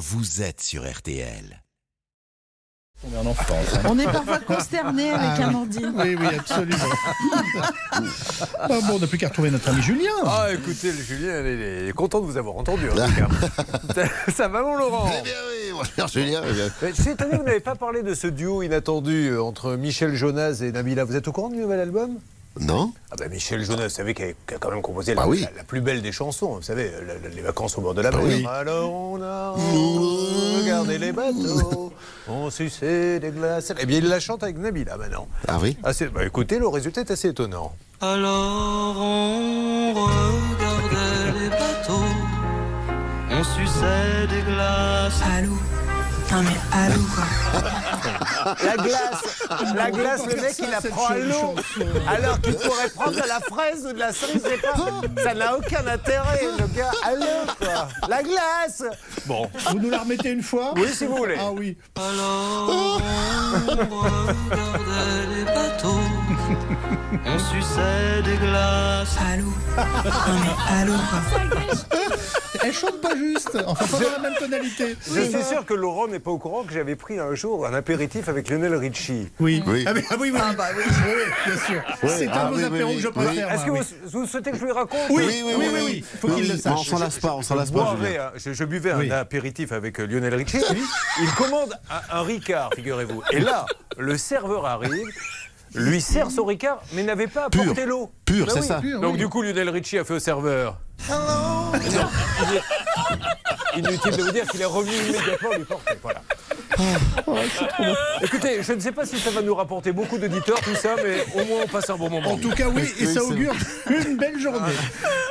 vous êtes sur RTL. On est en enfance. hein. On est parfois consterné avec un Nordine. Oui, oui, absolument. Ah bon, on n'a plus qu'à retrouver notre ami Julien. Ah, écoutez, le Julien, il est, content de vous avoir entendu, en tout cas. Ça va, mon Laurent Eh bien oui, mon cher Julien. eh Je suis étonné, vous n'avez pas parlé de ce duo inattendu entre Michel Jonas et Nabila. Vous êtes au courant du nouvel album? Non Ah ben Michel Jonas, vous savez, qui a, qui a quand même composé Bah la, oui. la- la plus belle des chansons, vous savez, la- la- les vacances au bord de la Bah mer. oui. Alors on a regardé les bateaux, on suçait des glaces. Eh bien, il la chante avec Nabila maintenant. Ah oui Ah, c'est- bah, écoutez, le résultat est assez étonnant. Alors on regardait les bateaux, on suçait des glaces. Allô Non mais allô quoi. La glace, la glace, le mec, il la prend à l'eau. Alors qu'il pourrait prendre de la fraise ou de la cerise, c'est pas. Ça n'a aucun intérêt, le gars. À l'eau, quoi. La glace Bon. Vous nous la remettez une fois Oui, si vous voulez. Ah oui. Alors les bateaux, on suçait des glaces. Allô Non mais allô quoi. Elle chante pas juste. Enfin, pas dans la même tonalité. Je suis sûr que Laurent n'est pas au courant que j'avais pris un jour un apéritif avec Lionel Richie. Oui. Oui. Ah, mais- ah oui, oui. oui. oui, oui, bien sûr. C'est Ah, un de apéros oui, que je oui. préfère. Est-ce que vous, vous souhaitez que je lui raconte oui. Oui, oui, oui, oui, oui, oui. Faut qu'il le On sache. s'en lasse pas, on s'en lasse Je pas, hein, je, je buvais Oui. un apéritif avec euh, Lionel Richie. Il commande un, un Ricard, figurez-vous. Et là, le serveur arrive, lui sert son Ricard, mais n'avait pas Pur. apporté l'eau. Pur, Bah c'est oui. ça. Pur, Donc oui. du coup, Lionel Richie a fait au serveur. Non, il est- Inutile de vous dire qu'il est revenu immédiatement lui porter. Voilà. Écoutez, je ne sais pas si ça va nous rapporter beaucoup d'auditeurs, tout ça, mais au moins on passe un bon moment. En tout cas, oui, et ça augure une belle journée.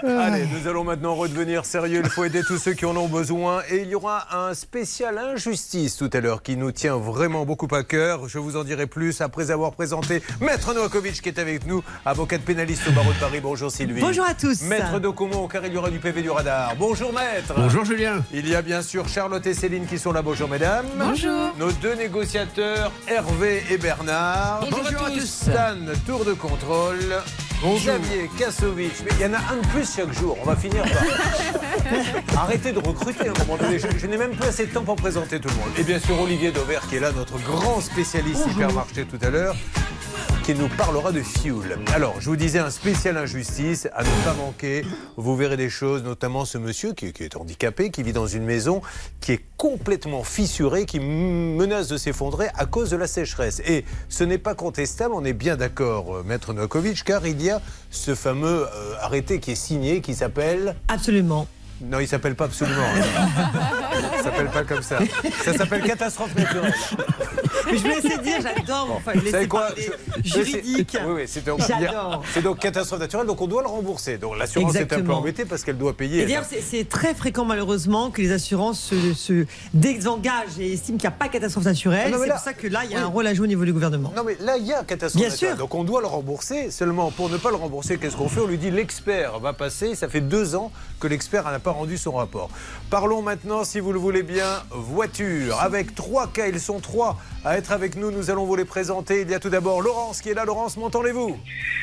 Allez, nous allons maintenant redevenir sérieux. Il faut aider tous ceux qui en ont besoin. Et il y aura un spécial injustice tout à l'heure qui nous tient vraiment beaucoup à cœur. Je vous en dirai plus après avoir présenté Maître Novakovic qui est avec nous, avocate pénaliste au barreau de Paris. Bonjour Sylvie. Bonjour à tous. Maître de Comont, car il y aura du PV du radar. Bonjour Maître. Bonjour Julien. Il y a bien sûr Charlotte et Céline qui sont là. Bonjour mesdames. Bonjour. Nos deux négociateurs, Hervé et Bernard. Bonjour à tous. Stan, tour de contrôle. Xavier Kasovic. Mais il y en a un de plus chaque jour. On va finir par. Arrêtez de recruter à un moment donné. Je, je n'ai même plus assez de temps pour présenter tout le monde. Et bien sûr, Olivier Dauvert qui est là, notre grand spécialiste hypermarché tout à l'heure qui nous parlera de fuel. Alors, je vous disais un spécial injustice à ne pas manquer. Vous verrez des choses, notamment ce monsieur qui, est handicapé, qui vit dans une maison qui est complètement fissurée, qui menace de s'effondrer à cause de la sécheresse. Et ce n'est pas contestable, on est bien d'accord, euh, Maître Novakovic, car il y a ce fameux euh, arrêté qui est signé, qui s'appelle... Absolument. Non, il s'appelle pas absolument. Il s'appelle pas comme ça. Ça s'appelle catastrophe naturelle. Mais je vais laisser dire, j'adore. Enfin, Vous savez quoi Je- juridique. c'est- Oui, oui, c'est donc, J'adore. c'est donc catastrophe naturelle, donc on doit le rembourser. Donc l'assurance est un peu embêtée parce qu'elle doit Et payer. d'ailleurs, c'est- très fréquent malheureusement que les assurances se, se désengagent et estiment qu'il n'y a pas de catastrophe naturelle. Ah c'est pour ça que là, il y a oui. un rôle à jouer au niveau du gouvernement. Non mais là il y a catastrophe Bien naturelle. sûr. Donc on doit le rembourser. Seulement pour ne pas le rembourser, qu'est-ce qu'on fait? On lui dit l'expert va passer. Ça fait deux ans que l'expert n'a pas rendu son rapport. Parlons maintenant, si vous le voulez bien, voiture. Avec trois cas, ils sont trois à être avec nous. Nous allons vous les présenter. Il y a tout d'abord Laurence qui est là. Laurence, m'entendez-vous?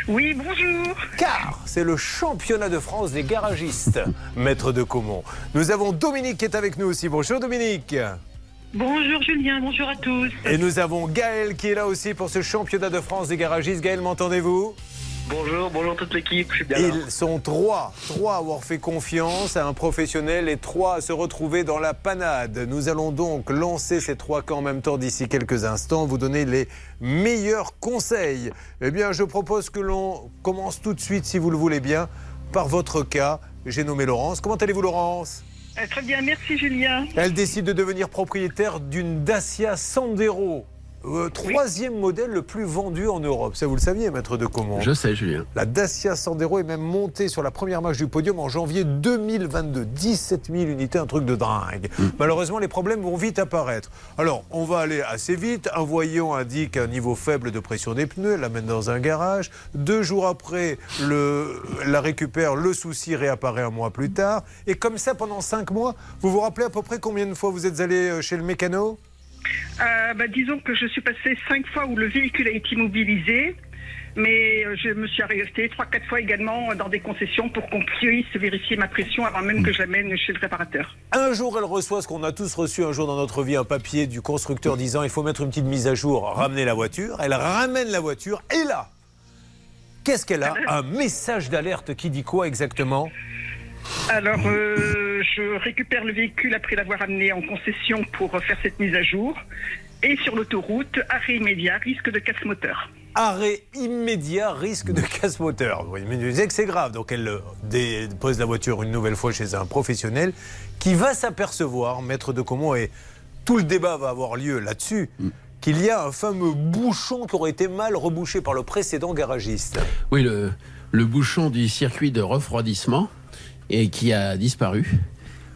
Oui, bonjour. car c'est le championnat de France des garagistes, maître de Caumont. Nous avons Dominique qui est avec nous aussi. Bonjour Dominique. Bonjour Julien, bonjour à tous. Et nous avons Gaël qui est là aussi pour ce championnat de France des garagistes. Gaël, m'entendez-vous? Bonjour, bonjour toute l'équipe, je suis bien là. Ils sont trois, trois à avoir fait confiance à un professionnel et trois à se retrouver dans la panade. Nous allons donc lancer ces trois cas en même temps d'ici quelques instants, vous donner les meilleurs conseils. Eh bien, je propose que l'on commence tout de suite, si vous le voulez bien, par votre cas. J'ai nommé Laurence. Comment allez-vous, Laurence? Euh, très bien, merci Julien. Elle décide de devenir propriétaire d'une Dacia Sandero. Euh, troisième modèle le plus vendu en Europe. Ça, vous le saviez, maître de Comont Je sais, Julien. La Dacia Sandero est même montée sur la première marche du podium en janvier 2022. 17 000 unités, un truc de dingue. Malheureusement, les problèmes vont vite apparaître. Alors, on va aller assez vite. Un voyant indique un niveau faible de pression des pneus, elle l'amène dans un garage. Deux jours après, le, la récupère, le souci réapparaît un mois plus tard. Et comme ça, pendant cinq mois, vous vous rappelez à peu près combien de fois vous êtes allé euh, chez le mécano? Euh, bah, disons que je suis passée cinq fois où le véhicule a été immobilisé. mais euh, je me suis arrêtée trois, quatre fois également dans des concessions pour qu'on puisse vérifier ma pression avant même que je l'amène chez le réparateur. Un jour, elle reçoit ce qu'on a tous reçu un jour dans notre vie, un papier du constructeur disant il faut mettre une petite mise à jour, ramener la voiture. Elle ramène la voiture et là, qu'est-ce qu'elle a? Un message d'alerte qui dit quoi exactement? Alors, euh, je récupère le véhicule après l'avoir amené en concession pour faire cette mise à jour. Et sur l'autoroute, arrêt immédiat, risque de casse moteur. Arrêt immédiat, risque de casse moteur. Vous me disiez que c'est grave. Donc elle euh, dépose la voiture une nouvelle fois chez un professionnel qui va s'apercevoir, maître de Comont, et tout le débat va avoir lieu là-dessus, qu'il y a un fameux bouchon qui aurait été mal rebouché par le précédent garagiste. Oui, le, le bouchon du circuit de refroidissement et qui a disparu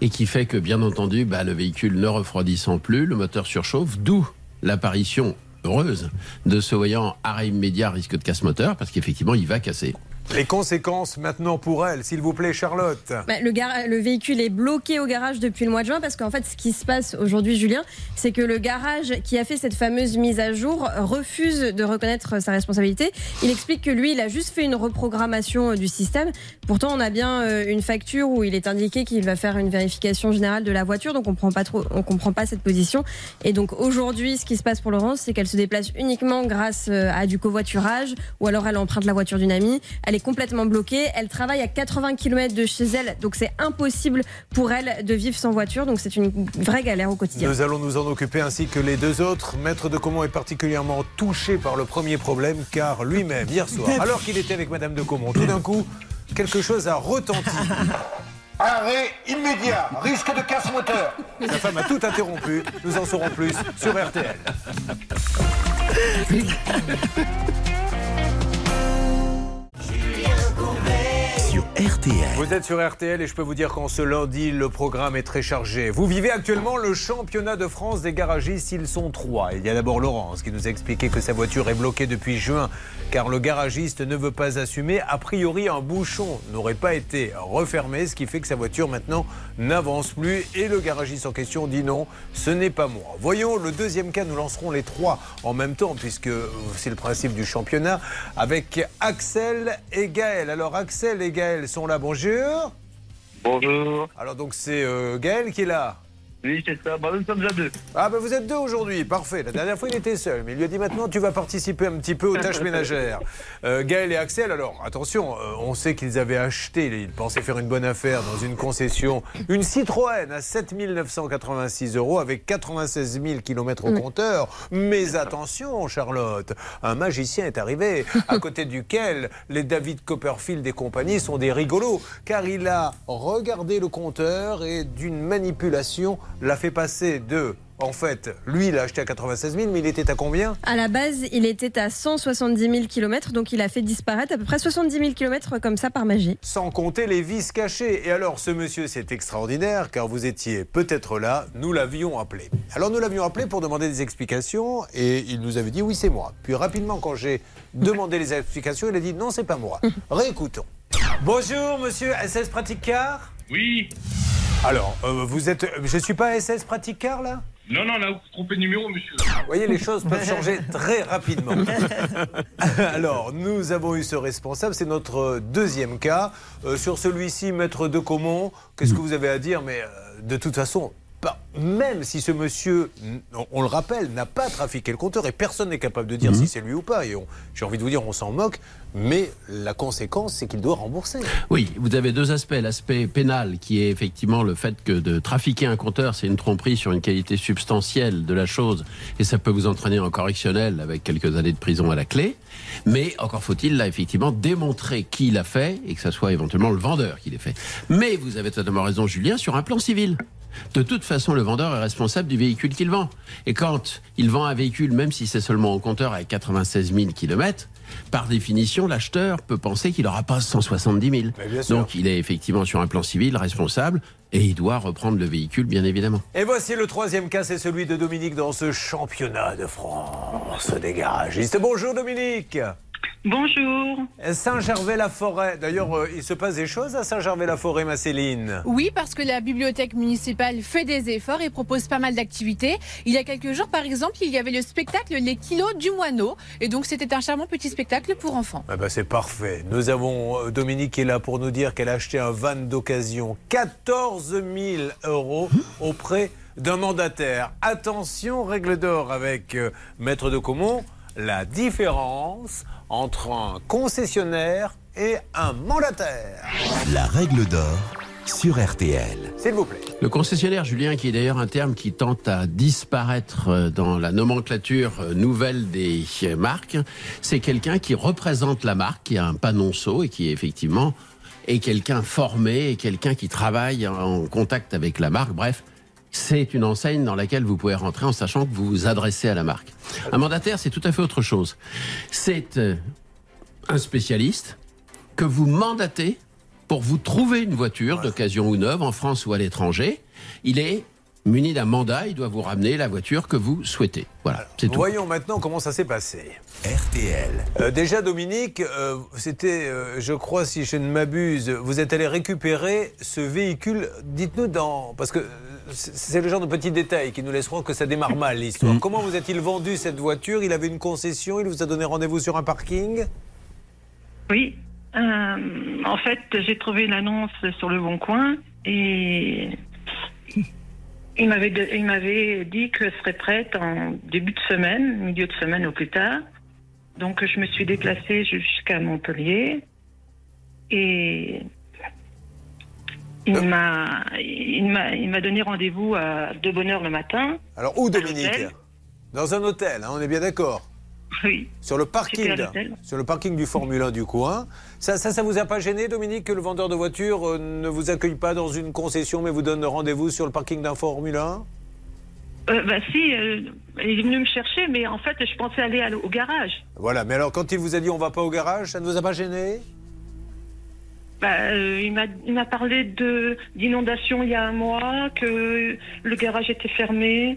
et qui fait que, bien entendu, bah, le véhicule ne refroidissant plus, le moteur surchauffe, d'où l'apparition heureuse de ce voyant arrêt immédiat risque de casse moteur parce qu'effectivement, il va casser. Les conséquences maintenant pour elle, s'il vous plaît, Charlotte. Bah, le, véhicule est bloqué au garage depuis le mois de juin parce qu'en fait, ce qui se passe aujourd'hui, Julien, c'est que le garage qui a fait cette fameuse mise à jour refuse de reconnaître sa responsabilité. Il explique que lui, il a juste fait une reprogrammation euh, du système. Pourtant, on a bien euh, une facture où il est indiqué qu'il va faire une vérification générale de la voiture, donc on prend pas trop, comprend pas cette position. Et donc aujourd'hui, ce qui se passe pour Laurence, c'est qu'elle se déplace uniquement grâce euh, à du covoiturage ou alors elle emprunte la voiture d'une amie. Complètement bloquée. Elle travaille à 80 km de chez elle, donc c'est impossible pour elle de vivre sans voiture. Donc c'est une vraie galère au quotidien. Nous allons nous en occuper ainsi que les deux autres. Maître de Comont est particulièrement touché par le premier problème car lui-même, hier soir, alors qu'il était avec Madame de Comont, tout d'un coup, quelque chose a retenti. Arrêt immédiat, risque de casse moteur. Sa femme a tout interrompu. Nous en saurons plus sur RTL. Vous êtes sur RTL et je peux vous dire qu'en ce lundi, le programme est très chargé. Vous vivez actuellement le championnat de France des garagistes. Ils sont trois. Il y a d'abord Laurence qui nous a expliqué que sa voiture est bloquée depuis juin car le garagiste ne veut pas assumer. A priori, un bouchon n'aurait pas été refermé, ce qui fait que sa voiture maintenant n'avance plus. Et le garagiste en question dit non, ce n'est pas moi. Voyons le deuxième cas. Nous lancerons les trois en même temps puisque c'est le principe du championnat avec Axel et Gaël. Alors Axel et Gaël sont là. Bonjour. Bonjour. Alors donc c'est euh, Gaël qui est là. Oui, c'est ça. Bah, nous sommes déjà deux. Ah ben vous êtes deux aujourd'hui, parfait. La dernière fois il était seul, mais il lui a dit maintenant tu vas participer un petit peu aux tâches ménagères. Euh, Gaël et Axel, alors attention, euh, on sait qu'ils avaient acheté, ils pensaient faire une bonne affaire dans une concession, une Citroën à 7 986 euros avec 96 000 km au compteur. Mais attention Charlotte, un magicien est arrivé, à côté duquel les David Copperfield et compagnie sont des rigolos, car il a regardé le compteur et d'une manipulation l'a fait passer de... En fait, lui, il a acheté à 96 000, mais il était à combien? À la base, il était à 170 000 km, donc il a fait disparaître à peu près 70 000 km comme ça par magie. Sans compter les vis cachées. Et alors, ce monsieur, c'est extraordinaire, car vous étiez peut-être là, nous l'avions appelé. Alors, nous l'avions appelé pour demander des explications, et il nous avait dit oui, c'est moi. Puis rapidement, quand j'ai demandé les explications, il a dit non, c'est pas moi. Réécoutons. Bonjour, monsieur SS Pratique Car Oui. Alors, euh, vous êtes. Je suis pas SS Pratique Car, là? Non, non, là, vous trompez de numéro, monsieur. Vous voyez, les choses peuvent changer très rapidement. Alors, nous avons eu ce responsable, c'est notre deuxième cas. Euh, sur celui-ci, maître de Comont, qu'est-ce que vous avez à dire? Mais euh, de toute façon, même si ce monsieur, on, le rappelle, n'a pas trafiqué le compteur et personne n'est capable de dire si c'est lui ou pas. Et j'ai envie de vous dire, on s'en moque, mais la conséquence, c'est qu'il doit rembourser. Oui, vous avez deux aspects. L'aspect pénal, qui est effectivement le fait que de trafiquer un compteur, c'est une tromperie sur une qualité substantielle de la chose, et ça peut vous entraîner en correctionnel avec quelques années de prison à la clé. Mais encore faut-il là effectivement démontrer qui l'a fait et que ça soit éventuellement le vendeur qui l'ait fait. Mais vous avez totalement raison, Julien, sur un plan civil. De toute façon, le vendeur est responsable du véhicule qu'il vend. Et quand il vend un véhicule, même si c'est seulement au compteur à 96 000 km, par définition, l'acheteur peut penser qu'il n'aura pas 170 000. Mais bien sûr. Donc il est effectivement sur un plan civil responsable et il doit reprendre le véhicule, bien évidemment. Et voici le troisième cas, c'est celui de Dominique dans ce championnat de France des garagistes. Bonjour Dominique Bonjour. Saint-Gervais-la-Forêt. D'ailleurs, euh, il se passe des choses à Saint-Gervais-la-Forêt, ma Céline. Oui, parce que la bibliothèque municipale fait des efforts et propose pas mal d'activités. Il y a quelques jours, par exemple, il y avait le spectacle Les kilos du moineau. Et donc, c'était un charmant petit spectacle pour enfants. Ah bah, c'est parfait. Nous avons euh, Dominique qui est là pour nous dire qu'elle a acheté un van d'occasion. 14 000 euros auprès d'un mandataire. Attention, règle d'or avec euh, Maître de Comont. La différence entre un concessionnaire et un mandataire. La règle d'or sur RTL. S'il vous plaît. Le concessionnaire, Julien, qui est d'ailleurs un terme qui tente à disparaître euh, dans la nomenclature euh, nouvelle des marques, c'est quelqu'un qui représente la marque, qui a un panonceau et qui effectivement est quelqu'un formé et quelqu'un qui travaille en contact avec la marque. Bref, c'est une enseigne dans laquelle vous pouvez rentrer en sachant que vous vous adressez à la marque. Un mandataire, c'est tout à fait autre chose. C'est euh, un spécialiste que vous mandatez pour vous trouver une voiture d'occasion ou neuve en France ou à l'étranger. Il est muni d'un mandat, il doit vous ramener la voiture que vous souhaitez. Voilà, c'est tout. Voyons maintenant comment ça s'est passé. RTL. Euh, déjà, Dominique, euh, c'était, euh, je crois, si je ne m'abuse, vous êtes allé récupérer ce véhicule. Dites-nous dans. Parce que c'est le genre de petits détails qui nous laisseront que ça démarre mal, l'histoire. Mm. Comment vous a-t-il vendu cette voiture? Il avait une concession, il vous a donné rendez-vous sur un parking? Oui. Euh, en fait, j'ai trouvé l'annonce sur le Bon Coin et il m'avait de- il m'avait dit que ce serait prête en début de semaine, milieu de semaine au plus tard. Donc je me suis déplacée jusqu'à Montpellier et il m'a il m'a il m'a donné rendez-vous à de bonne heure le matin. Alors, où, Dominique? Dans un hôtel, hein, on est bien d'accord Oui. Sur le parking, sur le parking du Formule 1 du coin. Ça, ça, ça vous a pas gêné, Dominique, que le vendeur de voitures euh, ne vous accueille pas dans une concession, mais vous donne rendez-vous sur le parking d'un Formule 1 Euh, bah si, euh, il est venu me chercher, mais en fait je pensais aller au garage. Voilà, mais alors quand il vous a dit on va pas au garage, ça ne vous a pas gêné? Bah, euh, il m'a il m'a parlé de d'inondation il y a un mois, que le garage était fermé.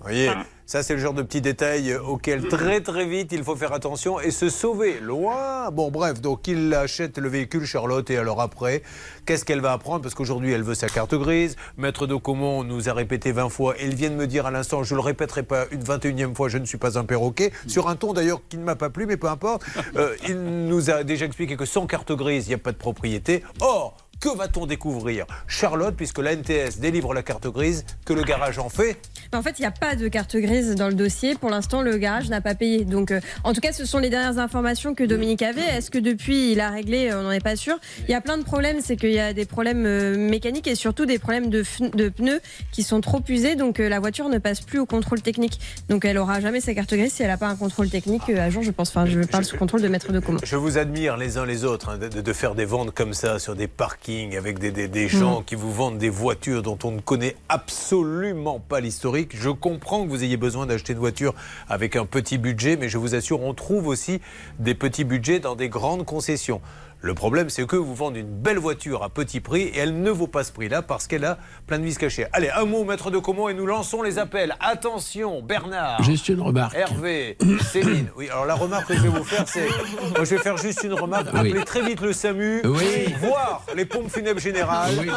Vous voyez, Enfin, ça c'est le genre de petits détails euh, auxquels très très vite il faut faire attention et se sauver loin. Bon bref, donc il achète le véhicule Charlotte et alors après, qu'est-ce qu'elle va apprendre? Parce qu'aujourd'hui elle veut sa carte grise. Maître de Comont nous a répété 20 fois et il vient de me dire à l'instant, je le répéterai pas une 21e fois, je ne suis pas un perroquet. Sur un ton d'ailleurs qui ne m'a pas plu, mais peu importe. Euh, il nous a déjà expliqué que sans carte grise, il n'y a pas de propriété. Or, que va-t-on découvrir Charlotte, puisque la NTS délivre la carte grise, que le garage en fait? En fait, il n'y a pas de carte grise dans le dossier. Pour l'instant, le garage n'a pas payé. Donc, euh, en tout cas, ce sont les dernières informations que Dominique avait. Est-ce que depuis, il a réglé? On n'en est pas sûr. Il y a plein de problèmes. C'est qu'il y a des problèmes euh, mécaniques et surtout des problèmes de, pneus qui sont trop usés. Donc, euh, la voiture ne passe plus au contrôle technique. Donc, elle aura jamais sa carte grise si elle n'a pas un contrôle technique euh, à jour, je pense. Enfin, je parle sous contrôle de maître de commun. Je vous admire les uns les autres hein, de, de- faire des ventes comme ça sur des parkings avec des, des- des gens qui vous vendent des voitures dont on ne connaît absolument pas l'historique. Je comprends que vous ayez besoin d'acheter une voiture avec un petit budget, mais je vous assure, on trouve aussi des petits budgets dans des grandes concessions. Le problème, c'est que vous vendez une belle voiture à petit prix et elle ne vaut pas ce prix-là parce qu'elle a plein de vis cachées. Allez, un mot, maître de Comont, et nous lançons les appels. Attention, Bernard. Juste une remarque. Hervé, Céline. Oui, alors la remarque que je vais vous faire, c'est. Moi, je vais faire juste une remarque. Oui. Appelez très vite le SAMU. Oui. Voir les pompes funèbres générales. Oui.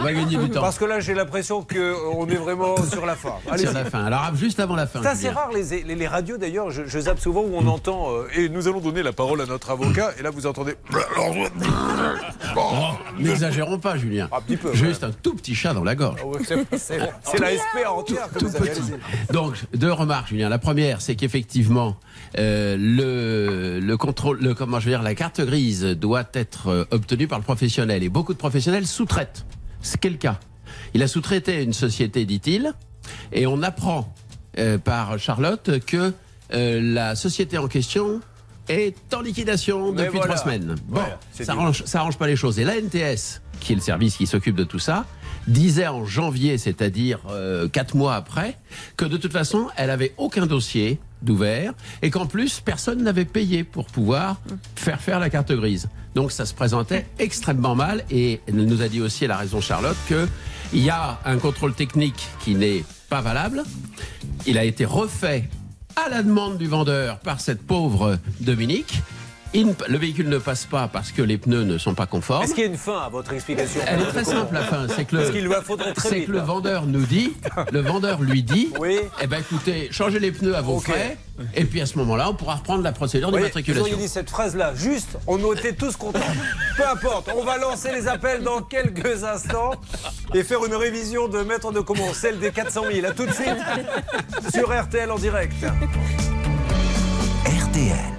On va gagner du temps. Parce que là, j'ai l'impression qu'on est vraiment sur la fin. Allez, Sur la fin. Alors, juste avant la fin. ça, c'est Julien. rare, les, les, les radios d'ailleurs. Je, je zappe souvent où on entend. euh, et nous allons donner la parole à notre avocat. Et là, vous entendez. Oh, N'exagérons pas, Julien. Un petit peu, Juste un tout petit chat dans la gorge. Ah c'est- la SP entière que Tout petit. allez-y. Donc, deux remarques, Julien. La première, c'est qu'effectivement, euh, le, le contrôle, le, comment je veux dire, la carte grise doit être euh, obtenue par le professionnel. Et beaucoup de professionnels sous-traitent. C'est quel cas? Il a sous-traité une société, dit-il, et on apprend euh, par Charlotte que euh, la société en question est en liquidation depuis voilà. trois semaines. Bon, Voilà, ça arrange, ça arrange pas les choses. Et la NTS, qui est le service qui s'occupe de tout ça, disait en janvier, c'est-à-dire euh, quatre mois après, que de toute façon, elle avait aucun dossier d'ouvert et qu'en plus, personne n'avait payé pour pouvoir faire faire la carte grise. Donc ça se présentait extrêmement mal et elle nous a dit aussi, elle a raison Charlotte, que il y a un contrôle technique qui n'est pas valable. Il a été refait à la demande du vendeur par cette pauvre Dominique. Il ne- le véhicule ne passe pas parce que les pneus ne sont pas conformes. Est-ce qu'il y a une fin à votre explication Elle est très simple la fin, c'est que le, qu'il lui faudrait très c'est vite. que le là. vendeur nous dit, le vendeur lui dit, Oui. eh ben écoutez, changez les pneus à vos Ok. frais, et puis à ce moment-là, on pourra reprendre la procédure Oui, vous d'immatriculation. auriez dit cette phrase-là, juste, on était tous contents. Peu importe, on va lancer les appels dans quelques instants et faire une révision de maître de comment, celle des 400 000. À tout de suite sur RTL en direct. RTL.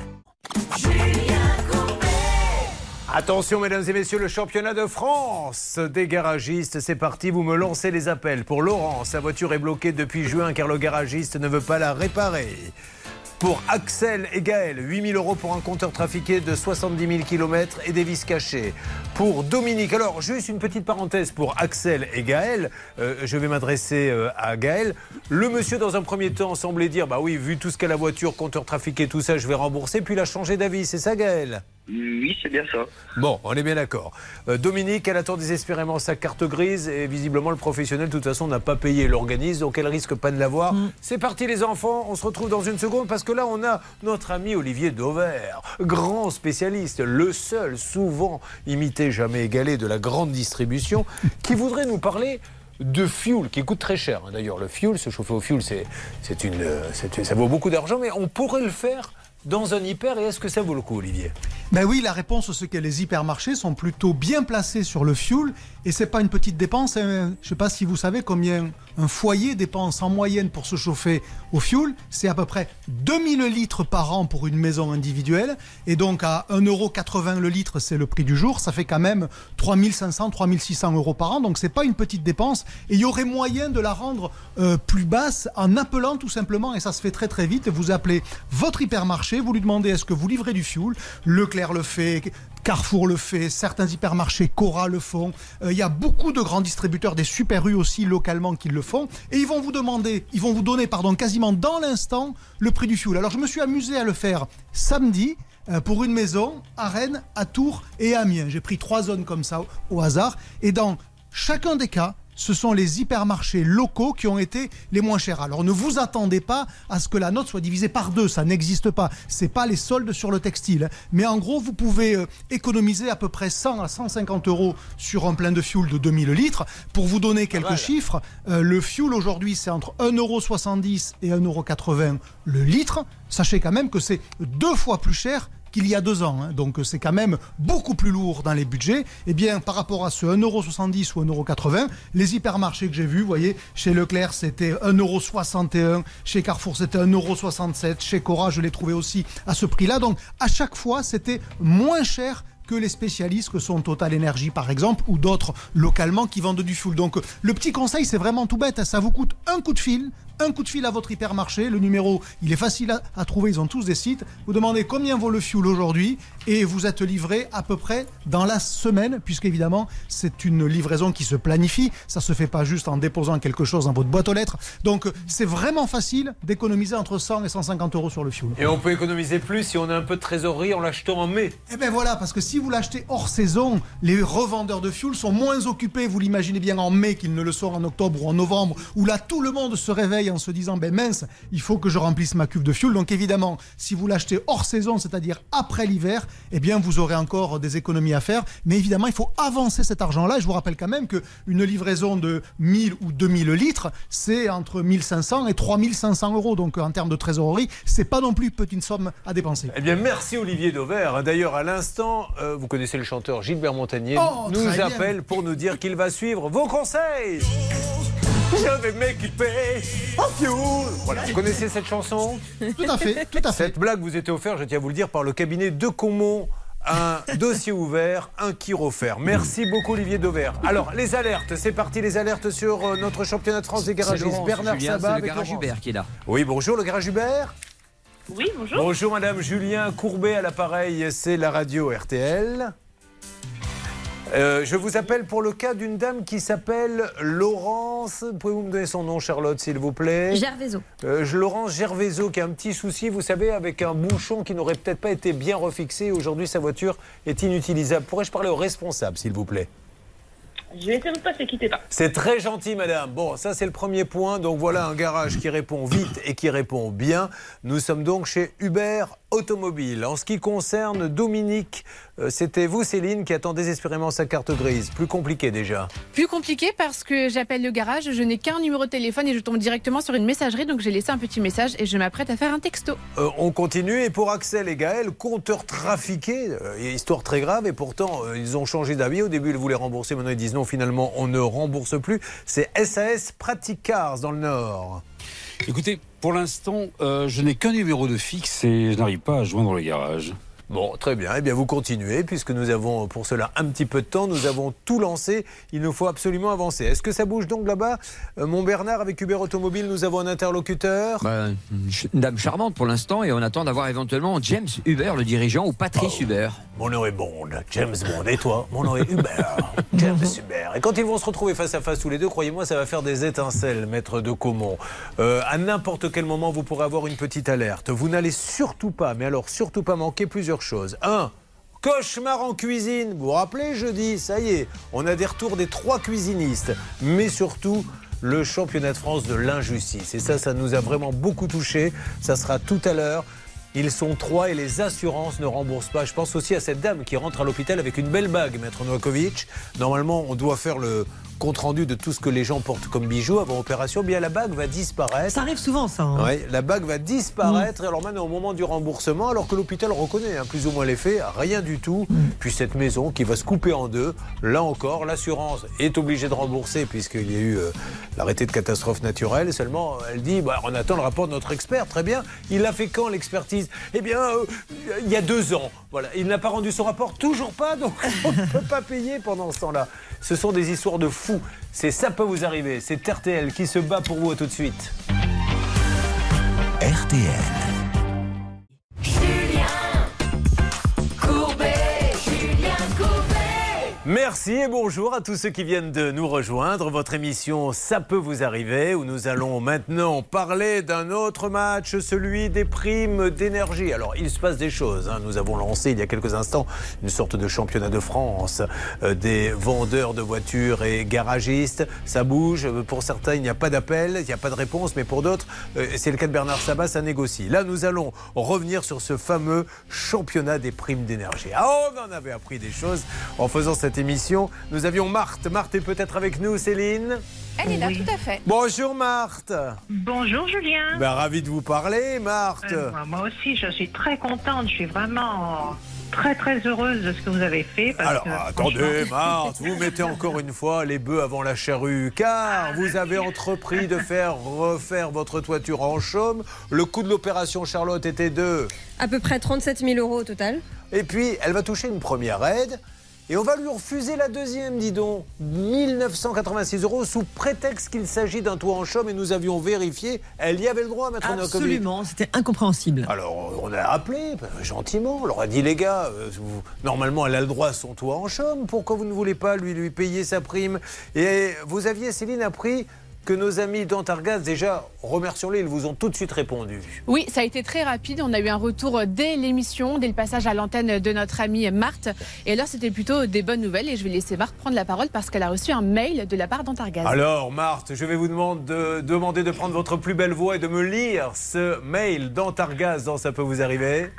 Attention, mesdames et messieurs, le championnat de France des garagistes, c'est parti. Vous me lancez les appels. Pour Laurent, sa voiture est bloquée depuis juin car le garagiste ne veut pas la réparer. Pour Axel et Gaël, 8000 euros pour un compteur trafiqué de 70 000 km et des vis cachées. Pour Dominique, alors juste une petite parenthèse pour Axel et Gaël, euh, je vais m'adresser euh, à Gaël. Le monsieur, dans un premier temps, semblait dire Bah oui, vu tout ce qu'a la voiture, compteur trafiqué, tout ça, je vais rembourser. Puis il a changé d'avis, c'est ça, Gaël? Oui, c'est bien ça. Bon, on est bien d'accord. Euh, Dominique, elle attend désespérément sa carte grise et visiblement le professionnel, de toute façon, n'a pas payé l'organisme, donc elle risque pas de l'avoir. C'est parti les enfants, on se retrouve dans une seconde parce que là, on a notre ami Olivier Dauvert, grand spécialiste, le seul, souvent imité, jamais égalé de la grande distribution, qui voudrait nous parler de fuel qui coûte très cher. hein. D'ailleurs, le fuel, se chauffer au fuel, c'est, c'est une, euh, c'est- ça vaut beaucoup d'argent, mais on pourrait le faire dans un hyper. Et est-ce que ça vaut le coup, Olivier? Ben oui, la réponse, c'est que les hypermarchés sont plutôt bien placés sur le fuel et c'est pas une petite dépense. hein. Je sais pas si vous savez combien un foyer dépense en moyenne pour se chauffer au fuel. C'est à peu près 2000 litres par an pour une maison individuelle et donc à 1,80€ le litre, c'est le prix du jour. Ça fait quand même 3500, 3600 euros par an. Donc c'est pas une petite dépense et il y aurait moyen de la rendre euh, plus basse en appelant tout simplement et ça se fait très très vite. Vous appelez votre hypermarché, vous lui demandez est-ce que vous livrez du fuel. Leclerc le fait, Carrefour le fait, certains hypermarchés Cora le font. Euh, Il y a beaucoup de grands distributeurs, des super U aussi localement qui le font. Et ils vont vous demander, ils vont vous donner, quasiment dans l'instant le prix du fuel. Alors je me suis amusé à le faire samedi euh, pour une maison à Rennes, à Tours et à Amiens. J'ai pris trois zones comme ça au hasard. Et dans chacun des cas, ce sont les hypermarchés locaux qui ont été les moins chers. Alors ne vous attendez pas à ce que la note soit divisée par deux, ça n'existe pas. C'est pas les soldes sur le textile. Mais en gros, vous pouvez euh, économiser à peu près 100 à 150 euros sur un plein de fuel de 2000 litres. Pour vous donner quelques chiffres, euh, le fuel aujourd'hui c'est entre 1,70€ et 1,80€ le litre. Sachez quand même que c'est deux fois plus cher qu'il y a deux ans. hein. Donc c'est quand même beaucoup plus lourd dans les budgets. Eh bien, par rapport à ce 1,70€ ou 1,80€, les hypermarchés que j'ai vus, vous voyez, chez Leclerc c'était 1,61€, chez Carrefour c'était 1,67€, chez Cora je l'ai trouvé aussi à ce prix-là. Donc à chaque fois c'était moins cher que les spécialistes que sont Total Energy par exemple ou d'autres localement qui vendent du fuel. Donc le petit conseil c'est vraiment tout bête, hein. ça vous coûte un coup de fil, un coup de fil à votre hypermarché, le numéro il est facile à, à trouver, ils ont tous des sites, vous demandez combien vaut le fuel aujourd'hui et vous êtes livré à peu près dans la semaine puisque évidemment c'est une livraison qui se planifie, ça se fait pas juste en déposant quelque chose dans votre boîte aux lettres. Donc c'est vraiment facile d'économiser entre 100 et 150 euros sur le fuel. Et on peut économiser plus si on a un peu de trésorerie en l'achetant en mai. Eh bien voilà, parce que si vous l'achetez hors saison, les revendeurs de fuel sont moins occupés, vous l'imaginez bien, en mai qu'ils ne le sont en octobre ou en novembre, où là tout le monde se réveille en se disant, ben mince, il faut que je remplisse ma cuve de fuel. Donc évidemment, si vous l'achetez hors saison, c'est-à-dire après l'hiver, eh bien vous aurez encore des économies à faire. Mais évidemment, il faut avancer cet argent-là. Et je vous rappelle quand même qu'une livraison de 1000 ou 2000 litres, c'est entre 1500 et 3500 euros. Donc en termes de trésorerie, c'est pas non plus une petite somme à dépenser. Eh bien, merci Olivier Dauvert. D'ailleurs, à l'instant, euh, vous connaissez le chanteur Gilbert Montagnier, Oh, nous appelle pour nous dire qu'il va suivre vos conseils. Je vais m'équiper en fuel. Voilà, vous connaissez cette chanson Tout à fait, tout à fait. Cette blague vous était offerte, je tiens à vous le dire, par le cabinet de Comont. Un dossier ouvert, un kir offert. Merci beaucoup Olivier Dauvert. Alors, les alertes, c'est parti, les alertes sur euh, notre championnat de France des garagistes. Laurence, Bernard Julien, Sabat c'est le avec garage Laurence. Hubert qui est là. Oui, bonjour, le garage Hubert. Oui, bonjour. Bonjour Madame Julien Courbet à l'appareil, c'est la radio RTL. Euh, je vous appelle pour le cas d'une dame qui s'appelle Laurence. Pouvez-vous me donner son nom, Charlotte, s'il vous plaît? Gervaiso. Euh, Laurence Gervaiso qui a un petit souci, vous savez, avec un bouchon qui n'aurait peut-être pas été bien refixé. Aujourd'hui, sa voiture est inutilisable. Pourrais-je parler au responsable, s'il vous plaît? Je vais essayer de passer, quittez pas. c'est très gentil, madame. Bon, ça, c'est le premier point. Donc, voilà un garage qui répond vite et qui répond bien. Nous sommes donc chez Hubert automobile. En ce qui concerne Dominique, euh, c'était vous Céline qui attend désespérément sa carte grise. Plus compliqué déjà. Plus compliqué parce que j'appelle le garage, je n'ai qu'un numéro de téléphone et je tombe directement sur une messagerie, donc j'ai laissé un petit message et je m'apprête à faire un texto. Euh, on continue et pour Axel et Gaël, compteur trafiqué, euh, histoire très grave et pourtant euh, ils ont changé d'avis. Au début ils voulaient rembourser, maintenant ils disent non finalement on ne rembourse plus. C'est SAS Pratic Cars dans le Nord. Écoutez, pour l'instant, euh, je n'ai qu'un numéro de fixe et je n'arrive pas à joindre le garage. Bon, très bien. Eh bien, vous continuez, puisque nous avons pour cela un petit peu de temps. Nous avons tout lancé. Il nous faut absolument avancer. Est-ce que ça bouge donc là-bas Euh, Mon Bernard, avec Uber Automobile, nous avons un interlocuteur. Bah, une dame charmante pour l'instant et on attend d'avoir éventuellement James Uber, le dirigeant, ou Patrice Uber. Mon nom est Bond, James Bond. Et toi? Mon nom est Hubert, James Hubert. Et quand ils vont se retrouver face à face tous les deux, croyez-moi, ça va faire des étincelles, maître de Caumont. Euh, à n'importe quel moment, vous pourrez avoir une petite alerte. Vous n'allez surtout pas, mais alors surtout pas manquer plusieurs choses. Un, Cauchemar en cuisine. Vous vous rappelez jeudi Ça y est, on a des retours des trois cuisinistes. Mais surtout, le championnat de France de l'injustice. Et ça, ça nous a vraiment beaucoup touché. Ça sera tout à l'heure. Ils sont trois et les assurances ne remboursent pas. Je pense aussi à cette dame qui rentre à l'hôpital avec une belle bague, maître Novakovic. Normalement, on doit faire le compte rendu de tout ce que les gens portent comme bijoux avant opération. Bien, la bague va disparaître. Ça arrive souvent, ça. hein. Ouais, la bague va disparaître. Et alors maintenant, au moment du remboursement, alors que l'hôpital reconnaît hein, plus ou moins les faits, rien du tout. Puis cette maison qui va se couper en deux. Là encore, l'assurance est obligée de rembourser puisqu'il y a eu euh, l'arrêté de catastrophe naturelle. Seulement, elle dit, bah, on attend le rapport de notre expert. Très bien. Il a fait quand l'expertise? Eh bien, euh, il y a deux ans. Voilà. Il n'a pas rendu son rapport. Toujours pas. Donc, on ne peut pas payer pendant ce temps-là. Ce sont des histoires de C'est ça peut vous arriver. C'est RTL qui se bat pour vous. Tout de suite. RTL. Merci et bonjour à tous ceux qui viennent de nous rejoindre. Votre émission Ça peut vous arriver où nous allons maintenant parler d'un autre match, celui des primes d'énergie. Alors il se passe des choses. hein. Nous avons lancé il y a quelques instants une sorte de championnat de France euh, des vendeurs de voitures et garagistes. Ça bouge. Pour certains, il n'y a pas d'appel, il n'y a pas de réponse, mais pour d'autres, euh, c'est le cas de Bernard Sabat, ça négocie. Là, nous allons revenir sur ce fameux championnat des primes d'énergie. Ah, on en avait appris des choses en faisant cette émission. Nous avions Marthe. Marthe est peut-être avec nous, Céline Elle est là, tout à fait. Bonjour Marthe. Bonjour Julien. Ben, ravi de vous parler, Marthe. Euh, moi- moi aussi, je suis très contente. Je suis vraiment très très heureuse de ce que vous avez fait. Parce Alors, que, attendez, franchement- Marthe, vous mettez encore une fois les bœufs avant la charrue, car vous avez entrepris de faire refaire votre toiture en chaume. Le coût de l'opération Charlotte était de... À peu près 37 000 euros au total. Et puis, elle va toucher une première aide. Et on va lui refuser la deuxième, dis donc. 1986 euros sous prétexte qu'il s'agit d'un toit en chaume et nous avions vérifié. Elle y avait le droit, Maître Novakovic. Absolument, c'était incompréhensible. Alors, on a appelé ben, gentiment. On leur a dit, les gars, euh, vous- normalement, elle a le droit à son toit en chaume. Pourquoi vous ne voulez pas lui, lui payer sa prime? Et vous aviez, Céline, appris que nos amis d'Antargaz, déjà, remercions-les, ils vous ont tout de suite répondu. Oui, ça a été très rapide. On a eu un retour dès l'émission, dès le passage à l'antenne de notre amie Marthe. Et alors, c'était plutôt des bonnes nouvelles. Et je vais laisser Marthe prendre la parole parce qu'elle a reçu un mail de la part d'Antargaz. Alors, Marthe, je vais vous demander de, demander de prendre votre plus belle voix et de me lire ce mail d'Antargaz dans Ça peut vous arriver.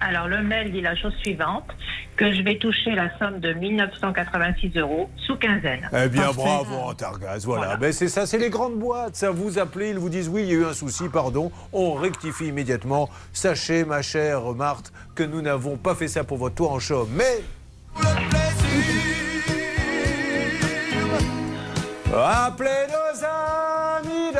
Alors, le mail dit la chose suivante que je vais toucher la somme de 1986 euros sous quinzaine. Eh bien, Parfait. bravo, Antargaz. Voilà. Ben, c'est ça, c'est les grandes boîtes. Ça vous appelez, ils vous disent oui, il y a eu un souci, pardon. On rectifie immédiatement. Sachez, ma chère Marthe, que nous n'avons pas fait ça pour votre toit en chaume. Mais. Appelez nos amis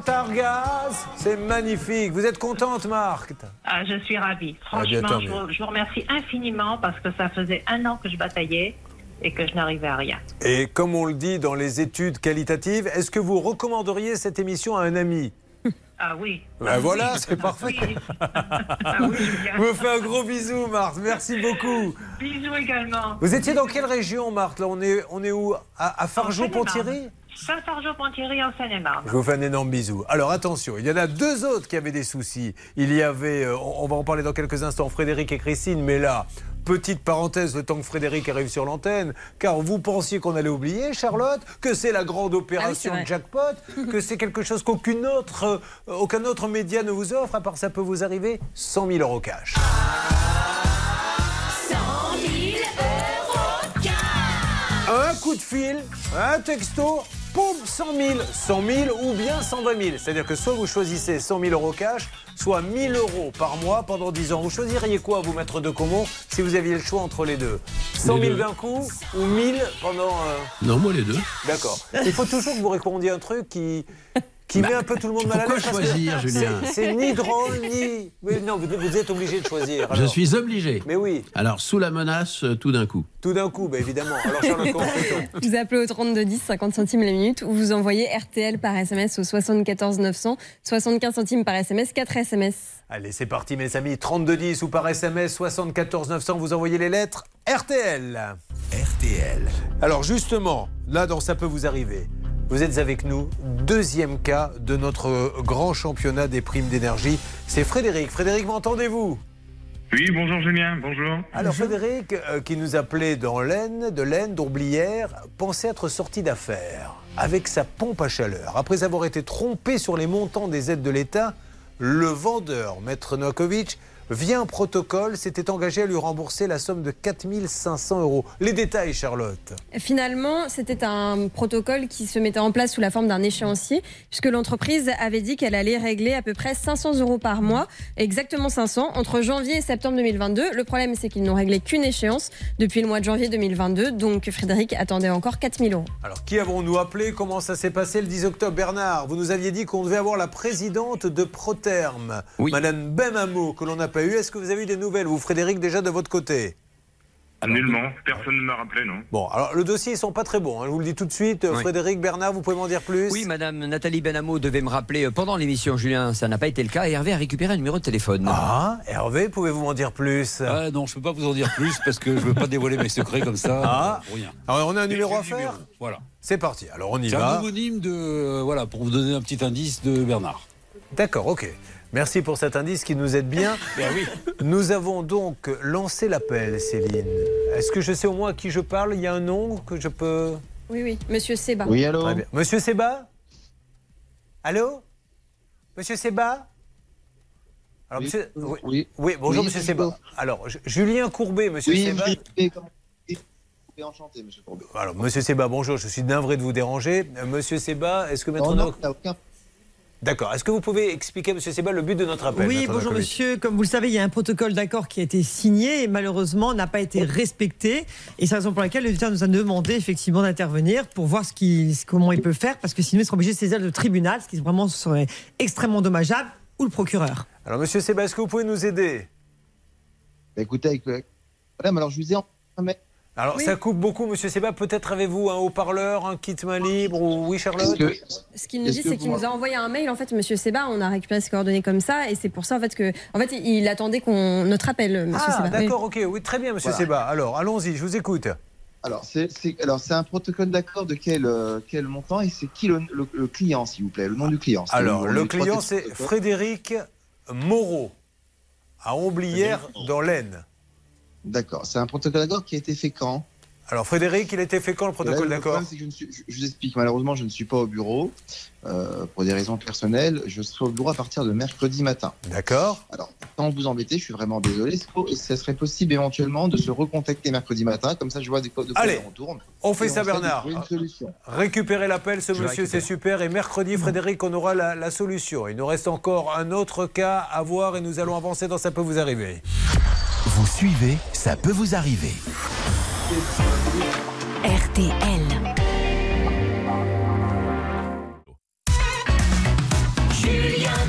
d'Antargaz. C'est magnifique. Vous êtes contente, Marthe Ah, je suis ravie. Ah, Franchement, je, vous, je vous remercie infiniment parce que ça faisait un an que je bataillais et que je n'arrivais à rien. Et comme on le dit dans les études qualitatives, est-ce que vous recommanderiez cette émission à un ami? Ah oui. Ben voilà, c'est parfait. Ah oui, Julien. Je vous fais un gros bisou, Marthe. Merci beaucoup. Bisous également. Vous étiez dans quelle région, Marthe Là, on est, on est où? À, à Fargeau-Ponthierry Saint-Fargeau-Ponthierry en Seine-et-Marne. Je vous fais un énorme bisou. Alors attention, il y en a deux autres qui avaient des soucis. Il y avait, euh, on va en parler dans quelques instants, Frédéric et Christine, mais là, petite parenthèse, le temps que Frédéric arrive sur l'antenne, car vous pensiez qu'on allait oublier, Charlotte, que c'est la grande opération Ah jackpot, que c'est quelque chose qu'aucune autre, euh, aucun autre média ne vous offre, à part ça peut vous arriver 100 000 euros cash. 100 000 euros Un coup de fil, un texto, poum, 100 000, 100 000 ou bien 120 000. C'est-à-dire que soit vous choisissez 100 000 euros cash, soit 1000 euros par mois pendant 10 ans. Vous choisiriez quoi, vous, maître de Comont, si vous aviez le choix entre les deux? 100 Les 000 deux. d'un coup ou 1000 pendant... euh, Non, moi les deux. D'accord. Il faut toujours que vous répondiez un truc qui... Qui met un peu tout le monde mal à pourquoi que choisir, Julien c'est- ni drôle, ni. Mais non, vous, vous êtes obligé de choisir. Je suis obligé. Mais oui, Alors, sous la menace, euh, tout d'un coup. tout d'un coup, bah, évidemment. Alors, Charlotte, Vous appelez au 3210, 50 centimes la minute, ou vous envoyez RTL par SMS au 74 900, 75 centimes par SMS, 4 SMS. Allez, c'est parti, mes amis. 3210 ou par SMS 74 900, vous envoyez les lettres RTL. RTL. Alors, justement, là, dans Ça peut vous arriver, vous êtes avec nous. Deuxième cas de notre grand championnat des primes d'énergie. C'est Frédéric. Frédéric, m'entendez-vous? Oui, bonjour Julien, bonjour. Alors, Frédéric, euh, qui nous appelait dans l'Aisne, de l'Aisne, d'Orblières, pensait être sorti d'affaires avec sa pompe à chaleur. Après avoir été trompé sur les montants des aides de l'État, le vendeur, Maître Novakovic, via un protocole, s'était engagé à lui rembourser la somme de 4500 euros. Les détails, Charlotte. Finalement, c'était un protocole qui se mettait en place sous la forme d'un échéancier, puisque l'entreprise avait dit qu'elle allait régler à peu près 500 euros par mois, exactement 500, entre janvier et septembre 2022. Le problème, c'est qu'ils n'ont réglé qu'une échéance depuis le mois de janvier 2022, donc Frédéric attendait encore 4000 euros. Alors, qui avons-nous appelé? Comment ça s'est passé le 10 octobre? Bernard, vous nous aviez dit qu'on devait avoir la présidente de Proterme, Madame Benhamou, que l'on n'a pas eu. Est-ce que vous avez eu des nouvelles, vous, Frédéric, déjà de votre côté? Nullement, personne ne m'a rappelé, non. Bon, alors le dossier, ils sont pas très bons. hein, je vous le dis tout de suite. Oui. Frédéric Bernard, vous pouvez m'en dire plus? Oui, madame Nathalie Benamo devait me rappeler euh, pendant l'émission, Julien. Ça n'a pas été le cas. Et Hervé a récupéré un numéro de téléphone. Ah, Hervé, pouvez-vous m'en dire plus? Ah non, je peux pas vous en dire plus parce que je veux pas dévoiler mes secrets comme ça. Ah. euh, pour rien. Alors, on a un numéro à faire? numéro, Voilà. C'est parti. Alors, on y C'est un va. homonyme de. euh, voilà, pour vous donner un petit indice de Bernard. D'accord, ok. Merci pour cet indice qui nous aide bien. Ben oui. Nous avons donc lancé l'appel, Céline. Est-ce que je sais au moins à qui je parle? Il y a un nom que je peux? Oui, oui, monsieur Seba. Très bien. Monsieur Seba? Allô? Monsieur Seba? Alors, Oui. monsieur... oui. Oui. Oui, bonjour, Oui, monsieur Seba. Alors, Julien Courbet, monsieur Oui, Seba. oui, oui, enchanté, monsieur Courbet. Alors, monsieur Seba, bonjour, je suis navré de vous déranger. Euh, Monsieur Seba, est-ce que Non, non, aucun D'accord. Est-ce que vous pouvez expliquer, monsieur Seba, le but de notre appel Oui, bonjour monsieur. Comme vous le savez, il y a un protocole d'accord qui a été signé et malheureusement n'a pas été respecté. Et c'est la raison pour laquelle l'auditeur nous a demandé effectivement d'intervenir pour voir ce qu'il- comment il peut faire parce que sinon il sera obligé de saisir le tribunal, ce qui vraiment serait extrêmement dommageable, ou le procureur. Alors, monsieur Seba, est-ce que vous pouvez nous aider? Bah, écoutez, avec, madame, alors je vous ai en- Alors, Oui. ça coupe beaucoup, monsieur Seba. Peut-être avez-vous un haut-parleur, un kit main libre ou... Oui, Charlotte Ce qu'il nous dit, c'est qu'il nous a envoyé un mail. En fait, Monsieur Seba, on a récupéré ses coordonnées comme ça, et c'est pour ça en fait que, en fait, il attendait qu'on notre appel, Monsieur Ah, Seba. d'accord, ok. Oui, très bien, monsieur Voilà. Seba. Alors, allons-y, je vous écoute. Alors, c'est c'est- alors, c'est un protocole d'accord de quel, euh, quel montant et c'est qui le, le- le client, s'il vous plaît, le nom du client Alors, le trois client, c'est. Frédéric Moreau, à Omblières, dans l'Aisne. D'accord, c'est un protocole d'accord qui a été fait quand? Alors, Frédéric, il a été fait quand le protocole le d'accord? je- je vous explique, malheureusement, je ne suis pas au bureau euh, pour des raisons personnelles. Je serai au bureau à partir de mercredi matin. D'accord. Alors, sans vous embêter, je suis vraiment désolé. Ce serait possible éventuellement de se recontacter mercredi matin? Comme ça, je vois des codes de quoi Allez, on retourne. on fait ça, Bernard. Récupérez l'appel, ce Je monsieur, c'est super. Et mercredi, Frédéric, on aura la, la solution. Il nous reste encore un autre cas à voir et nous allons avancer dans Ça peut vous arriver. Vous suivez, ça peut vous arriver. RTL.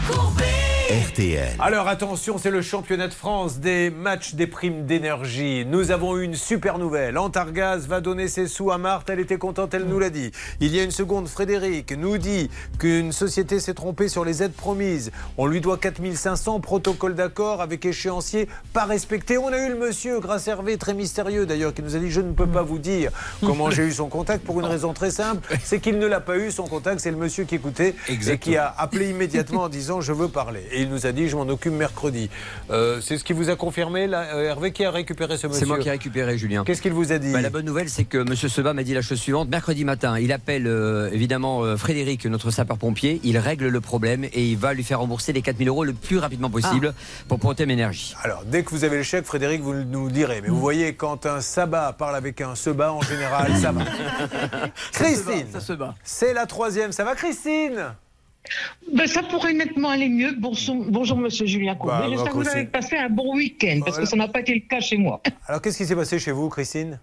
Julien Courbet. RTL. Alors attention, c'est le championnat de France des matchs des primes d'énergie. Nous avons eu une super nouvelle. Antargaz va donner ses sous à Marthe. Elle était contente, elle nous l'a dit. Il y a une seconde, Frédéric nous dit qu'une société s'est trompée sur les aides promises. On lui doit 4500 protocole d'accord avec échéancier pas respecté. On a eu le monsieur, grâce Hervé, très mystérieux d'ailleurs, qui nous a dit Je ne peux pas vous dire comment j'ai eu son contact pour une raison très simple c'est qu'il ne l'a pas eu, son contact. C'est le monsieur qui écoutait et qui a appelé immédiatement en disant Je veux parler. Et il nous a dit Je m'en occupe mercredi. Euh, c'est ce qui vous a confirmé, là, euh, Hervé, qui a récupéré ce monsieur C'est moi qui ai récupéré, Julien. Qu'est-ce qu'il vous a dit Bah, La bonne nouvelle, c'est que M. Seba m'a dit la chose suivante. Mercredi matin, il appelle euh, évidemment euh, Frédéric, notre sapeur-pompier. Il règle le problème et il va lui faire rembourser les 4000 euros le plus rapidement possible pour Protem Énergie. Alors, dès que vous avez le chèque, Frédéric, vous nous direz. Mais vous voyez, quand un sabbat parle avec un seba, en général, ça va. Christine, c'est la troisième. Ça va, Christine Ben, ça pourrait nettement aller mieux. Bonjour, bonjour Monsieur Julien Courbet. Bah, J'espère que vous avez passé un bon week-end, parce que ça n'a pas été le cas chez moi. Alors, qu'est-ce qui s'est passé chez vous, Christine?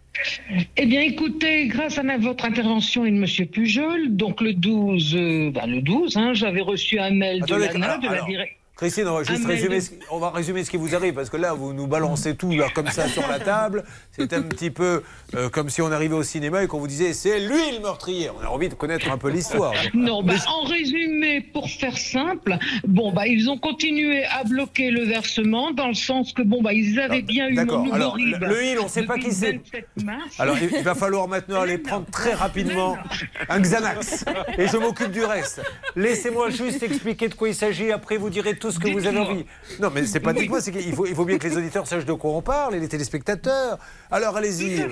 Eh bien, écoutez, grâce à votre intervention et de Monsieur Pujol, donc le 12, euh, ben, le 12, hein, j'avais reçu un mail de l'ANA, alors- de la direction. Christine, on va juste résumer, ce, on va résumer ce qui vous arrive parce que là, vous nous balancez tout là, comme ça sur la table. C'est un petit peu euh, comme si on arrivait au cinéma et qu'on vous disait c'est lui le meurtrier. On a envie de connaître un peu l'histoire. Non, bah, en résumé, pour faire simple, bon, bah, ils ont continué à bloquer le versement dans le sens que, bon, bah, ils avaient bien eu D'accord. Alors, le, le il, on ne sait pas qui c'est. le 27 mars. Alors, il, il va falloir maintenant aller prendre très rapidement un Xanax. Et je m'occupe du reste. Laissez-moi juste expliquer de quoi il s'agit. Après, vous direz tout ce que vous avez envie. Non, mais c'est pas dites-moi, c'est qu'il faut, il faut bien que les auditeurs sachent de quoi on parle et les téléspectateurs. Alors, allez-y.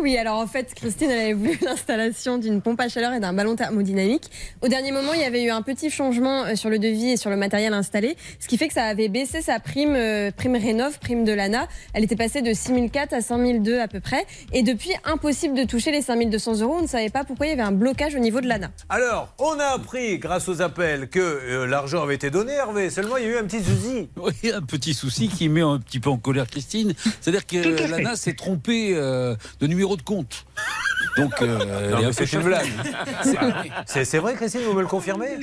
Oui, alors en fait, Christine, elle avait voulu l'installation d'une pompe à chaleur et d'un ballon thermodynamique. Au dernier moment, il y avait eu un petit changement euh, sur le devis et sur le matériel installé, ce qui fait que ça avait baissé sa prime, euh, prime Rénov, prime de l'ANA. Elle était passée de 6004 à 5002 à peu près. Et depuis, impossible de toucher les 5200 euros. On ne savait pas pourquoi il y avait un blocage au niveau de l'ANA. Alors, on a appris, grâce aux appels, que euh, l'argent avait été donné, Hervé. Seulement, il y a eu un petit souci. Oui, un petit souci qui met un petit peu en colère Christine. C'est-à-dire que l'ANA s'est trompée euh, de numéro de compte. Donc, euh, c'est une blague. C'est- C'est vrai, Christine, vous me le confirmez?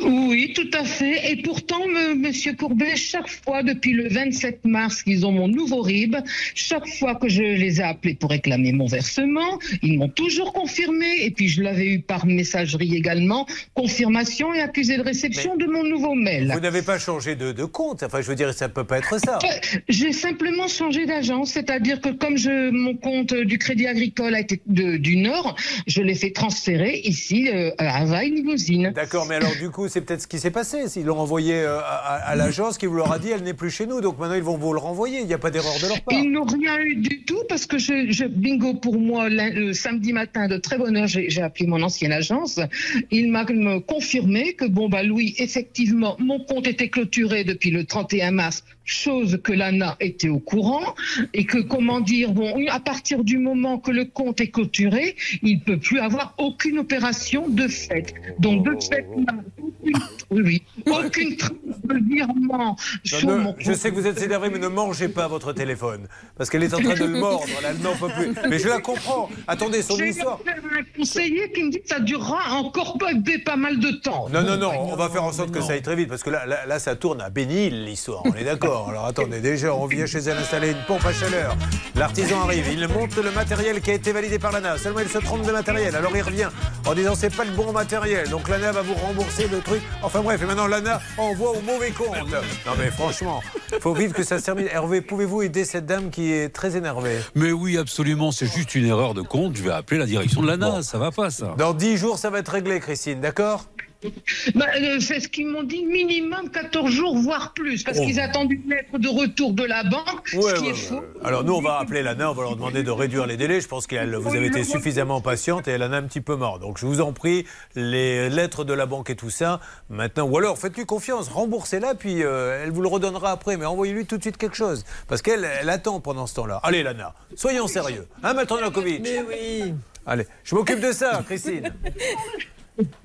Oui, tout à fait. Et pourtant, me- Monsieur Courbet, chaque fois depuis le 27 mars qu'ils ont mon nouveau RIB, chaque fois que je les ai appelés pour réclamer mon versement, ils m'ont toujours confirmé. Et puis je l'avais eu par messagerie également, confirmation et accusé de réception de mon nouveau mail. Vous n'avez pas changé de, de compte. Enfin, je veux dire, ça ne peut pas être ça. Euh, J'ai simplement changé d'agence, c'est-à-dire que comme je, mon compte du Crédit Agricole a été de- du Nord, je l'ai fait transférer ici euh, à Havaï-Limousine. D'accord, mais alors du coup, c'est peut-être ce qui s'est passé. Ils l'ont envoyé euh, à, à- à l'agence qui vous leur a dit elle n'est plus chez nous. Donc maintenant, ils vont vous le renvoyer. Il n'y a pas d'erreur de leur part. Ils n'ont rien eu du tout parce que je, je- bingo pour moi le samedi matin de très bonne heure j'ai appelé mon ancienne agence il m'a confirmé que bon bah Louis effectivement mon compte était clôturé depuis le 31 mars chose que l'ANA était au courant et que comment dire bon à partir du moment que le compte est clôturé il peut plus avoir aucune opération de fait donc de fait aucune, oui, oui, aucune trace de virement sur Non, ne- mon je sais que vous êtes énervé, mais ne mangez pas votre téléphone. Parce qu'elle est en train de le mordre. Là, elle n'en peut plus. Mais je la comprends. Attendez, son J'ai histoire. un conseiller qui me dit que ça durera encore pas, mal de temps. Non, non, non, on va faire en sorte que ça aille très vite, parce que là, là, là, ça tourne à Bénil, l'histoire, on est d'accord. Alors attendez, déjà, on vient chez elle installer une pompe à chaleur. L'artisan arrive, il monte le matériel qui a été validé par l'ANA. Seulement, il se trompe de matériel. Alors il revient en disant c'est pas le bon matériel. Donc l'ANA va vous rembourser le truc. Enfin bref, et maintenant l'ANA envoie au mauvais compte. Non mais franchement, faut vite que ça se termine. Hervé, pouvez-vous aider cette dame qui est très énervée? Mais oui, absolument, c'est juste une erreur de compte. Je vais appeler la direction de l'ANA, ça va pas ça. Dans 10 jours, ça va être réglé, Christine, d'accord? Bah, euh, c'est ce qu'ils m'ont dit, minimum 14 jours, voire plus, parce Oh. qu'ils attendent une lettre de retour de la banque, Ouais, ce qui ouais, est ouais. faux. Alors nous, on va appeler l'ANA, on va leur demander de réduire les délais. Je pense que vous avez été suffisamment patiente et elle en a un petit peu marre. Donc je vous en prie, les lettres de la banque et tout ça, maintenant, ou alors faites-lui confiance, remboursez-la, puis euh, elle vous le redonnera après, mais envoyez-lui tout de suite quelque chose. Parce qu'elle elle attend pendant ce temps-là. Allez l'ANA, soyons sérieux. Hein, Maître Novakovic Mais oui. Allez, je m'occupe de ça, Christine.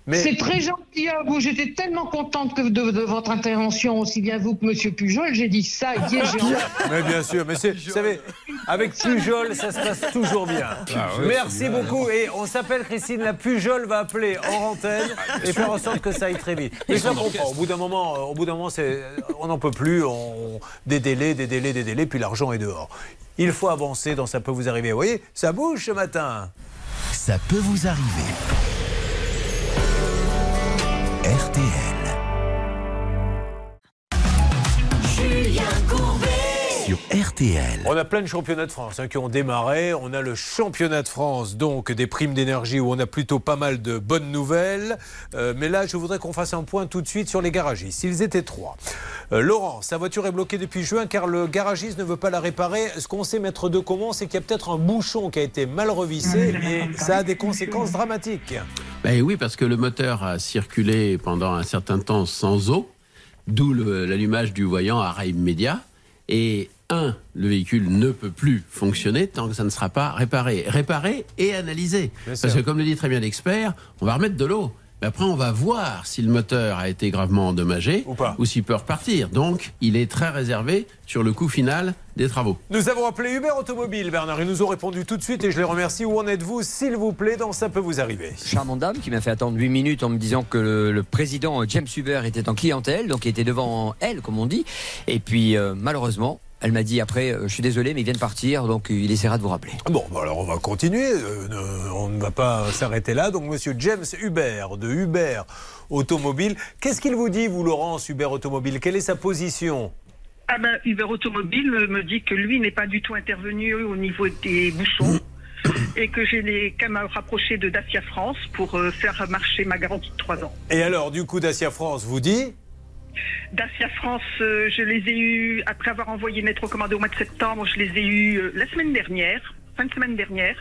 Mais- C'est très gentil à vous. J'étais tellement contente que de, de votre intervention, aussi bien vous que Monsieur Pujol. J'ai dit ça j'ai- Mais bien sûr, mais c'est, vous savez, Avec Pujol, ça se passe toujours bien. Ah Merci beaucoup. Et on s'appelle Christine, la Pujol va appeler en antenne et faire en sorte que ça aille très vite. Mais je comprends. Au bout d'un moment, euh, au bout d'un moment, c'est, on n'en peut plus. On, des délais, des délais, des délais, puis l'argent est dehors. Il faut avancer dans ça peut vous arriver. Vous voyez, ça bouge ce matin. Ça peut vous arriver. RTL. Julien. Sur RTL. On a plein de championnats de France hein, qui ont démarré. On a le championnat de France, donc des primes d'énergie où on a plutôt pas mal de bonnes nouvelles. Euh, mais là, je voudrais qu'on fasse un point tout de suite sur les garagistes. Ils étaient trois. Euh, Laurent, sa voiture est bloquée depuis juin car le garagiste ne veut pas la réparer. Ce qu'on sait, maître de comment, c'est qu'il y a peut-être un bouchon qui a été mal revissé et ça a des conséquences dramatiques. Ben oui, parce que le moteur a circulé pendant un certain temps sans eau, d'où l'allumage du voyant à arrêt immédiat. Et un, le véhicule ne peut plus fonctionner tant que ça ne sera pas réparé. Réparé et analysé. Parce que comme le dit très bien l'expert, on va remettre de l'eau. Mais après, on va voir si le moteur a été gravement endommagé ou, s'il peut repartir. Donc, il est très réservé sur le coût final des travaux. Nous avons appelé Uber Automobile, Bernard. Ils nous ont répondu tout de suite et je les remercie. Où en êtes-vous, s'il vous plaît, dans Ça peut vous arriver? Charmante dame qui m'a fait attendre 8 minutes en me disant que le, le président James Huber était en clientèle, donc il était devant elle, comme on dit. Et puis, euh, malheureusement, elle m'a dit après, euh, je suis désolé, mais il vient de partir, donc il essaiera de vous rappeler. Bon, bah alors on va continuer. Euh, on ne va pas s'arrêter là. Donc, monsieur James Hubert de Hubert Automobile. Qu'est-ce qu'il vous dit, vous, Laurence Hubert Automobile? Quelle est sa position? Ah ben, Uber Automobile me dit que lui n'est pas du tout intervenu au niveau des bouchons et que j'ai les caméras rapprochées de Dacia France pour euh, faire marcher ma garantie de 3 ans. Et alors, du coup, Dacia France vous dit Dacia France, euh, je les ai eus, après avoir envoyé une lettre recommandée au mois de septembre, je les ai eus euh, la semaine dernière, fin de semaine dernière.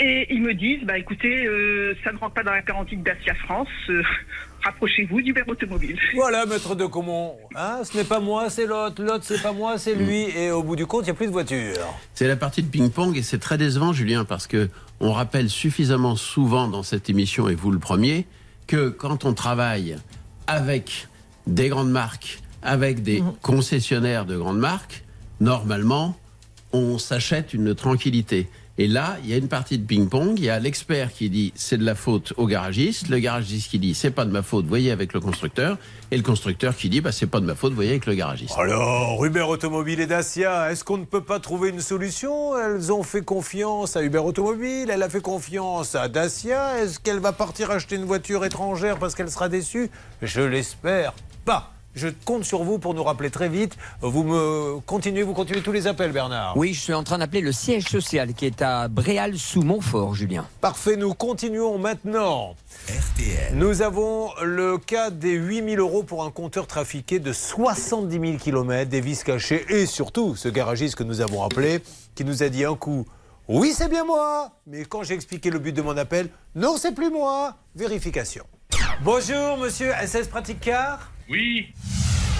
Et ils me disent, bah écoutez, euh, ça ne rentre pas dans la garantie de Dacia France, euh, rapprochez-vous d'Uber Automobile. Voilà, maître de Comont. Hein, ce n'est pas moi, c'est l'autre. L'autre, c'est pas moi, c'est lui. Et au bout du compte, il n'y a plus de voiture. C'est la partie de ping-pong et c'est très décevant, Julien, parce que on rappelle suffisamment souvent dans cette émission, et vous le premier, que quand on travaille avec des grandes marques, avec des concessionnaires de grandes marques, normalement, on s'achète une tranquillité. Et là, il y a une partie de ping-pong. Il y a l'expert qui dit c'est de la faute au garagiste, le garagiste qui dit c'est pas de ma faute, voyez avec le constructeur, et le constructeur qui dit bah c'est pas de ma faute, voyez avec le garagiste. Alors, Uber Automobile et Dacia, est-ce qu'on ne peut pas trouver une solution? Elles ont fait confiance à Uber Automobile, elle a fait confiance à Dacia. Est-ce qu'elle va partir acheter une voiture étrangère parce qu'elle sera déçue? Je l'espère pas. Je compte sur vous pour nous rappeler très vite. Vous me continuez, vous continuez tous les appels, Bernard. Oui, je suis en train d'appeler le siège social qui est à Bréal sous Montfort, Julien. Parfait, nous continuons maintenant. Nous avons le cas des 8000 euros pour un compteur trafiqué de 70 000 km, des vis cachées et surtout ce garagiste que nous avons appelé qui nous a dit un coup Oui, c'est bien moi Mais quand j'ai expliqué le but de mon appel, non, c'est plus moi Vérification. Bonjour, monsieur SS Pratique Car Oui.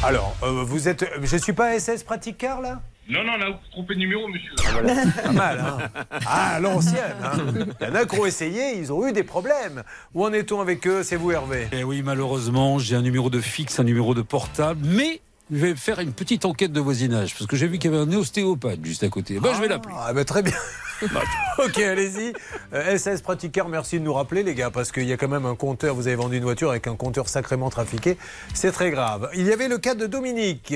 Alors, euh, vous êtes. Je suis pas SS Pratique Car là? Non, non, là, vous vous trompez de numéro, monsieur. Pas mal, hein Ah, l'ancienne. hein. Il y en a qui ont essayé, ils ont eu des problèmes. Où en est-on avec eux? C'est vous, Hervé Eh oui, malheureusement, j'ai un numéro de fixe, un numéro de portable, mais je vais faire une petite enquête de voisinage parce que j'ai vu qu'il y avait un ostéopathe juste à côté. Ben, je vais l'appeler. Ah, ben, très bien. ok, allez-y. Euh, SS Praticar, merci de nous rappeler, les gars, parce qu'il y a quand même un compteur. Vous avez vendu une voiture avec un compteur sacrément trafiqué. C'est très grave. Il y avait le cas de Dominique.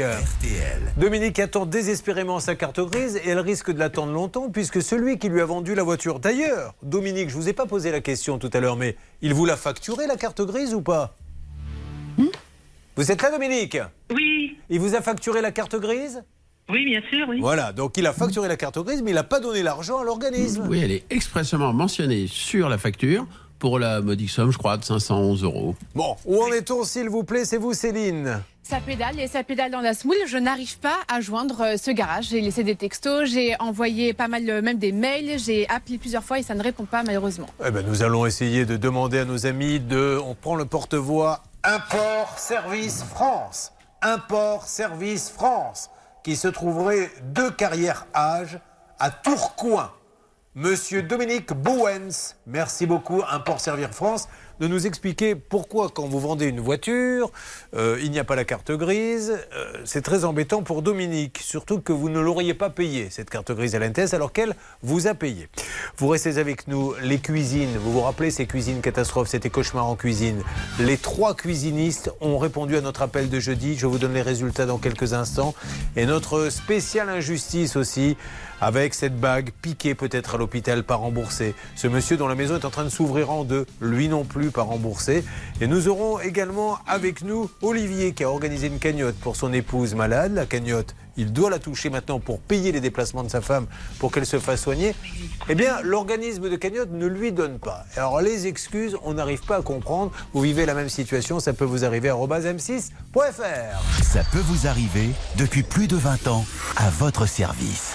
Dominique attend désespérément sa carte grise et elle risque de l'attendre longtemps puisque celui qui lui a vendu la voiture. D'ailleurs, Dominique, je vous ai pas posé la question tout à l'heure, mais il vous l'a facturé la carte grise ou pas? Vous êtes là, Dominique? Oui. Il vous a facturé la carte grise? Oui, bien sûr, oui. Voilà, donc il a facturé la carte grise, mais il n'a pas donné l'argent à l'organisme. Oui, elle est expressément mentionnée sur la facture pour la modique somme, je crois, de 511 euros. Bon, où en est-on, s'il vous plaît? C'est vous, Céline Ça pédale et ça pédale dans la smoule. Je n'arrive pas à joindre euh, ce garage. J'ai laissé des textos, j'ai envoyé pas mal, euh, même des mails, j'ai appelé plusieurs fois et ça ne répond pas malheureusement. Eh ben, nous allons essayer de demander à nos amis de. On prend le porte-voix Import Service France. Import Service France, qui se trouverait deux carrières âge à Tourcoing. Monsieur Dominique Bowens, merci beaucoup, Import Service France. De nous expliquer pourquoi, quand vous vendez une voiture, euh, il n'y a pas la carte grise. Euh, c'est très embêtant pour Dominique, surtout que vous ne l'auriez pas payée, cette carte grise à l'NTS, alors qu'elle vous a payé. Vous restez avec nous. Les cuisines, vous vous rappelez ces cuisines catastrophes, c'était cauchemar en cuisine. Les trois cuisinistes ont répondu à notre appel de jeudi. Je vous donne les résultats dans quelques instants. Et notre spéciale injustice aussi, avec cette bague piquée peut-être à l'hôpital, pas remboursée. Ce monsieur dont la maison est en train de s'ouvrir en deux, lui non plus pas remboursé. Et nous aurons également avec nous Olivier qui a organisé une cagnotte pour son épouse malade. La cagnotte, il doit la toucher maintenant pour payer les déplacements de sa femme pour qu'elle se fasse soigner. Eh bien, l'organisme de cagnotte ne lui donne pas. Alors les excuses, on n'arrive pas à comprendre. Vous vivez la même situation, ça peut vous arriver à m6.fr. Ça peut vous arriver depuis plus de 20 ans à votre service.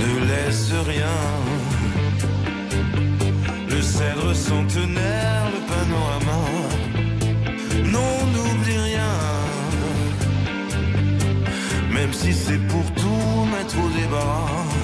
Ne laisse rien. Le cèdre centenaire, le panorama. Non, n'oublie rien. Même si c'est pour tout mettre au débat.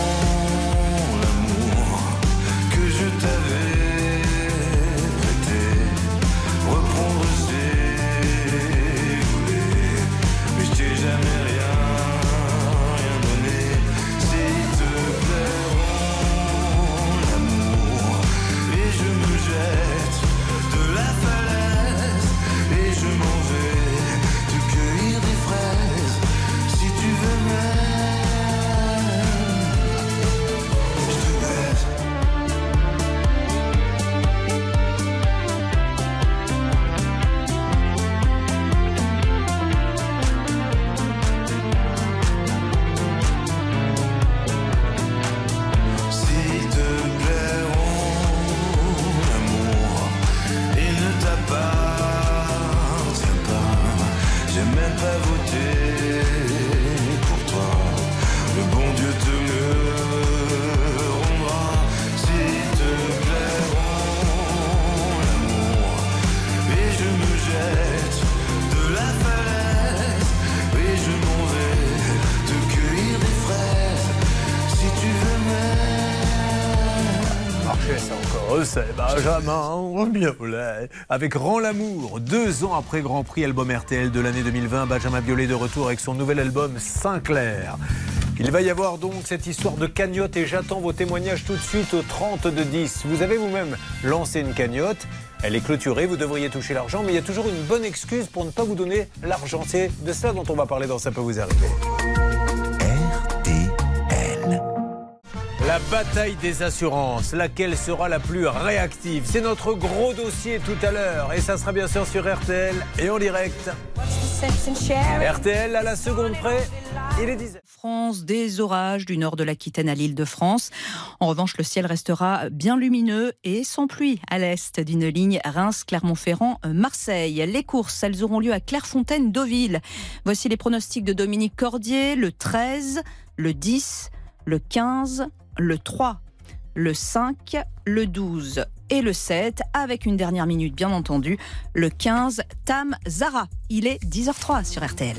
Avec Rend l'amour, deux ans après Grand Prix album RTL de l'année 2020, Benjamin Biolay de retour avec son nouvel album Sinclair. Il va y avoir donc cette histoire de cagnotte et j'attends vos témoignages tout de suite au 30 de 10. Vous avez vous-même lancé une cagnotte. Elle est clôturée, vous devriez toucher l'argent, mais il y a toujours une bonne excuse pour ne pas vous donner l'argent. C'est de cela dont on va parler dans Ça peut vous arriver. La bataille des assurances, laquelle sera la plus réactive C'est notre gros dossier tout à l'heure et ça sera bien sûr sur RTL et en direct. RTL à la seconde près, il est 10 France, des orages du nord de l'Aquitaine à l'île de France. En revanche, le ciel restera bien lumineux et sans pluie à l'est d'une ligne Reims-Clermont-Ferrand-Marseille. Les courses, elles auront lieu à Clairefontaine-Deauville. Voici les pronostics de Dominique Cordier, le 13, le 10, le 15, le 3, le 5, le 12 et le 7, avec une dernière minute bien entendu, le 15, Tam Zara. Il est 10h03 sur RTL.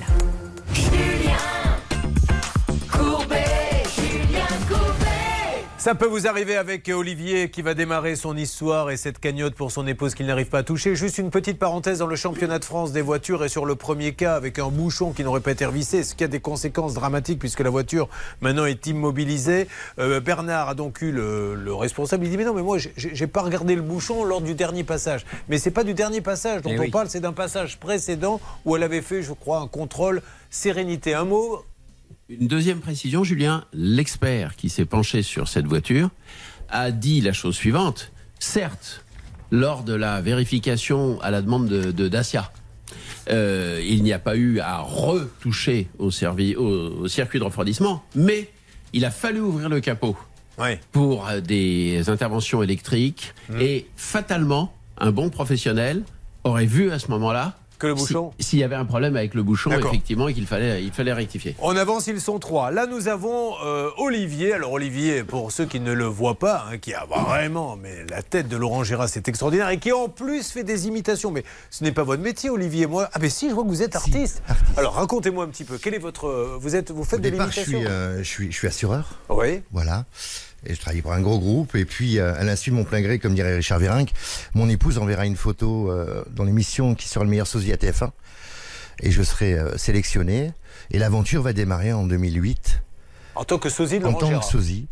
Ça peut vous arriver avec Olivier qui va démarrer son histoire et cette cagnotte pour son épouse qu'il n'arrive pas à toucher. Juste une petite parenthèse dans le championnat de France des voitures et sur le premier cas avec un bouchon qui n'aurait pas été revissé, ce qui a des conséquences dramatiques puisque la voiture maintenant est immobilisée. Euh, Bernard a donc eu le, le responsable. Il dit mais non mais moi j'ai- pas regardé le bouchon lors du dernier passage. Mais c'est pas du dernier passage dont Eh on oui. parle, c'est d'un passage précédent où elle avait fait, je crois, un contrôle sérénité. Un mot Une deuxième précision, Julien, l'expert qui s'est penché sur cette voiture a dit la chose suivante. Certes, lors de la vérification à la demande de, de Dacia, euh, il n'y a pas eu à retoucher au, servi- au, au circuit de refroidissement, mais il a fallu ouvrir le capot pour euh, des interventions électriques et fatalement, un bon professionnel aurait vu à ce moment-là Que le bouchon? S'il y avait un problème avec le bouchon, effectivement, et qu'il fallait, il fallait rectifier. On avance, ils sont trois. Là, nous avons euh, Olivier. Alors, Olivier, pour ceux qui ne le voient pas, hein, qui a vraiment, mais la tête de Laurent Gérard, c'est extraordinaire, et qui en plus fait des imitations. Mais ce n'est pas votre métier, Olivier. Moi, ah, mais si, je vois que vous êtes artiste. Alors, racontez-moi un petit peu. Quel est votre, vous êtes, vous faites Au des départ, je imitations suis, euh, je, suis, je suis assureur. Oui. Voilà. Et je travaille pour un gros groupe. Et puis, euh, à l'insu de mon plein gré, comme dirait Richard Vérinck, mon épouse enverra une photo euh, dans l'émission qui sera le meilleur sosie à TF1. Et je serai euh, sélectionné. Et l'aventure va démarrer en 2008. En tant que sosie de En tant Gérard. que sosie.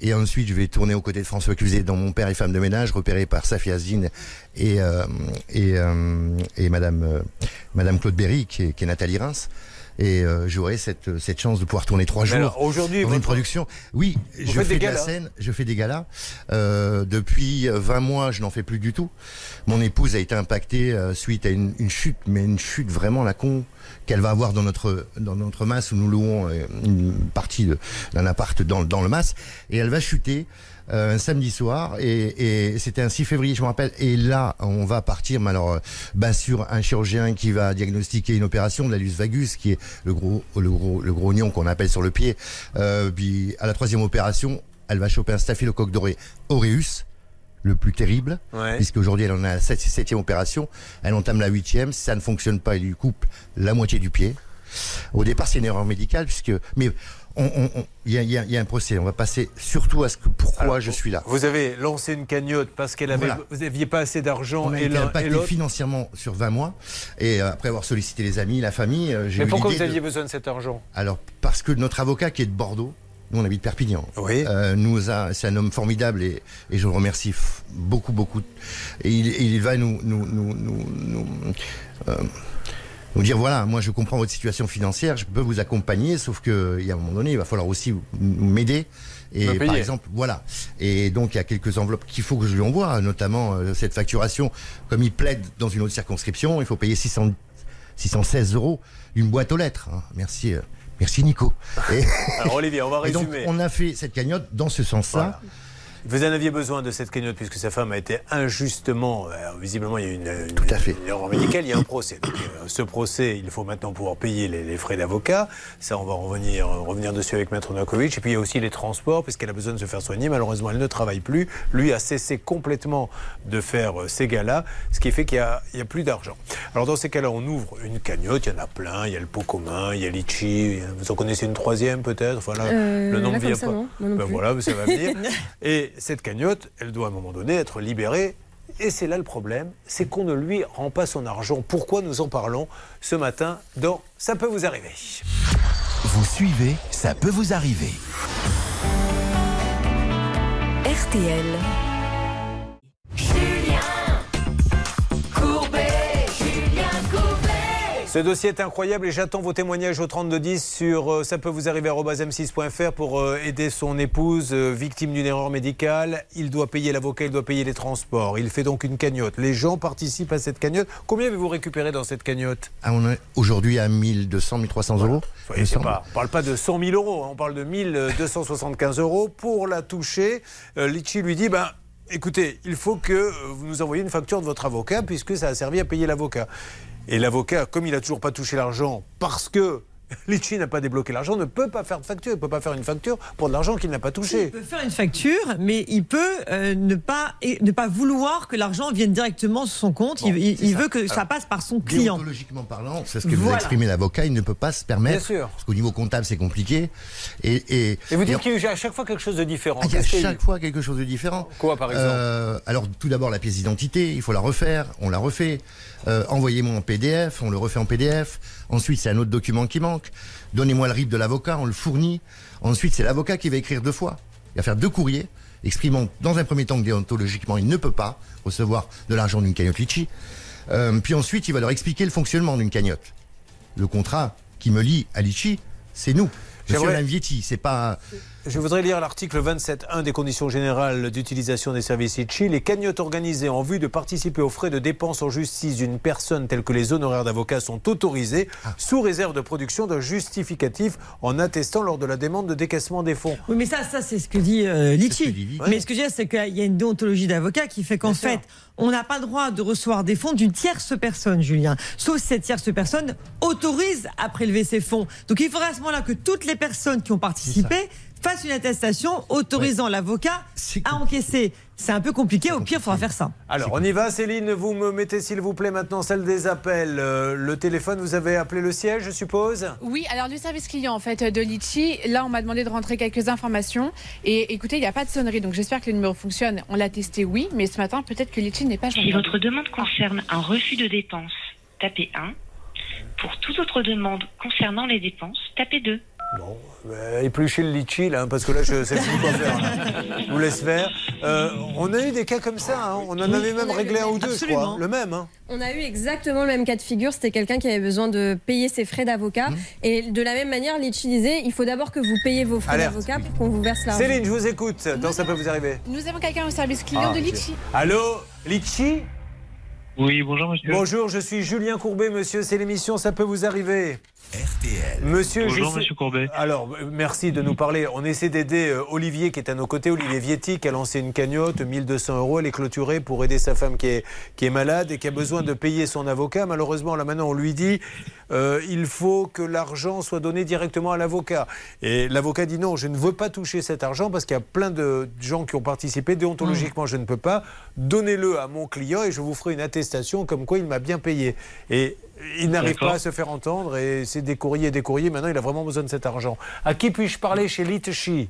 Et ensuite, je vais tourner aux côtés de François Cluzet dans Mon père et femme de ménage, repéré par Safi Azine et, euh, et, euh, et Madame, euh, Madame Claude Berry, qui est, qui est Nathalie Reims. Et euh, j'aurai cette, cette chance de pouvoir tourner trois jours aujourd'hui, dans une production. Oui, Vous je fais des de la galas scène, je fais des galas. Euh, depuis 20 mois, je n'en fais plus du tout. Mon épouse a été impactée euh, suite à une, une chute, mais une chute vraiment la con qu'elle va avoir dans notre dans notre masse où nous louons euh, une partie d'un appart dans, dans le masse et elle va chuter euh, un samedi soir. Et, et c'était un 6 février je me rappelle. Et là on va partir mais alors euh, bah, sur un chirurgien qui va diagnostiquer une opération de la lus vagus qui est le gros le gros le gros oignon qu'on appelle sur le pied. Euh, puis à la troisième opération elle va choper un staphylocoque doré aureus le plus terrible, Ouais. puisqu'aujourd'hui elle en a la sept- septième opération, elle entame la huitième, si ça ne fonctionne pas, il lui coupe la moitié du pied. Au départ c'est une erreur médicale, puisque mais il y, a, y y un procès, on va passer surtout à ce que pourquoi je suis là. Vous avez lancé une cagnotte parce qu'elle avait, Voilà. vous n'aviez pas assez d'argent On a et été et impacté financièrement sur 20 mois, et euh, après avoir sollicité les amis, la famille, euh, j'ai Mais eu pourquoi vous aviez de- besoin de cet argent? Alors, parce que notre avocat qui est de Bordeaux, nous on habite Perpignan, Oui. euh, nous a, c'est un homme formidable et, et je le remercie beaucoup, beaucoup. Et il, va nous, nous, nous, nous, nous, euh, nous dire voilà, moi je comprends votre situation financière, je peux vous accompagner, sauf que il y a un moment donné, il va falloir aussi vous- m'aider. Et par payer. exemple, voilà. Et donc il y a quelques enveloppes qu'il faut que je lui envoie, notamment euh, cette facturation. Comme il plaide dans une autre circonscription, il faut payer 600, 616 euros une boîte aux lettres. hein. Merci, euh, merci Nico. Et- Alors Olivier, on va et donc, résumer. on a fait cette cagnotte dans ce sens-là. Vous en aviez besoin de cette cagnotte puisque sa femme a été injustement, euh, visiblement il y a une, une, Tout à fait. une erreur médicale, il y a un procès. Donc, euh, ce procès, il faut maintenant pouvoir payer les, les frais d'avocat. Ça, on va revenir, euh, revenir dessus avec Maître Novakovic. Et puis il y a aussi les transports puisqu'elle a besoin de se faire soigner. Malheureusement, elle ne travaille plus. Lui a cessé complètement de faire euh, ces galas, ce qui fait qu'il n'y a, il y a plus d'argent. Alors dans ces cas-là, on ouvre une cagnotte. Il y en a plein. Il y a le pot commun, il y a Litchi. Vous en connaissez une troisième peut-être? Voilà, Euh, le nom là, vient ça, pas. non. Non Ben plus. voilà, mais ça va venir. Et cette cagnotte, elle doit à un moment donné être libérée. Et c'est là le problème, c'est qu'on ne lui rend pas son argent. Pourquoi nous en parlons ce matin dans Ça peut vous arriver Vous suivez, ça peut vous arriver. RTL. Ce dossier est incroyable et j'attends vos témoignages au 3210 sur euh, ça peut vous arriver à m6.fr pour euh, aider son épouse euh, victime d'une erreur médicale. Il doit payer l'avocat, il doit payer les transports. Il fait donc une cagnotte. Les gens participent à cette cagnotte. Combien avez-vous récupéré dans cette cagnotte? Ah, on est aujourd'hui à 1200, 1300 euros. semble. pas, on parle pas de 100 000 euros, hein, on parle de 1275 euros pour la toucher. Litchi lui dit ben, écoutez, il faut que vous nous envoyiez une facture de votre avocat puisque ça a servi à payer l'avocat. Et l'avocat, comme il a toujours pas touché l'argent parce que Litchi n'a pas débloqué l'argent, ne peut pas faire de facture. Il ne peut pas faire une facture pour de l'argent qu'il n'a pas touché. Il peut faire une facture, mais il peut euh, ne, pas, et ne pas vouloir que l'argent vienne directement sur son compte. il il- il veut que ça passe par son client. Déontologiquement parlant, c'est ce que vous Voilà. exprimé l'avocat, il ne peut pas se permettre. Bien sûr. Parce qu'au niveau comptable, c'est compliqué. Et, et, Et vous dites qu'il y a à chaque fois quelque chose de différent. Ah, il y a Qu'est-ce qu'il y a chaque fois quelque chose de différent. Quoi, par exemple Euh, Alors, tout d'abord, la pièce d'identité, il faut la refaire, on la refait. Euh, Envoyez-moi en PDF, on le refait en PDF. Ensuite, c'est un autre document qui manque. Donnez-moi le RIB de l'avocat, on le fournit. Ensuite, c'est l'avocat qui va écrire deux fois. Il va faire deux courriers, exprimant dans un premier temps que déontologiquement, il ne peut pas recevoir de l'argent d'une cagnotte Litchi. Euh, puis ensuite, il va leur expliquer le fonctionnement d'une cagnotte. Le contrat qui me lie à Litchi, c'est nous. Monsieur J'aimerais- Alain Vietti, c'est pas... Je voudrais lire l'article 27.1 des conditions générales d'utilisation des services ITCHI. Les cagnottes organisées en vue de participer aux frais de dépenses en justice d'une personne telle que les honoraires d'avocat sont autorisées sous réserve de production d'un justificatif en attestant lors de la demande de décaissement des fonds. Oui, mais ça, ça c'est ce que dit euh, Litchi. Mais ce que je veux dire, c'est qu'il y a une déontologie d'avocat qui fait qu'en fait, on n'a pas le droit de recevoir des fonds d'une tierce personne, Julien. Sauf si cette tierce personne autorise à prélever ces fonds. Donc il faudrait à ce moment-là que toutes les personnes qui ont participé fassent une attestation autorisant l'avocat à encaisser. C'est un peu compliqué, au pire, il faudra faire ça. Alors, on y va, Céline. Vous me mettez, s'il vous plaît, maintenant celle des appels. Euh, le téléphone, vous avez appelé le siège, je suppose? Oui, alors le service client en fait de Litchi, là on m'a demandé de rentrer quelques informations et écoutez, il n'y a pas de sonnerie donc j'espère que le numéro fonctionne. On l'a testé, oui, mais ce matin peut-être que Litchi n'est pas Si joignable. votre demande concerne un refus de dépenses, tapez 1. Pour toute autre demande concernant les dépenses, tapez 2. Euh, éplucher le litchi, là, hein, parce que là, je sais plus quoi faire. là. Je vous laisse faire. Euh, on a eu des cas comme ça. hein. On en Oui, avait même réglé un ou deux, je Absolument. crois. Le même. hein. On a eu exactement le même cas de figure. C'était quelqu'un qui avait besoin de payer ses frais d'avocat. Mmh. Et de la même manière, Litchi disait il faut d'abord que vous payiez vos frais d'avocat pour qu'on vous verse l'argent. Céline, je vous écoute. Dans ça peut vous arriver. Nous avons quelqu'un au service client Ah, de. Litchi. Allô, Litchi? Oui, bonjour monsieur. Bonjour, je suis Julien Courbet, monsieur. C'est l'émission Ça peut vous arriver. RTL. Monsieur, Bonjour, monsieur Courbet. Alors, merci de nous parler. On essaie d'aider euh, Olivier qui est à nos côtés. Olivier Vietti qui a lancé une cagnotte, 1200 euros. Elle est clôturée pour aider sa femme qui est, qui est malade et qui a besoin de payer son avocat. Malheureusement, là maintenant, on lui dit euh, il faut que l'argent soit donné directement à l'avocat. Et l'avocat dit non, je ne veux pas toucher cet argent parce qu'il y a plein de gens qui ont participé. Déontologiquement, je ne peux pas. Donnez-le à mon client et je vous ferai une attestation comme quoi il m'a bien payé. Et il n'arrive pas à se faire entendre et c'est des courriers et des courriers. Maintenant, il a vraiment besoin de cet argent. À qui puis-je parler chez Litchi?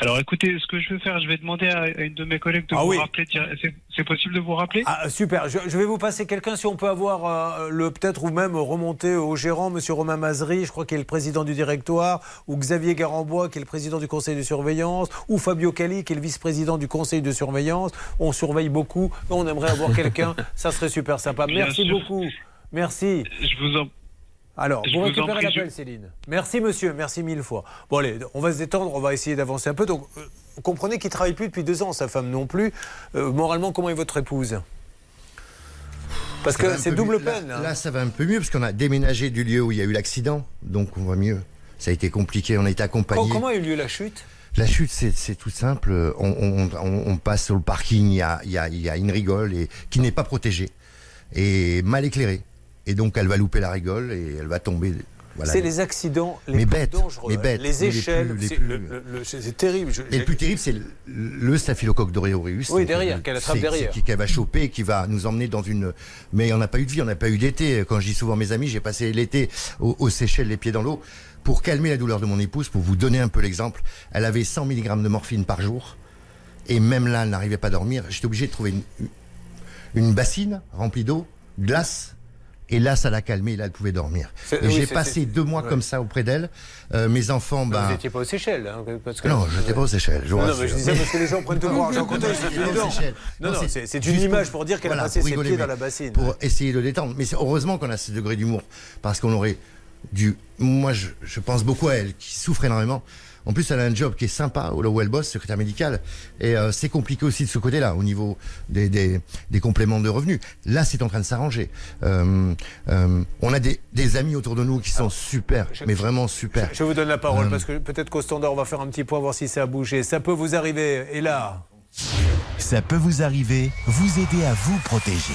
Alors écoutez, ce que je vais faire, je vais demander à, une de mes collègues de Ah vous oui. rappeler. C'est possible de vous rappeler? Ah, super. Je, je vais vous passer quelqu'un si on peut avoir euh, le peut-être ou même remonter au gérant, Monsieur Romain Mazry, je crois qu'il est le président du directoire, ou Xavier Garambois qui est le président du conseil de surveillance, ou Fabio Cali qui est le vice-président du conseil de surveillance. On surveille beaucoup. On aimerait avoir quelqu'un. Ça serait super sympa. Bien Merci sûr. beaucoup. Merci. Je vous en. Alors, Je vous récupérez l'appel, je- Céline. Merci, monsieur. Merci mille fois. Bon, allez, on va se détendre. On va essayer d'avancer un peu. Donc, euh, comprenez qu'il travaille plus depuis deux ans, sa femme non plus. Euh, moralement, comment est votre épouse? Parce Ça que c'est double mieux. Là- peine. hein. Là, ça va un peu mieux parce qu'on a déménagé du lieu où il y a eu l'accident, donc on va mieux. Ça a été compliqué, on a été accompagné. Co- comment a eu lieu la chute? La chute, c'est tout simple. On, on- on- on passe sur le parking, il y a, il y a- il y a une rigole et, qui n'est pas protégée et mal éclairée. Et donc, elle va louper la rigole et elle va tomber. Voilà. C'est les accidents les Mais plus bêtes, dangereux. mais bêtes, les échelles, c'est terrible. Je- Et le plus terrible, c'est le, le staphylocoque aureus. Oui, derrière, qu'elle attrape derrière. Qu'elle va choper, qui va nous emmener dans une. Mais on n'a pas eu de vie, on n'a pas eu d'été. Quand je dis souvent à mes amis, j'ai passé l'été au- aux Seychelles, les pieds dans l'eau, pour calmer la douleur de mon épouse, pour vous donner un peu l'exemple. Elle avait 100 mg de morphine par jour. Et même là, elle n'arrivait pas à dormir. J'étais obligé de trouver une, une bassine remplie d'eau, glace, Et là, ça l'a calmée, là, elle pouvait dormir. Et oui, j'ai passé deux mois comme ça auprès d'elle. Euh, mes enfants, Vous ben. n'étiez pas aux Seychelles. hein, parce que... Non, je n'étais pas aux Seychelles. je vous Non, mais je disais parce que les gens prennent tout pour argent comptant. Non. Non, non, c'est une image pour dire qu'elle a passé ses pieds dans la bassine. Pour essayer de détendre. Mais c'est heureusement qu'on a ce degré d'humour. Parce qu'on aurait dû. Moi, je, je pense beaucoup à elle, qui souffre énormément. En plus, elle a un job qui est sympa, là où elle bosse, secrétaire médicale. Et euh, c'est compliqué aussi de ce côté-là, au niveau des, des, des compléments de revenus. Là, c'est en train de s'arranger. Euh, euh, on a des, des amis autour de nous qui sont super, mais vraiment super. Je vous donne la parole Euh, parce que peut-être qu'au standard, on va faire un petit point, voir si ça a bougé. Ça peut vous arriver. Et là, Ça peut vous arriver, vous aider à vous protéger.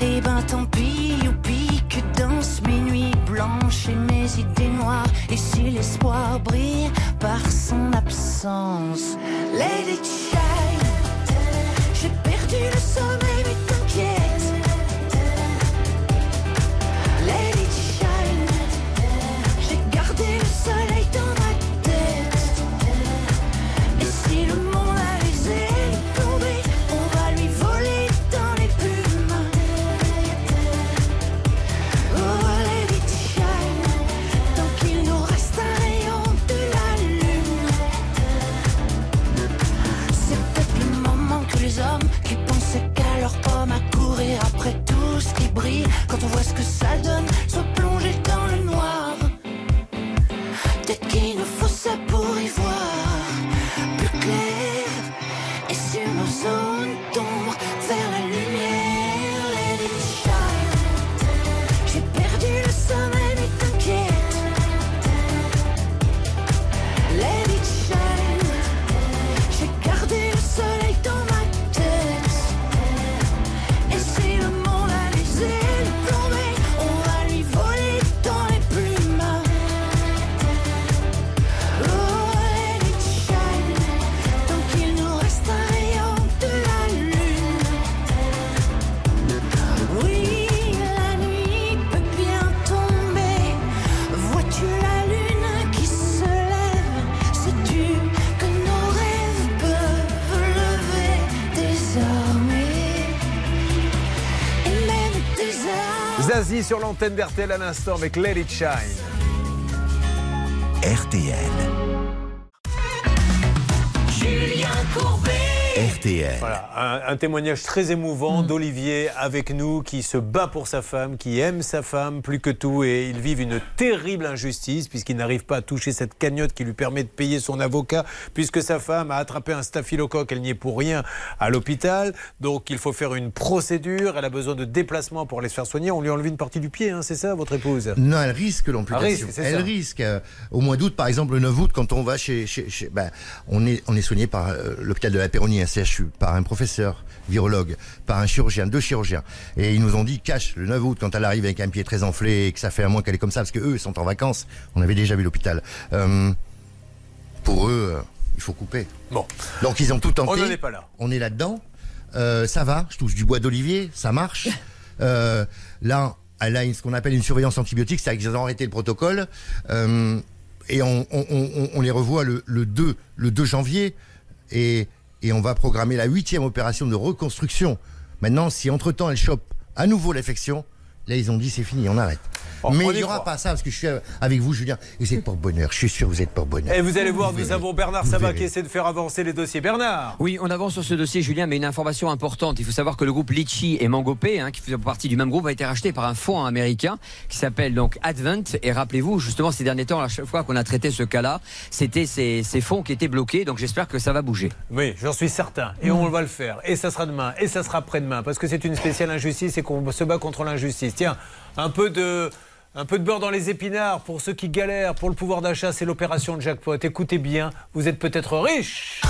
Et ben tant pis, youpi, que dansent mes nuits blanches et mes idées noires. Et si l'espoir brille par son absence, Lady Child, j'ai perdu le sommeil, Sur l'antenne d'RTL à l'instant avec Let It Shine. RTL. RTL. Voilà, un, un témoignage très émouvant Mm. d'Olivier avec nous qui se bat pour sa femme, qui aime sa femme plus que tout et ils vivent une terrible injustice puisqu'il n'arrive pas à toucher cette cagnotte qui lui permet de payer son avocat puisque sa femme a attrapé un staphylocoque, elle n'y est pour rien à l'hôpital. Donc il faut faire une procédure, elle a besoin de déplacement pour aller se faire soigner. On lui a enlevé une partie du pied, hein, c'est ça votre épouse? Non, elle risque Ah, l'amputation. c'est elle ça. risque. euh, au mois d'août, par exemple, le 9 août, quand on va chez, chez, chez- ben, on est, on est soigné par euh, l'hôpital de la Péronie, un CHU, par un professeur virologue, par un chirurgien, deux chirurgiens. Et ils nous ont dit, cache, le 9 août, quand elle arrive avec un pied très enflé et que ça fait un mois qu'elle est comme ça, parce que eux sont en vacances, on avait déjà vu l'hôpital. Euh, pour eux, euh, il faut couper. Bon. Donc ils ont tout tenté. On n'en est pas là. On est là-dedans. Euh, ça va, je touche du bois d'olivier, ça marche. Là, elle a ce qu'on appelle une surveillance antibiotique, c'est-à-dire qu'ils ont arrêté le protocole. Et on, on- on- on les revoit le, le 2, le 2 janvier. Et, et on va programmer la huitième opération de reconstruction. Maintenant, si entre-temps elle chope à nouveau l'infection, là ils ont dit c'est fini, on arrête. Mais on il y n'y aura pas ça, parce que je suis avec vous, Julien, et vous êtes pour bonheur. Je suis sûr que vous êtes pour bonheur. Et vous allez voir, nous verrez. avons Bernard Vous Sabat qui essaie de faire avancer les dossiers. Bernard Oui, on avance sur ce dossier, Julien, mais une information importante. Il faut savoir que le groupe Litchi et Mangopé, hein, qui faisaient partie du même groupe, a été racheté par un fonds américain qui s'appelle donc Advent. Et rappelez-vous, justement, ces derniers temps, à chaque fois qu'on a traité ce cas-là, c'était ces, ces fonds qui étaient bloqués. Donc j'espère que ça va bouger. Oui, j'en suis certain. Et on va le faire. Et ça sera demain. Et ça sera après-demain. Parce que c'est une spéciale injustice et qu'on se bat contre l'injustice. Tiens, un peu de. Un peu de beurre dans les épinards pour ceux qui galèrent pour le pouvoir d'achat, c'est l'opération de jackpot. Écoutez bien, vous êtes peut-être riche.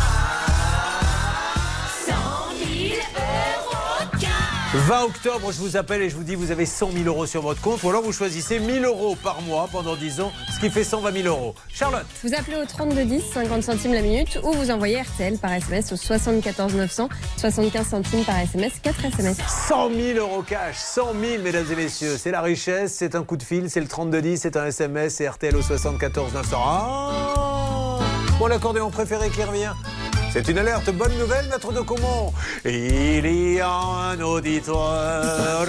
20 octobre, je vous appelle et je vous dis vous avez 100 000 euros sur votre compte ou alors vous choisissez 1000 euros par mois pendant 10 ans, ce qui fait 120 000 euros. Charlotte Vous appelez au 3210, 50 centimes la minute, ou vous envoyez RTL par SMS au 74 900, 75 centimes par SMS, 4 SMS. 100 000 euros cash, 100 000 mesdames et messieurs, c'est la richesse, c'est un coup de fil, c'est le 3210, c'est un SMS, c'est RTL au 74 900. Ah Mon accordéon préféré qui revient c'est une alerte, bonne nouvelle, maître de Comont. Il y a un auditeur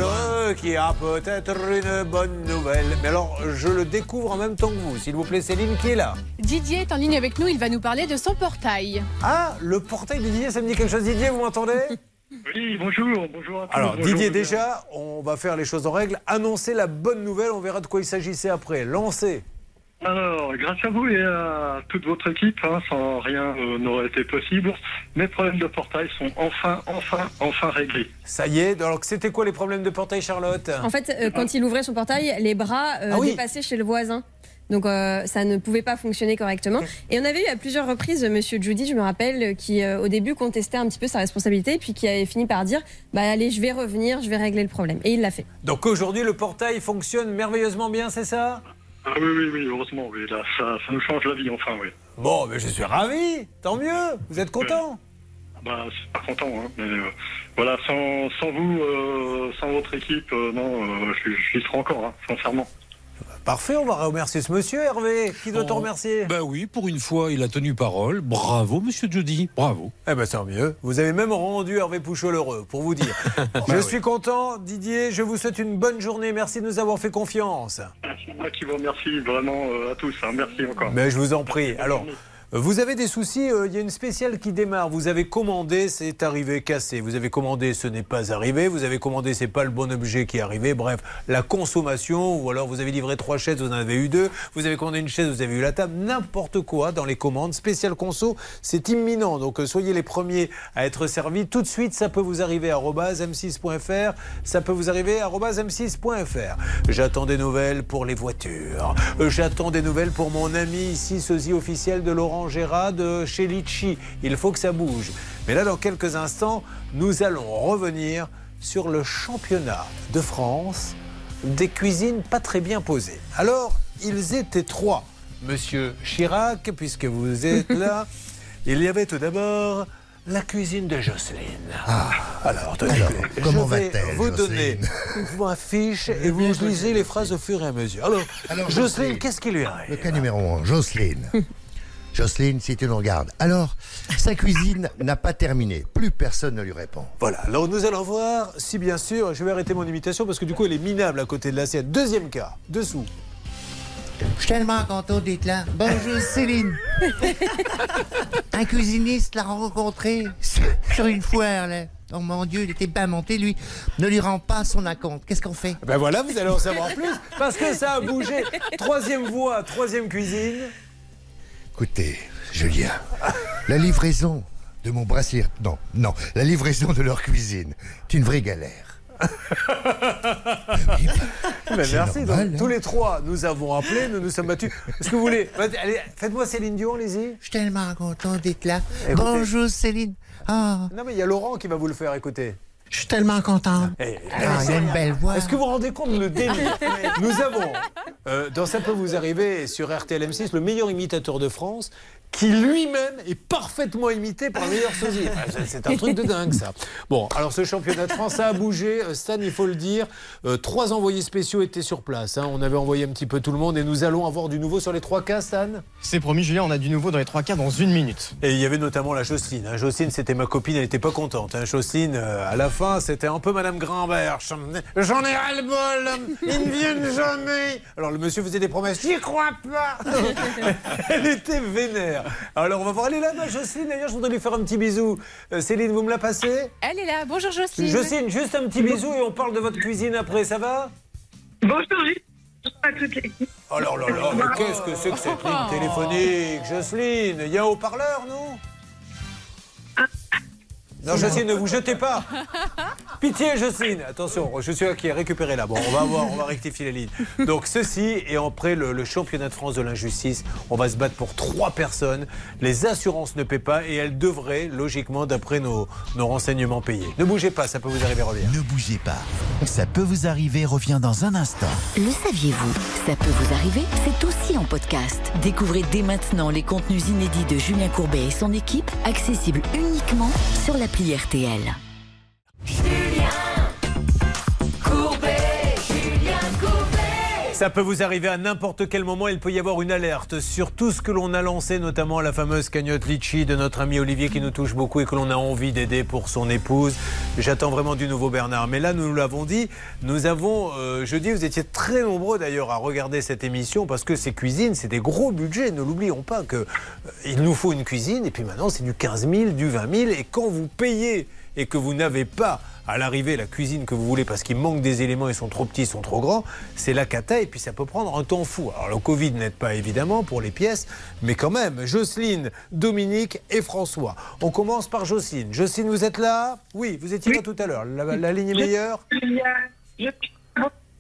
qui a peut-être une bonne nouvelle. Mais alors, je le découvre en même temps que vous. S'il vous plaît, Céline, qui est là? Didier est en ligne avec nous, il va nous parler de son portail. Ah, le portail de Didier, ça me dit quelque chose. Didier, vous m'entendez? Oui, bonjour, bonjour à tous. Alors, bonjour, Didier, bonjour. déjà, on va faire les choses en règle. Annoncer la bonne nouvelle, on verra de quoi il s'agissait après. Lancez. Alors, grâce à vous et à toute votre équipe, hein, sans rien euh, n'aurait été possible, mes problèmes de portail sont enfin, enfin, enfin réglés. Ça y est. Alors, c'était quoi les problèmes de portail, Charlotte? En fait, euh, quand il ouvrait son portail, les bras euh, Ah oui. dépassaient chez le voisin. Donc euh, ça ne pouvait pas fonctionner correctement. Et on avait eu à plusieurs reprises Monsieur Judy, je me rappelle, qui euh, au début contestait un petit peu sa responsabilité, puis qui avait fini par dire bah allez, je vais revenir, je vais régler le problème. Et il l'a fait. Donc, aujourd'hui, le portail fonctionne merveilleusement bien, c'est ça? Ah oui, oui, oui, heureusement, oui, là, ça, ça nous change la vie, enfin, oui. Bon, mais je suis ravi. Tant mieux. Vous êtes content Bah, c'est pas content, hein, mais euh, voilà, sans, sans vous, euh, sans votre équipe, euh, non, euh, je, je serai encore, hein, sincèrement. Parfait, on va remercier ce monsieur, Hervé. Qui doit te Oh, remercier Ben oui, pour une fois, il a tenu parole. Bravo, monsieur Jody. Bravo. Eh ben, tant mieux. Vous avez même rendu Hervé Pouchol heureux, pour vous dire. je suis content, Didier. Je vous souhaite une bonne journée. Merci de nous avoir fait confiance. C'est moi qui vous remercie vraiment euh, à tous, hein, merci encore. Mais je vous en prie. Alors. Vous avez des soucis, euh, il y a une spéciale qui démarre. Vous avez commandé, c'est arrivé cassé. Vous avez commandé, ce n'est pas arrivé. Vous avez commandé, c'est pas le bon objet qui est arrivé. Bref, la consommation, ou alors vous avez livré trois chaises, vous en avez eu deux. Vous avez commandé une chaise, vous avez eu la table. N'importe quoi dans les commandes. Spécial conso, c'est imminent. Donc euh, soyez les premiers à être servis. Tout de suite, ça peut vous arriver à m6.fr. Ça peut vous arriver à m6.fr. J'attends des nouvelles pour les voitures. Euh, J'attends des nouvelles pour mon ami ici, sosie officiel de Laurent Gérard de chez Litchi. Il faut que ça bouge. Mais là, dans quelques instants, nous allons revenir sur le championnat de France des cuisines pas très bien posées. Alors, ils étaient trois. Monsieur Chirac, puisque vous êtes là, il y avait tout d'abord la cuisine de Jocelyne. alors, tenez, alors, je comment vais va-t-elle, vous donner ma fiche et vous lisez les phrases au fur et à mesure. Alors, Jocelyne, qu'est-ce qui lui arrive Le cas numéro 1, Jocelyne. Jocelyne, si tu nous regardes. Alors, sa cuisine n'a pas terminé. Plus personne ne lui répond. Voilà, alors nous allons voir si bien sûr, je vais arrêter mon imitation parce que du coup elle est minable à côté de l'assiette. Deuxième cas, dessous. Je suis tellement content d'être là. Bonjour Céline. Un cuisiniste l'a rencontré sur une foire, là. Oh mon Dieu, il était pas monté, lui. Ne lui rend pas son acompte. Qu'est-ce qu'on fait? Ben voilà, vous allez en savoir plus parce que ça a bougé. Troisième voie, troisième cuisine. Écoutez, Julien, la livraison de mon brassier... Non, non, la livraison de leur cuisine, c'est une vraie galère. Ben merci. donc, hein. tous les trois, nous avons appelé, nous nous sommes battus. Est-ce que vous voulez Allez, faites-moi Céline Dion, allez-y. Je suis tellement content d'être là. Écoutez. Bonjour Céline. Ah, Non mais il y a Laurent qui va vous le faire, écoutez. Je suis tellement content. Eh, Ah, il a une belle voix. Est-ce que vous vous rendez compte de le délit Nous avons, euh, dans Ça peut vous arriver, sur RTL M6, le meilleur imitateur de France, qui lui-même est parfaitement imité par le meilleur sosie. C'est- un truc de dingue, ça. Bon, alors ce championnat de France, ça a bougé. Euh, Stan, il faut le dire, euh, trois envoyés spéciaux étaient sur place. hein. On avait envoyé un petit peu tout le monde et nous allons avoir du nouveau sur les trois cas, Stan. C'est promis, Julien, on a du nouveau dans les trois cas dans une minute. Et il y avait notamment la Jocelyne. hein. Jocelyne, c'était ma copine, elle n'était pas contente. hein. Jocelyne, euh, à la fin, c'était un peu Madame Grimbert. J'en ai ras-le-bol, ils ne viennent jamais. Alors le monsieur faisait des promesses, j'y crois pas. elle était vénère. Alors on va voir, elle est là, ma Jocelyne. D'ailleurs, je voudrais lui faire un petit bisou. Euh, Céline, vous me la passez? Elle est là. Bonjour Jocelyne. Jocelyne, juste un petit bisou et on parle de votre cuisine après, ça va? Bonjour, bonjour à toute l'équipe. Oh là là là, mais qu'est-ce que c'est que cette ligne téléphonique Jocelyne, il y a un haut-parleur, non? Non, Jocelyne, ne vous jetez pas. Pitié, Jocelyne. Attention, je suis là qui est récupéré là. Bon, on va voir, on va rectifier les lignes. Donc, ceci, et après le, le championnat de France de l'injustice, on va se battre pour trois personnes. Les assurances ne paient pas et elles devraient, logiquement, d'après nos, nos renseignements, payer. Ne bougez pas, ça peut vous arriver, revient. Ne bougez pas. Ça peut vous arriver, revient dans un instant. Le saviez-vous? Ça peut vous arriver, c'est aussi en podcast. Découvrez dès maintenant les contenus inédits de Julien Courbet et son équipe, accessibles uniquement sur l'appli RTL. Ça peut vous arriver à n'importe quel moment. Il peut y avoir une alerte sur tout ce que l'on a lancé, notamment la fameuse cagnotte Litchi de notre ami Olivier qui nous touche beaucoup et que l'on a envie d'aider pour son épouse. J'attends vraiment du nouveau Bernard. Mais là, nous l'avons dit, nous avons, euh, jeudi, vous étiez très nombreux d'ailleurs à regarder cette émission parce que ces cuisines, c'est des gros budgets. Ne l'oublions pas que euh, il nous faut une cuisine et puis maintenant c'est du 15 000, du 20 000 et quand vous payez et que vous n'avez pas à l'arrivée la cuisine que vous voulez parce qu'il manque des éléments, ils sont trop petits, ils sont trop grands, c'est la cata et puis ça peut prendre un temps fou. Alors le Covid n'aide pas évidemment pour les pièces, mais quand même, Jocelyne, Dominique et François. On commence par Jocelyne. Jocelyne, vous êtes là? Oui, vous étiez là tout à l'heure. La, la ligne est meilleure?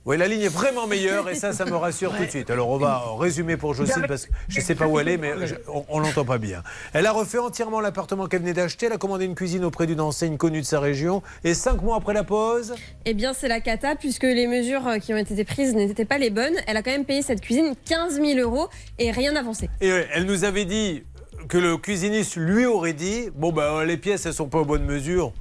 Oui, la ligne est vraiment meilleure et ça, ça me rassure tout de suite. Alors, on va résumer pour Jocelyne parce que je ne sais pas où elle est, mais je- on, on l'entend pas bien. Elle a refait entièrement l'appartement qu'elle venait d'acheter. Elle a commandé une cuisine auprès d'une enseigne connue de sa région. Et cinq mois après la pause, Eh bien, c'est la cata, puisque les mesures euh, qui ont été prises n'étaient pas les bonnes. Elle a quand même payé cette cuisine 15 000 euros et rien avancé. et elle nous avait dit que le cuisiniste lui aurait dit Bon, ben, les pièces, elles sont pas aux bonnes mesures.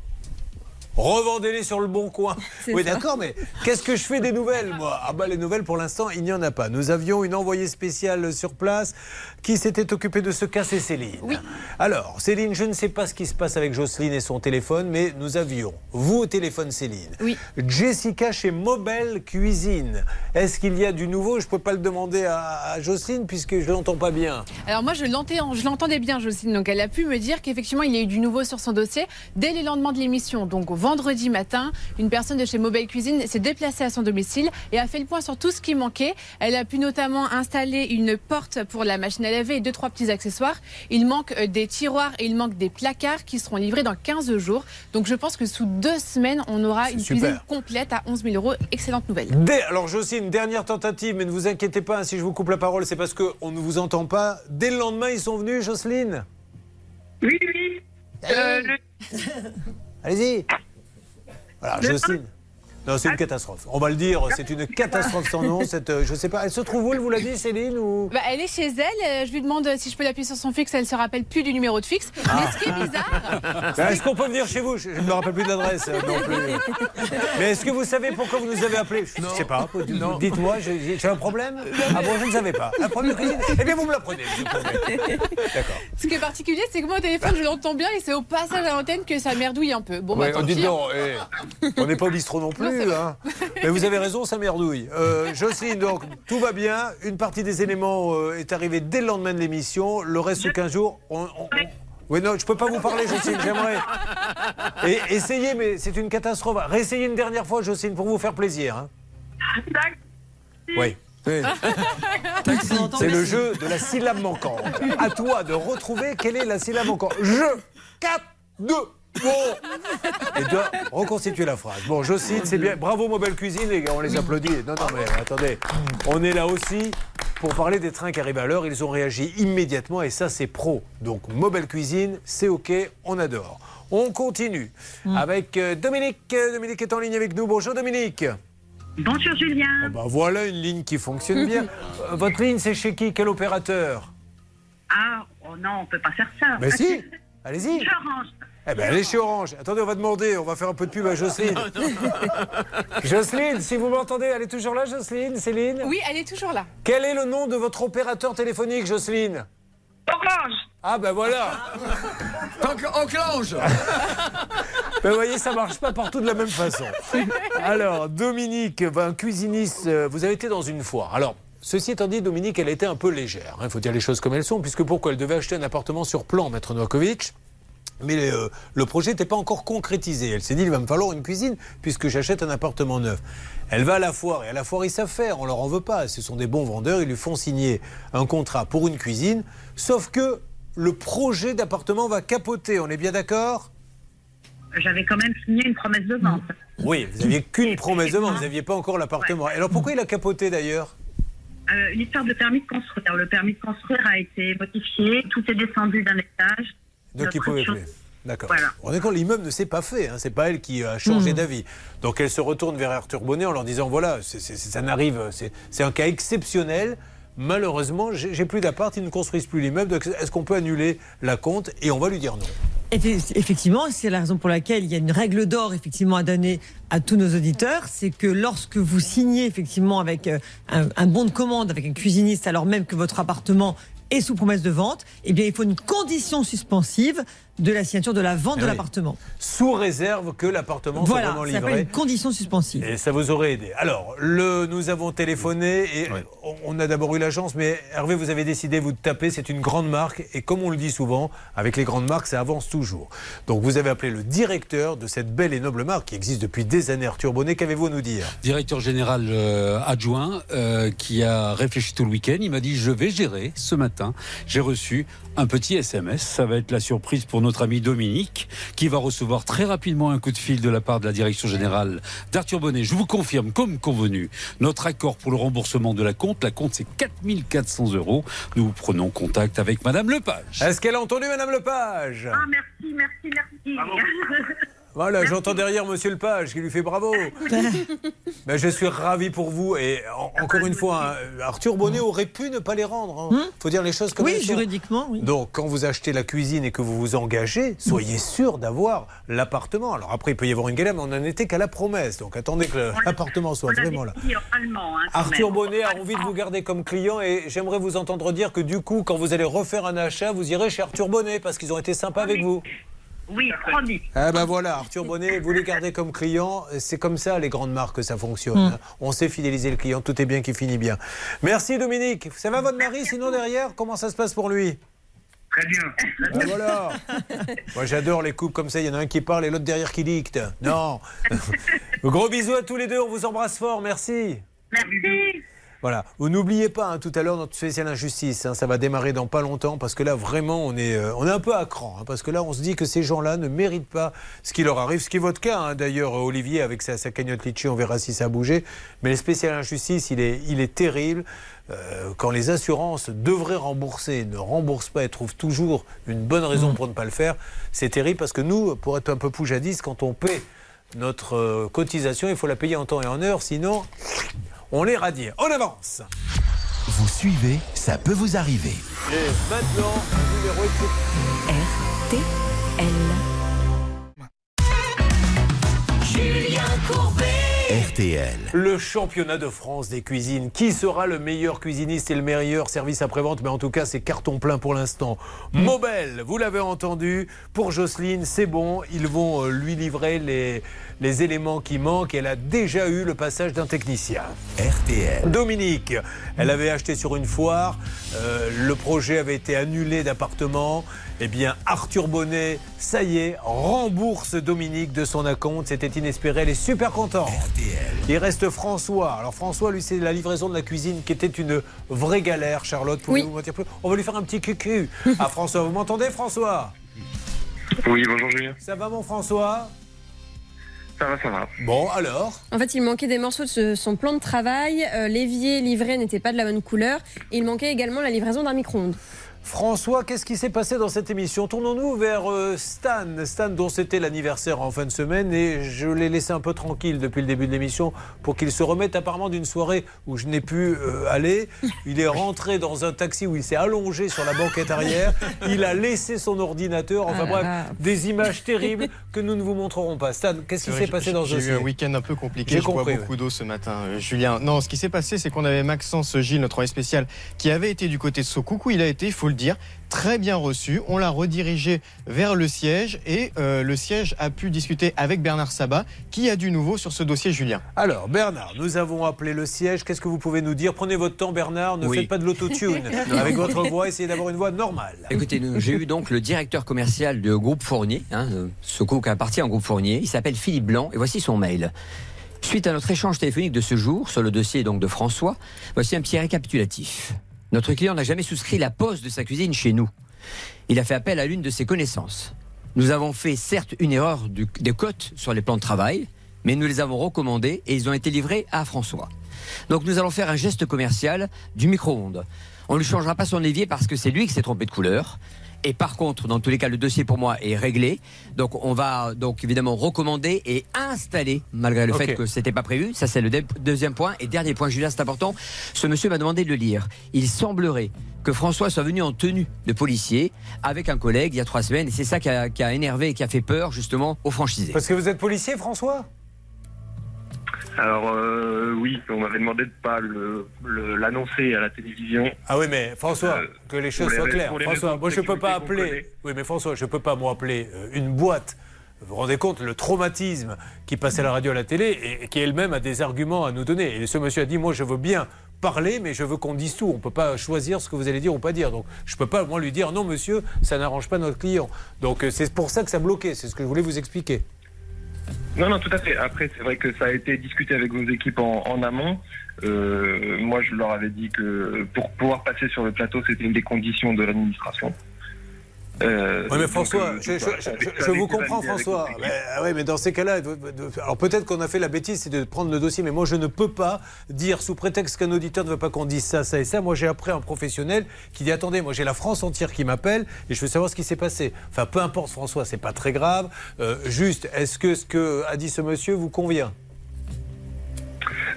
Revendez-les sur le bon coin. Oui, d'accord, mais qu'est-ce que je fais des nouvelles, moi? Ah, bah, les nouvelles, pour l'instant, il n'y en a pas. Nous avions une envoyée spéciale sur place qui s'était occupée de ce cas, c'est Céline. Alors, Céline, je ne sais pas ce qui se passe avec Jocelyne et son téléphone, mais nous avions, vous au téléphone, Céline. Oui. Jessica chez Mobile Cuisine. Est-ce qu'il y a du nouveau? Je ne peux pas le demander à, à Jocelyne puisque je ne l'entends pas bien. Alors moi je l'entendais, bien Jocelyne, donc elle a pu me dire qu'effectivement il y a eu du nouveau sur son dossier dès le lendemain de l'émission. Donc vendredi matin, une personne de chez Mobile Cuisine s'est déplacée à son domicile et a fait le point sur tout ce qui manquait. Elle a pu notamment installer une porte pour la machine à laver et deux trois petits accessoires. Il manque euh, des tiroirs et il manque des placards qui seront livrés dans 15 jours. Donc je pense que sous deux semaines on aura une super. cuisine complète à 11 000 euros. Excellente nouvelle. Dès- alors Jocelyne, dernière tentative, mais ne vous inquiétez pas, hein, si je vous coupe la parole, c'est parce qu'on ne vous entend pas. Dès le lendemain, ils sont venus, Jocelyne? Oui, oui. Euh, Allez-y. Voilà, Le- Jocelyne. Non, c'est une catastrophe. On va le dire, c'est une catastrophe sans nom. Cette, euh, je sais pas, elle se trouve où, elle vous l'a dit, Céline ou... Bah, elle est chez elle. euh, Je lui demande si je peux l'appuyer sur son fixe. Elle se rappelle plus du numéro de fixe. Ah. Mais ce qui est bizarre, Ben, Est-ce qu'on peut venir chez vous? Je ne me rappelle plus de l'adresse euh, non plus. Mais est-ce que vous savez pourquoi vous nous avez appelé Je ne sais pas. Dites-moi, j'ai un problème? Ah bon, je ne savais pas. Un problème de cuisine? Eh bien, vous me l'apprenez. D'accord. ce qui est particulier, c'est que moi au téléphone, je l'entends bien et c'est au passage à l'antenne que ça merdouille un peu. Bon, bah, Ouais, tant hein. donc, eh, on n'est pas au bistrot non plus. Non, hein. Mais vous avez raison, ça merdouille. Euh, Jocelyne, donc, tout va bien. Une partie des éléments euh, est arrivée dès le lendemain de l'émission. Le reste, sous 15 jours, on. on- on- Oui, non, je peux pas vous parler, Jocelyne, j'aimerais. Et essayez, mais c'est une catastrophe. Réessayez une dernière fois, Jocelyne, pour vous faire plaisir. hein. Oui. C'est le jeu de la syllabe manquante. À toi de retrouver quelle est la syllabe manquante. Je, 4, 2, bon. Et de reconstituer la phrase. Bon, Jocelyne, c'est bien. Bravo, Mobile Cuisine, les gars, on les applaudit. Non, non, mais attendez. On est là aussi pour parler des trains qui arrivent à l'heure. Ils ont réagi immédiatement et ça, c'est pro. Donc, Mobile Cuisine, c'est OK, on adore. On continue avec euh, Dominique. Dominique est en ligne avec nous. Bonjour, Dominique. Bonjour Julien. Oh bah voilà une ligne qui fonctionne bien. Euh, Votre ligne, c'est chez qui? Quel opérateur? Ah, oh non, on peut pas faire ça. Mais si, allez-y. Orange. Eh ben, allez chez Orange. Attendez, on va demander, on va faire un peu de pub à Jocelyne. Jocelyne, si vous m'entendez, elle est toujours là, Jocelyne Céline? Oui, elle est toujours là. Quel est le nom de votre opérateur téléphonique, Jocelyne? Orange. Ah ben voilà Enclenche Ben, vous voyez, ça marche pas partout de la même façon. Alors, Dominique, ben, cuisiniste, euh, vous avez été dans une foire. Alors, ceci étant dit, Dominique, elle était un peu légère. hein, Il faut dire les choses comme elles sont, puisque pourquoi? Elle devait acheter un appartement sur plan, Maître Novakovic mais euh, le projet n'était pas encore concrétisé. Elle s'est dit, il va me falloir une cuisine puisque j'achète un appartement neuf. Elle va à la foire et à la foire, ils savent faire. On leur en veut pas. Ce sont des bons vendeurs. Ils lui font signer un contrat pour une cuisine. Sauf que le projet d'appartement va capoter. On est bien d'accord? J'avais quand même signé une promesse de vente. Oui, vous n'aviez qu'une promesse de vente, vous n'aviez pas encore l'appartement. Alors pourquoi il a capoté d'ailleurs? Euh, une histoire de permis de construire. Le permis de construire a été modifié, tout est descendu d'un étage. Donc il pouvait plus. D'accord. Voilà. On est d'accord, l'immeuble ne s'est pas fait, hein, c'est pas elle qui a changé Mm. d'avis. Donc elle se retourne vers Arthur Bonnet en leur disant voilà, c'est- c'est- ça n'arrive, c'est c'est un cas exceptionnel. Malheureusement, j'ai j'ai plus d'appart, ils ne construisent plus l'immeuble. donc Est-ce qu'on peut annuler la compte Et on va lui dire non. Effe- Effectivement, c'est la raison pour laquelle il y a une règle d'or effectivement à donner à tous nos auditeurs, c'est que lorsque vous signez effectivement avec euh, un, un bon de commande avec un cuisiniste, alors même que votre appartement est sous promesse de vente, eh bien il faut une condition suspensive de la signature de la vente Ah de oui. l'appartement. Sous réserve que l'appartement soit Voilà, vraiment ça s'appelle livré. une condition suspensive. Et ça vous aurait aidé. Alors, le, nous avons téléphoné et on- on a d'abord eu l'agence, mais Hervé, vous avez décidé, vous de taper, c'est une grande marque. Et comme on le dit souvent, avec les grandes marques, ça avance toujours. Donc vous avez appelé le directeur de cette belle et noble marque qui existe depuis des années, Arthur Bonnet. Qu'avez-vous à nous dire? Directeur général euh, adjoint euh, qui a réfléchi tout le week-end. Il m'a dit je vais gérer ce matin. J'ai reçu un petit SMS. Ça va être la surprise pour notre ami Dominique qui va recevoir très rapidement un coup de fil de la part de la direction générale d'Arthur Bonnet. Je vous confirme, comme convenu, notre accord pour le remboursement de la compte. La compte c'est 4400 euros. Nous prenons contact avec Madame Lepage. Est-ce qu'elle a entendu Madame Lepage? Ah, merci, merci, merci. Voilà, j'entends derrière Monsieur Lepage qui lui fait bravo. Ben, je suis ravi pour vous. Et en- encore une fois, hein, Arthur Bonnet aurait pu ne pas les rendre. Il faut dire les choses comme Oui, elles sont. juridiquement, oui. Donc, quand vous achetez la cuisine et que vous vous engagez, soyez sûr d'avoir l'appartement. Alors après, il peut y avoir une galère, mais on n'en était qu'à la promesse. Donc, attendez que l'appartement soit vraiment là. hein, Arthur même. Bonnet a envie de vous garder comme client et j'aimerais vous entendre dire que du coup, quand vous allez refaire un achat, vous irez chez Arthur Bonnet parce qu'ils ont été sympas avec vous. Oui, promis. Ah ben voilà, Arthur Bonnet, vous les gardez comme client. C'est comme ça les grandes marques que ça fonctionne. Mm. hein. On sait fidéliser le client, tout est bien qui finit bien. Merci Dominique. Ça va votre mari sinon derrière Comment ça se passe pour lui? Très bien. Ah, voilà. Moi j'adore les couples comme ça, il y en a un qui parle et l'autre derrière qui dicte. Non. Gros bisous à tous les deux, on vous embrasse fort, merci. Merci. Voilà. Vous n'oubliez pas hein, tout à l'heure notre spécial injustice. hein, ça va démarrer dans pas longtemps parce que là vraiment on est, euh, on est un peu à cran. hein, parce que là on se dit que ces gens-là ne méritent pas ce qui leur arrive. Ce qui est votre cas d'ailleurs, Olivier, avec sa, sa cagnotte litchi, on verra si ça a bougé. Mais le spécial injustice, il est, il est terrible. Euh, quand les assurances devraient rembourser, ne remboursent pas et trouvent toujours une bonne raison pour ne pas le faire, c'est terrible parce que nous, pour être un peu poujadiste, quand on paie notre euh, cotisation, il faut la payer en temps et en heure, sinon on les radie. On avance Vous suivez, ça peut vous arriver. Et maintenant, numéro RTL. Julien Courbet. RTL. Le championnat de France des cuisines. Qui sera le meilleur cuisiniste et le meilleur service après-vente? Mais en tout cas, c'est carton plein pour l'instant. Mobile, vous l'avez entendu. Pour Jocelyne, c'est bon. Ils vont euh, lui livrer les, les éléments qui manquent. Elle a déjà eu le passage d'un technicien. RTL. Dominique, elle avait acheté sur une foire. euh, le projet avait été annulé d'appartement. Eh bien, Arthur Bonnet, ça y est, rembourse Dominique de son acompte. C'était inespéré. Elle est super contente. Il reste François. Alors, François, lui, c'est la livraison de la cuisine qui était une vraie galère. Charlotte, pouvez-vous m'en dire plus? On va lui faire un petit cucu à François. Vous m'entendez, François? Oui, bonjour Julien. Ça va, mon François? Ça va, ça va. Bon, alors? En fait, il manquait des morceaux de ce- son plan de travail. Euh, L'évier livré n'était pas de la bonne couleur. Et il manquait également la livraison d'un micro-ondes. François, qu'est-ce qui s'est passé dans cette émission? Tournons-nous vers euh, Stan, Stan dont c'était l'anniversaire en fin de semaine et je l'ai laissé un peu tranquille depuis le début de l'émission pour qu'il se remette apparemment d'une soirée où je n'ai pu euh, aller. Il est rentré dans un taxi où il s'est allongé sur la banquette arrière. Il a laissé son ordinateur. Enfin Ah bref, là. des images terribles que nous ne vous montrerons pas. Stan, qu'est-ce qui s'est passé dans ce J'ai eu un week-end un peu compliqué. J'ai Je bois compris, beaucoup d'eau ce matin, euh, Julien. Non, ce qui s'est passé, c'est qu'on avait Maxence Gilles, notre envoyé spécial, qui avait été du côté de Sokoukou. Il a été, il faut le dire, très bien reçu. On l'a redirigé vers le siège et euh, le siège a pu discuter avec Bernard Sabat, qui a du nouveau sur ce dossier, Julien. Alors, Bernard, nous avons appelé le siège. Qu'est-ce que vous pouvez nous dire? Prenez votre temps, Bernard. Ne Oui. faites pas de l'autotune. Avec votre voix, essayez d'avoir une voix normale. Écoutez, j'ai eu donc le directeur commercial du groupe Fournier, hein, euh, ce groupe qui appartient au groupe Fournier. Il s'appelle Philippe Blanc et voici son mail. Suite à notre échange téléphonique de ce jour sur le dossier donc de François, voici un petit récapitulatif. Notre client n'a jamais souscrit la pose de sa cuisine chez nous. Il a fait appel à l'une de ses connaissances. Nous avons fait certes une erreur des cotes sur les plans de travail, mais nous les avons recommandés et ils ont été livrés à François. Donc nous allons faire un geste commercial du micro-ondes. On ne changera pas son évier parce que c'est lui qui s'est trompé de couleur. Et par contre, dans tous les cas, le dossier pour moi est réglé. Donc on va donc évidemment recommander et installer, malgré le fait que c'était pas prévu. Ça c'est le deuxième point. Et dernier point, Julien, c'est important. Ce monsieur m'a demandé de le lire. Il semblerait que François soit venu en tenue de policier avec un collègue il y a trois semaines. Et c'est ça qui a, qui a énervé et qui a fait peur justement aux franchisés. Parce que vous êtes policier, François? Alors euh, oui, on m'avait demandé de pas l'annoncer à la télévision. Ah oui, mais François, Euh, que les choses les soient claires. François, moi je peux pas appeler. Oui, mais François, je peux pas moi appeler euh, une boîte. Vous vous rendez compte le traumatisme qui passe à la radio à la télé et, et qui elle-même a des arguments à nous donner. Et ce monsieur a dit moi je veux bien parler, mais je veux qu'on dise tout. On peut pas choisir ce que vous allez dire ou pas dire. Donc je peux pas moi lui dire non monsieur, ça n'arrange pas notre client. Donc c'est pour ça que ça bloquait. C'est ce que je voulais vous expliquer. Non, non, tout à fait. Après, c'est vrai que ça a été discuté avec vos équipes en, en amont. Euh, moi, je leur avais dit que pour pouvoir passer sur le plateau, c'était une des conditions de l'administration. Euh, Oui, mais François, euh, je, vous comprends, François. Mais, oui, mais dans ces cas-là, alors peut-être qu'on a fait la bêtise, c'est de prendre le dossier, mais moi je ne peux pas dire sous prétexte qu'un auditeur ne veut pas qu'on dise ça, ça et ça. Moi j'ai appris un professionnel qui dit attendez, moi j'ai la France entière qui m'appelle et je veux savoir ce qui s'est passé. Enfin, peu importe, François, c'est pas très grave. Euh, juste, est-ce que ce que a dit ce monsieur vous convient?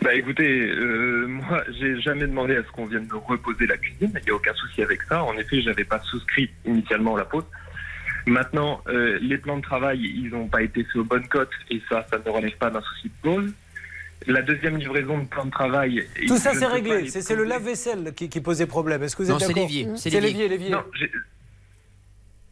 Bah écoutez, euh, moi j'ai jamais demandé à ce qu'on vienne me reposer la cuisine, il n'y a aucun souci avec ça. En effet, j'avais pas souscrit initialement la pause. Maintenant, euh, les plans de travail, ils n'ont pas été faits aux bonnes cotes et ça, ça ne relève pas d'un souci de pause. La deuxième livraison de plan de travail. Tout ça c'est réglé. C'est le lave-vaisselle qui, qui posait problème. Est-ce que vous êtes Non, c'est d'accord l'évier, c'est C'est l'évier. l'évier,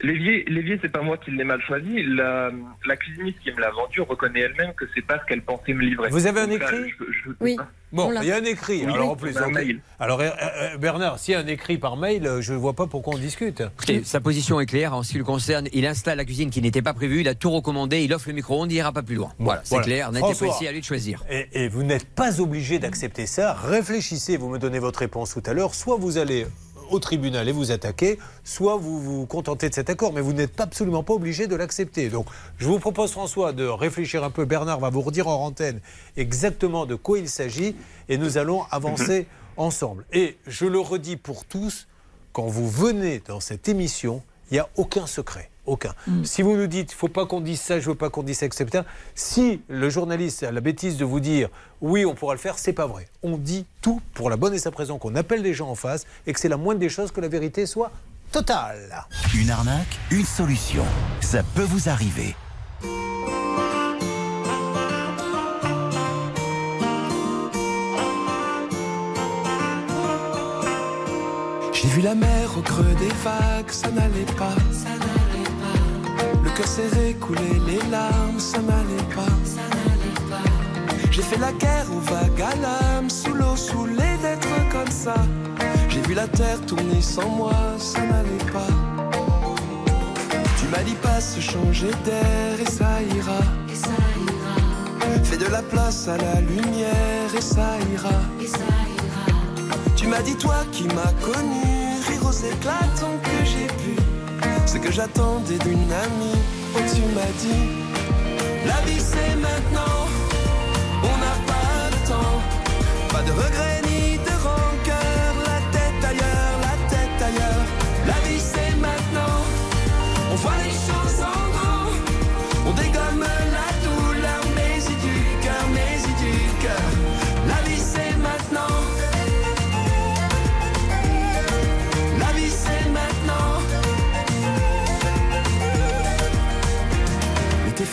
l'évier. L'évier, c'est pas moi qui l'ai mal choisi. La, la cuisiniste qui me l'a vendu reconnaît elle-même que c'est pas ce qu'elle pensait me livrer. Vous avez un Donc là, écrit je- je- Oui. Bon, il y a un écrit. Oui, alors en plus, un mail. alors euh, euh, Bernard, s'il y a un écrit par mail, euh, je ne vois pas pourquoi on discute. Écoutez, sa position est claire en ce qui le concerne. Il installe la cuisine qui n'était pas prévue, il a tout recommandé, il offre le micro-ondes, il ira pas plus loin. Voilà, c'est Voilà. clair, et François. précis, à lui de choisir. Et, et vous n'êtes pas obligé d'accepter ça. Réfléchissez, vous me donnez votre réponse tout à l'heure. Soit vous allez au tribunal et vous attaquez, soit vous vous contentez de cet accord, mais vous n'êtes absolument pas obligé de l'accepter. Donc, je vous propose, François, de réfléchir un peu. Bernard va vous redire en antenne exactement de quoi il s'agit et nous allons avancer ensemble. Et je le redis pour tous, quand vous venez dans cette émission, il n'y a aucun secret. Aucun. Si vous nous dites, il faut pas qu'on dise ça, je veux pas qu'on dise ça, etc. Si le journaliste a la bêtise de vous dire, oui, on pourra le faire, c'est pas vrai. On dit tout pour la bonne et simple raison qu'on appelle les gens en face et que c'est la moindre des choses que la vérité soit totale. Une arnaque, une solution. Ça peut vous arriver. J'ai vu la mer au creux des vagues, ça n'allait pas. Le cœur serré, couler les larmes, ça n'allait pas. J'ai fait la guerre aux vagues à l'âme, sous l'eau, saoulé d'être comme ça. J'ai vu la terre tourner sans moi, ça n'allait pas. Tu m'as dit pas se changer d'air et ça ira. Fais de la place à la lumière et ça ira. Tu m'as dit toi qui m'as connu, rire aux éclatants que j'ai pu. Ce que j'attendais d'une amie, oh tu m'as dit, la vie c'est maintenant, on n'a pas le temps, pas de regrets ni de rancœur, la tête ailleurs, la tête ailleurs. La vie c'est maintenant, on voit les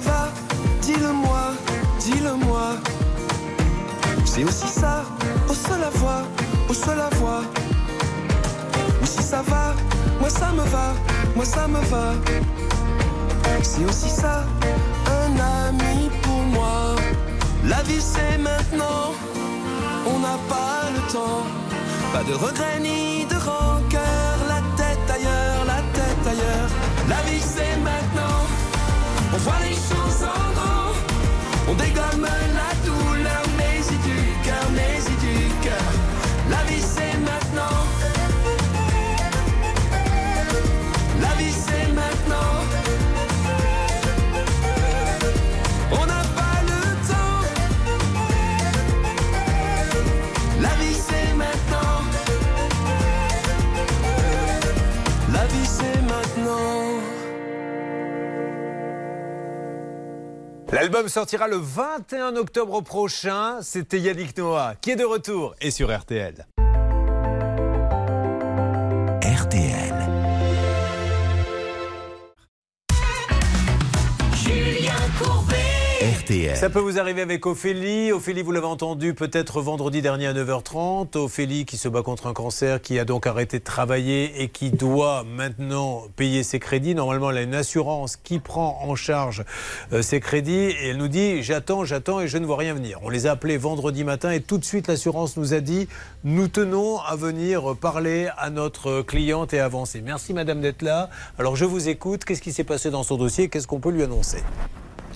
va Dis-le-moi, dis-le-moi. C'est aussi ça, au seul la voix, au seul la voix. Ou si ça va, moi ça me va, moi ça me va. C'est aussi ça, un ami pour moi. La vie c'est maintenant, on n'a pas le temps. Pas de regrets ni L'album sortira le 21 octobre prochain. C'était Yannick Noah qui est de retour et sur RTL. Ça peut vous arriver avec Ophélie. Ophélie, vous l'avez entendu peut-être vendredi dernier à 9h30. Ophélie qui se bat contre un cancer, qui a donc arrêté de travailler et qui doit maintenant payer ses crédits. Normalement, elle a une assurance qui prend en charge euh, ses crédits et elle nous dit j'attends, j'attends et je ne vois rien venir. On les a appelés vendredi matin et tout de suite l'assurance nous a dit nous tenons à venir parler à notre cliente et avancer. Merci madame d'être là. Alors je vous écoute. Qu'est-ce qui s'est passé dans son dossier? Qu'est-ce qu'on peut lui annoncer?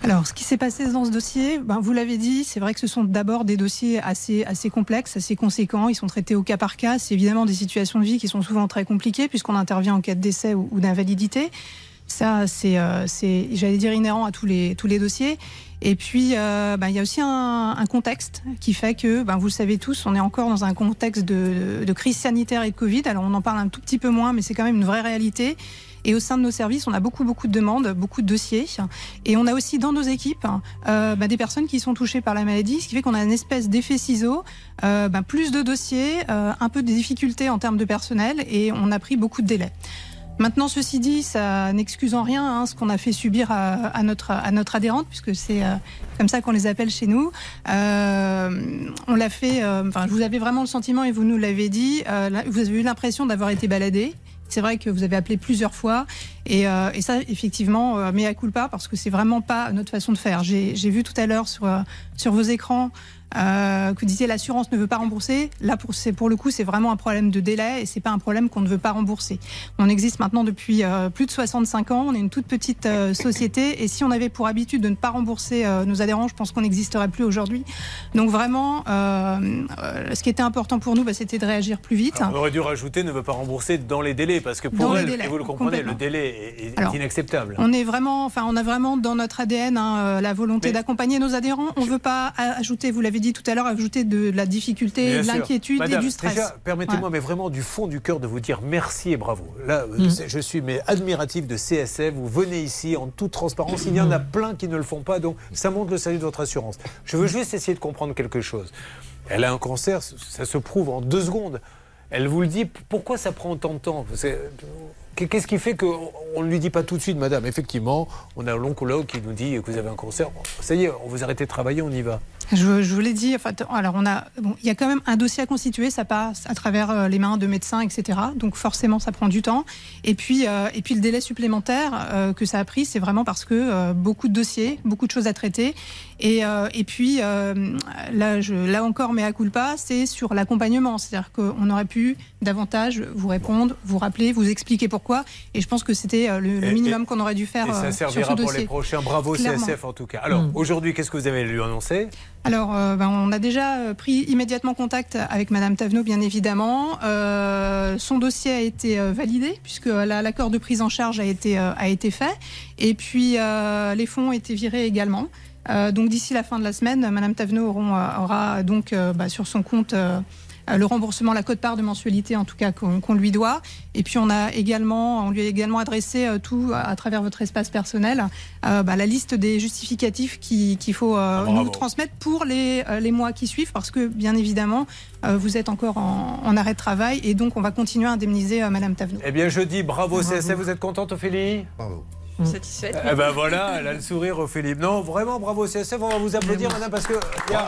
Alors, ce qui s'est passé dans ce dossier, ben, vous l'avez dit, c'est vrai que ce sont d'abord des dossiers assez, assez complexes, assez conséquents. Ils sont traités au cas par cas. C'est évidemment des situations de vie qui sont souvent très compliquées puisqu'on intervient en cas de décès ou, d'invalidité. Ça, c'est, euh, j'allais dire, inhérent à tous les, tous les dossiers. Et puis, euh, ben, il y a aussi un, un contexte qui fait que, ben, vous le savez tous, on est encore dans un contexte de, de crise sanitaire et de Covid. Alors, on en parle un tout petit peu moins, mais c'est quand même une vraie réalité. Et au sein de nos services, on a beaucoup, beaucoup de demandes, beaucoup de dossiers. Et on a aussi dans nos équipes euh, bah, des personnes qui sont touchées par la maladie, ce qui fait qu'on a une espèce d'effet ciseau, euh, bah, plus de dossiers, euh, un peu de difficultés en termes de personnel, et on a pris beaucoup de délais. Maintenant, ceci dit, ça n'excuse en rien hein, ce qu'on a fait subir à, notre, adhérente, puisque c'est comme ça qu'on les appelle chez nous. On l'a fait, enfin, vous avez vraiment le sentiment, et vous nous l'avez dit, vous avez eu l'impression d'avoir été baladé. C'est vrai que vous avez appelé plusieurs fois et, euh, et ça, effectivement, euh, mea culpa parce que c'est vraiment pas notre façon de faire. J'ai vu tout à l'heure sur, euh, sur vos écrans euh, que vous disiez l'assurance ne veut pas rembourser. Là, pour, c'est- pour le coup, c'est vraiment un problème de délai et c'est pas un problème qu'on ne veut pas rembourser. On existe maintenant depuis euh, plus de 65 ans. On est une toute petite euh, société et si on avait pour habitude de ne pas rembourser nos adhérents, je pense qu'on n'existerait plus aujourd'hui. Donc vraiment, ce qui était important pour nous, bah, c'était de réagir plus vite. Alors, on aurait dû rajouter ne veut pas rembourser dans les délais parce que pour elle, délais, et vous le comprenez, le délai est, est Alors, inacceptable. On est vraiment, enfin, on a vraiment dans notre ADN hein, la volonté d'accompagner nos adhérents. On ne veut pas ajouter, vous l'avez dit tout à l'heure, ajouter de la difficulté, de l'inquiétude et du stress. déjà, permettez-moi, Ouais. mais vraiment du fond du cœur, de vous dire merci et bravo. Là, Mm. je suis mais admiratif de CSF. Vous venez ici en toute transparence. Il y en a plein qui ne le font pas, donc ça montre le salut de votre assurance. Je veux juste essayer de comprendre quelque chose. Elle a un cancer, ça se prouve en deux secondes. Elle vous le dit. Pourquoi ça prend tant de temps? Qu'est-ce qui fait qu'on ne lui dit pas tout de suite, madame Effectivement, on a l'oncologue qui nous dit que vous avez un cancer. Bon, ça y est, on vous arrêtez de travailler, on y va. Je, je vous l'ai dit. Enfin, alors on a, bon, il y a quand même un dossier à constituer. Ça passe à travers euh, les mains de médecins, etc. Donc forcément, ça prend du temps. Et puis, euh, et puis le délai supplémentaire euh, que ça a pris, c'est vraiment parce que euh, beaucoup de dossiers, beaucoup de choses à traiter. Et, euh, et puis euh, là, je, là encore, mais à culpa, c'est sur l'accompagnement. C'est-à-dire qu'on aurait pu davantage vous répondre, vous rappeler, vous expliquer pourquoi. Et je pense que c'était le, minimum qu'on aurait dû faire Et ça sur ce servira pour dossier. les prochains. Bravo Clairement. CSF en tout cas. Alors Mm. aujourd'hui, qu'est-ce que vous avez lui annoncé? Alors, euh, ben, on a déjà euh, pris immédiatement contact avec Madame Tavenot, bien évidemment. Euh, son dossier a été validé puisque la- l'accord de prise en charge a été a été fait, et puis les fonds ont été virés également. Donc d'ici la fin de la semaine, Madame Tavenot aura donc bah, sur son compte. Euh, euh, le remboursement, la cote-part de mensualité en tout cas qu'on lui doit. Et puis on a également, on lui a également adressé euh, tout à, à travers votre espace personnel, euh, bah, la liste des justificatifs qui- qu'il faut euh, bravo. nous transmettre pour les, euh, les mois qui suivent, parce que bien évidemment euh, vous êtes encore en, en arrêt de travail et donc on va continuer à indemniser euh, Madame Tavenot. Eh bien, je dis bravo, CSF. Vous êtes contente, Ophélie? Bravo. Satisfaite. Eh ben voilà, elle a le sourire au Philippe. Non, vraiment, bravo CSF. On va vous applaudir, madame, parce que il y a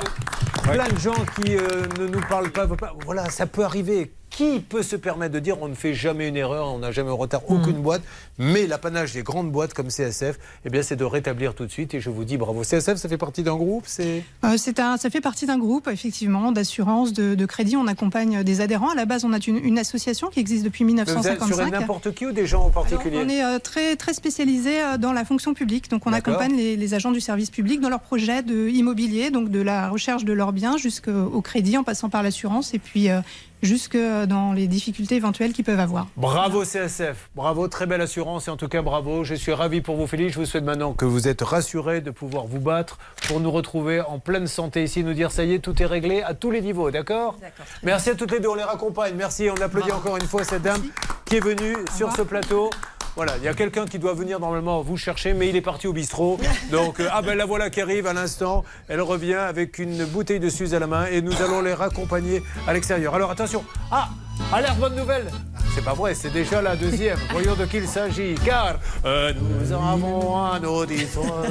plein de gens qui euh, ne nous parlent pas. Voilà, ça peut arriver. Qui peut se permettre de dire on ne fait jamais une erreur, on n'a jamais de retard, aucune boîte Mais l'apanage des grandes boîtes comme CSF, eh bien, c'est de rétablir tout de suite. Et je vous dis bravo. CSF, ça fait partie d'un groupe C'est Euh, c'est un, ça fait partie d'un groupe, effectivement, d'assurance, de, de crédit. On accompagne des adhérents. À la base, on a une, une association qui existe depuis Vous êtes sur 1955. n'importe qui ou des gens en particulier On est euh, très, très spécialisé euh, dans la fonction publique. Donc, on accompagne les, les agents du service public dans leurs projets de immobilier, donc de la recherche de leurs biens jusqu'au crédit, en passant par l'assurance, et puis euh, jusque dans les difficultés éventuelles qu'ils peuvent avoir. Bravo CSF, bravo, très belle assurance et en tout cas bravo. Je suis ravi pour vous Félix. Je vous souhaite maintenant que vous êtes rassurés de pouvoir vous battre pour nous retrouver en pleine santé ici, nous dire ça y est, tout est réglé à tous les niveaux, d'accord Merci à toutes les deux, on les raccompagne. Merci, on applaudit encore une fois cette dame qui est venue sur ce plateau. Voilà, il y a quelqu'un qui doit venir normalement vous chercher, mais il est parti au bistrot. Donc, euh, ah ben la voilà qui arrive à l'instant. Elle revient avec une bouteille de Suze à la main et nous allons les raccompagner à l'extérieur. Alors attention, ah, alerte bonne nouvelle. C'est pas vrai, c'est déjà la deuxième. Voyons de qui il s'agit. Car euh, nous avons un auditeur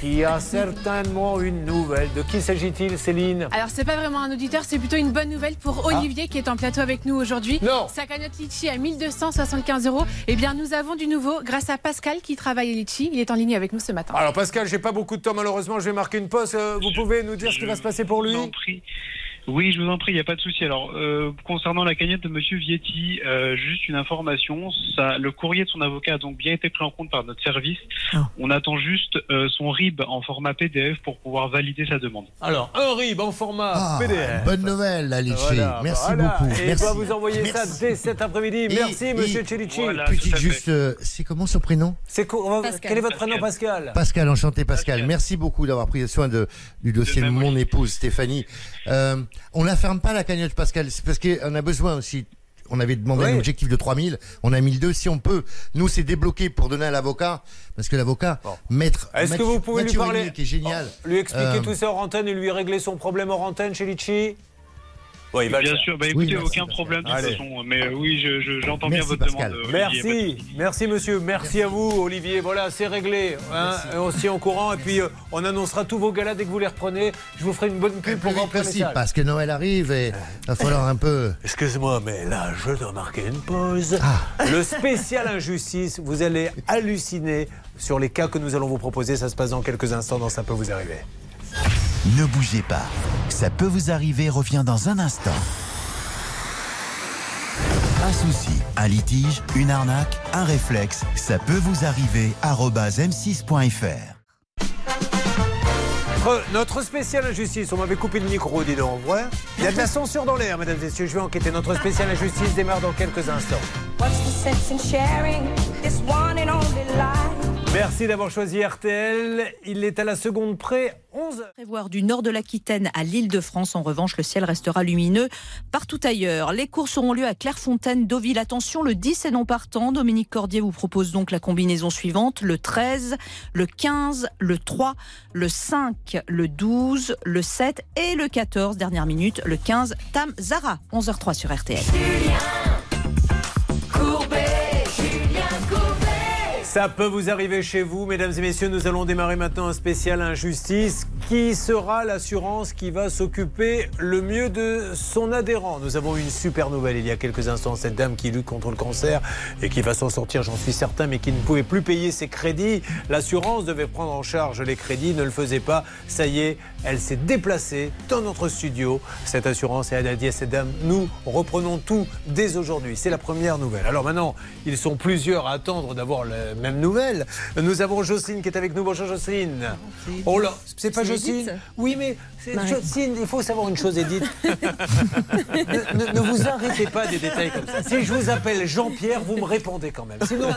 qui a certainement une nouvelle. De qui s'agit-il, Céline? Alors c'est pas vraiment un auditeur, c'est plutôt une bonne nouvelle pour Olivier qui est en plateau avec nous aujourd'hui. Non. Sa cagnotte Litchi à 1275 euros. Eh bien nous avons du nouveau grâce à Pascal qui travaille à Litchi. Il est en ligne avec nous ce matin. Alors Pascal, j'ai pas beaucoup de temps malheureusement, je vais marquer une pause. Euh, vous pouvez nous dire ce qui va se passer pour lui? Oui, je vous en prie, il n'y a pas de souci. Alors, euh, concernant la cagnotte de Monsieur Vietti, euh, juste une information. Ça, le courrier de son avocat a donc bien été pris en compte par notre service. On attend juste euh, son RIB en format PDF pour pouvoir valider sa demande. Alors, un RIB en format Ah, PDF. Bonne nouvelle, Alice. Voilà, Merci voilà. beaucoup. Et Merci. doit vous envoyer ça dès cet après-midi. Merci, et- monsieur Celici. Petite juste, euh, c'est comment son prénom? C'est quoi- on va- Quel est votre prénom, Pascal? Pascal, enchanté Pascal. Merci beaucoup d'avoir pris soin de, du dossier de, mon épouse Stéphanie. Euh, on la ferme pas la cagnotte Pascal, c'est parce qu'on a besoin aussi. On avait demandé un objectif de 3000, on a 1002 si on peut. Nous, c'est débloqué pour donner à l'avocat, parce que l'avocat, maître. Est-ce que vous pouvez lui parler qui est génial. Lui expliquer Euh, tout ça hors antenne et lui régler son problème hors antenne chez Litchi? Il va le bien faire. sûr, bah écoutez, Oui, merci, aucun problème de toute façon. Mais euh, oui, je- je- j'entends bien votre Pascal. demande. Olivier. Merci, merci monsieur, merci, à vous Olivier. Voilà, c'est réglé. Hein, on se tient au courant et puis euh, on annoncera tous vos galas dès que vous les reprenez. Je vous ferai une bonne pub pour remplir possible, parce que Noël arrive et va falloir un peu. Excuse-moi, mais là, je dois marquer une pause. Ah. Le spécial injustice, vous allez halluciner sur les cas que nous allons vous proposer. Ça se passe dans quelques instants, dans Ça peut vous arriver. Ne bougez pas. Ça peut vous arriver revient dans un instant. Un souci, un litige, une arnaque, un réflexe, ça peut vous arriver. arobase m6.fr. Notre, spécial injustice, on m'avait coupé le micro, dis donc, vrai Il y a de la censure dans l'air, mesdames et messieurs. Je vais enquêter. Notre spécial injustice démarre dans quelques instants. What's the sense in sharing this one and only life? Merci d'avoir choisi RTL. Il est à la seconde près, 11 heures. Prévoir du nord de l'Aquitaine à l'île de France. En revanche, le ciel restera lumineux partout ailleurs. Les courses auront lieu à Clairefontaine, Deauville. Attention, le 10 est non partant. Dominique Cordier vous propose donc la combinaison suivante le 13, le 15, le 3, le 5, le 12, le 7 et le 14. Dernière minute, le 15, Tam Zara. 11h03 sur RTL. Ça peut vous arriver chez vous, mesdames et messieurs. Nous allons démarrer maintenant un spécial injustice. Qui sera l'assurance qui va s'occuper le mieux de son adhérent? Nous avons eu une super nouvelle il y a quelques instants. Cette dame qui lutte contre le cancer et qui va s'en sortir, j'en suis certain, mais qui ne pouvait plus payer ses crédits. L'assurance devait prendre en charge les crédits, ne le faisait pas. Ça y est, elle s'est déplacée dans notre studio. Cette assurance et elle a dit à cette dame, nous reprenons tout dès aujourd'hui. C'est la première nouvelle. Alors maintenant, ils sont plusieurs à attendre d'avoir la même nouvelle. Nous avons Jocelyne qui est avec nous. Bonjour Jocelyne. Oh là, c'est pas C'est Jocelyne. Oui, mais. Jocelyne, il faut savoir une chose, Edith. ne, ne- ne vous arrêtez pas des détails comme ça. Si je vous appelle Jean-Pierre, vous me répondez quand même. Sinon,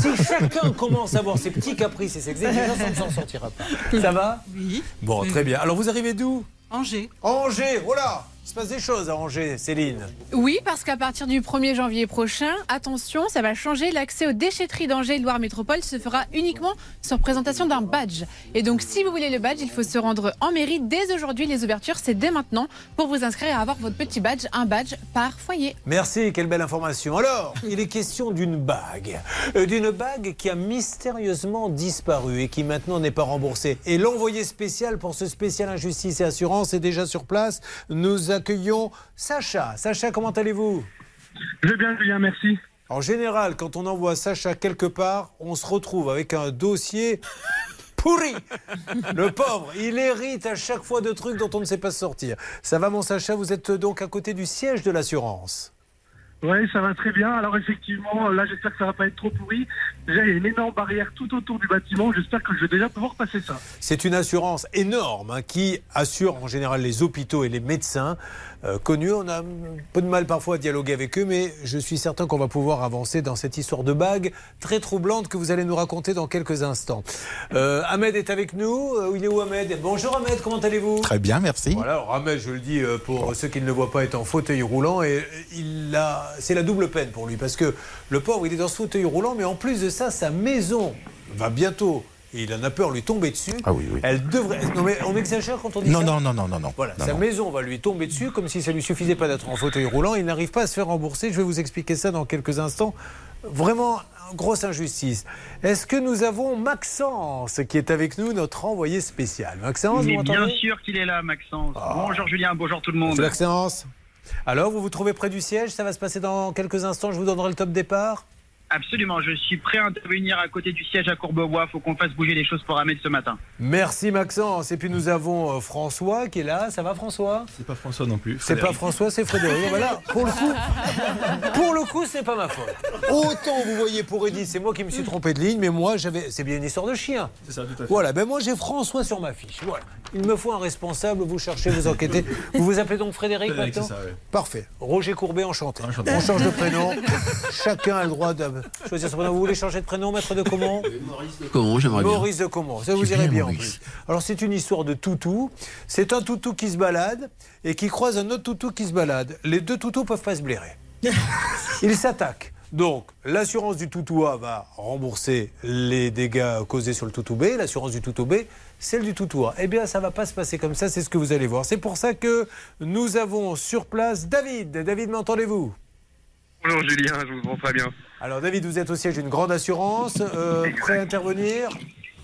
si chacun commence à avoir ses petits caprices et ses exigences, on ne s'en sortira pas. Ça va? Oui. Bon, très bien. Alors vous arrivez d'où? Angers. Angers, voilà il se passe des choses à Angers, Céline. Oui, parce qu'à partir du 1er janvier prochain, attention, ça va changer. L'accès aux déchetteries d'Angers et Loire Métropole se fera uniquement sur présentation d'un badge. Et donc, si vous voulez le badge, il faut se rendre en mairie dès aujourd'hui. Les ouvertures, c'est dès maintenant pour vous inscrire et avoir votre petit badge, un badge par foyer. Merci, quelle belle information. Alors, il est question d'une bague. Euh, d'une bague qui a mystérieusement disparu et qui maintenant n'est pas remboursée. Et l'envoyé spécial pour ce spécial injustice et assurance est déjà sur place. Nous accueillons Sacha. Sacha, comment allez-vous? Je vais bien, Julien, merci. En général, quand on envoie Sacha quelque part, on se retrouve avec un dossier pourri. Le pauvre, il hérite à chaque fois de trucs dont on ne sait pas se sortir. Ça va, mon Sacha? Vous êtes donc à côté du siège de l'assurance? Oui, ça va très bien. Alors effectivement, là, j'espère que ça va pas être trop pourri. Déjà, il y a une énorme barrière tout autour du bâtiment. J'espère que je vais déjà pouvoir passer ça. C'est une assurance énorme hein, qui assure en général les hôpitaux et les médecins connus. On a un peu de mal parfois à dialoguer avec eux, mais je suis certain qu'on va pouvoir avancer dans cette histoire de bague très troublante que vous allez nous raconter dans quelques instants. Euh, Ahmed est avec nous. Euh, il est où Ahmed? Bonjour Ahmed, comment allez-vous? Très bien, merci. Voilà, alors Ahmed, je le dis euh, pour ceux qui ne le voient pas, est en fauteuil roulant et il a, c'est la double peine pour lui parce que le pauvre, il est dans ce fauteuil roulant, mais en plus de ça, sa maison va bientôt. Et il en a peur lui tomber dessus. Ah oui, oui. Elle devrait. Non mais on exagère quand on dit Non, ça. non, non, non, non, non. Voilà, Non, sa non. maison va lui tomber dessus comme si ça lui suffisait pas d'être en fauteuil roulant. Il n'arrive pas à se faire rembourser. Je vais vous expliquer ça dans quelques instants. Vraiment, grosse injustice. Est-ce que nous avons Maxence qui est avec nous, notre envoyé spécial? Maxence, vous Mais m'entendez? bien sûr qu'il est là, Maxence. Bonjour Julien, bonjour tout le monde. Maxence. Alors, vous vous trouvez près du siège? Ça va se passer dans quelques instants. Je vous donnerai le top départ. Absolument, je suis prêt à intervenir à côté du siège à Courbevoie. Faut qu'on fasse bouger les choses pour Ahmed ce matin. Merci Maxence. Et puis nous avons euh, François qui est là. Ça va François? C'est pas François non plus. C'est pas François, c'est Frédéric. Voilà, pour le coup, pour le coup, c'est pas ma faute. Autant vous voyez pour Edith, c'est moi qui me suis trompé de ligne, mais moi j'avais, c'est bien une histoire de chien. C'est ça, tout à fait. Voilà, ben moi j'ai François sur ma fiche. Voilà. Il me faut un responsable, vous cherchez, vous enquêtez. Vous vous appelez donc Frédéric, Frédéric, maintenant c'est ça, oui. Parfait. Roger Courbet, enchanté. On change de prénom. Chacun a le droit de choisir son prénom. Vous voulez changer de prénom, maître de comment Comment j'aimerais bien. Maurice de Comont, ça vous irait bien, en Maurice. plus. Alors c'est une histoire de toutou. C'est un toutou qui se balade et qui croise un autre toutou qui se balade. Les deux toutous peuvent pas se blairer. Ils s'attaquent. Donc l'assurance du toutou A va rembourser les dégâts causés sur le toutou B. L'assurance du toutou B, celle du toutou A. Eh bien ça va pas se passer comme ça, c'est ce que vous allez voir. C'est pour ça que nous avons sur place David. David, m'entendez-vous? Bonjour Julien, je vous entends très bien. Alors David, vous êtes au siège d'une grande assurance, euh, prêt à intervenir?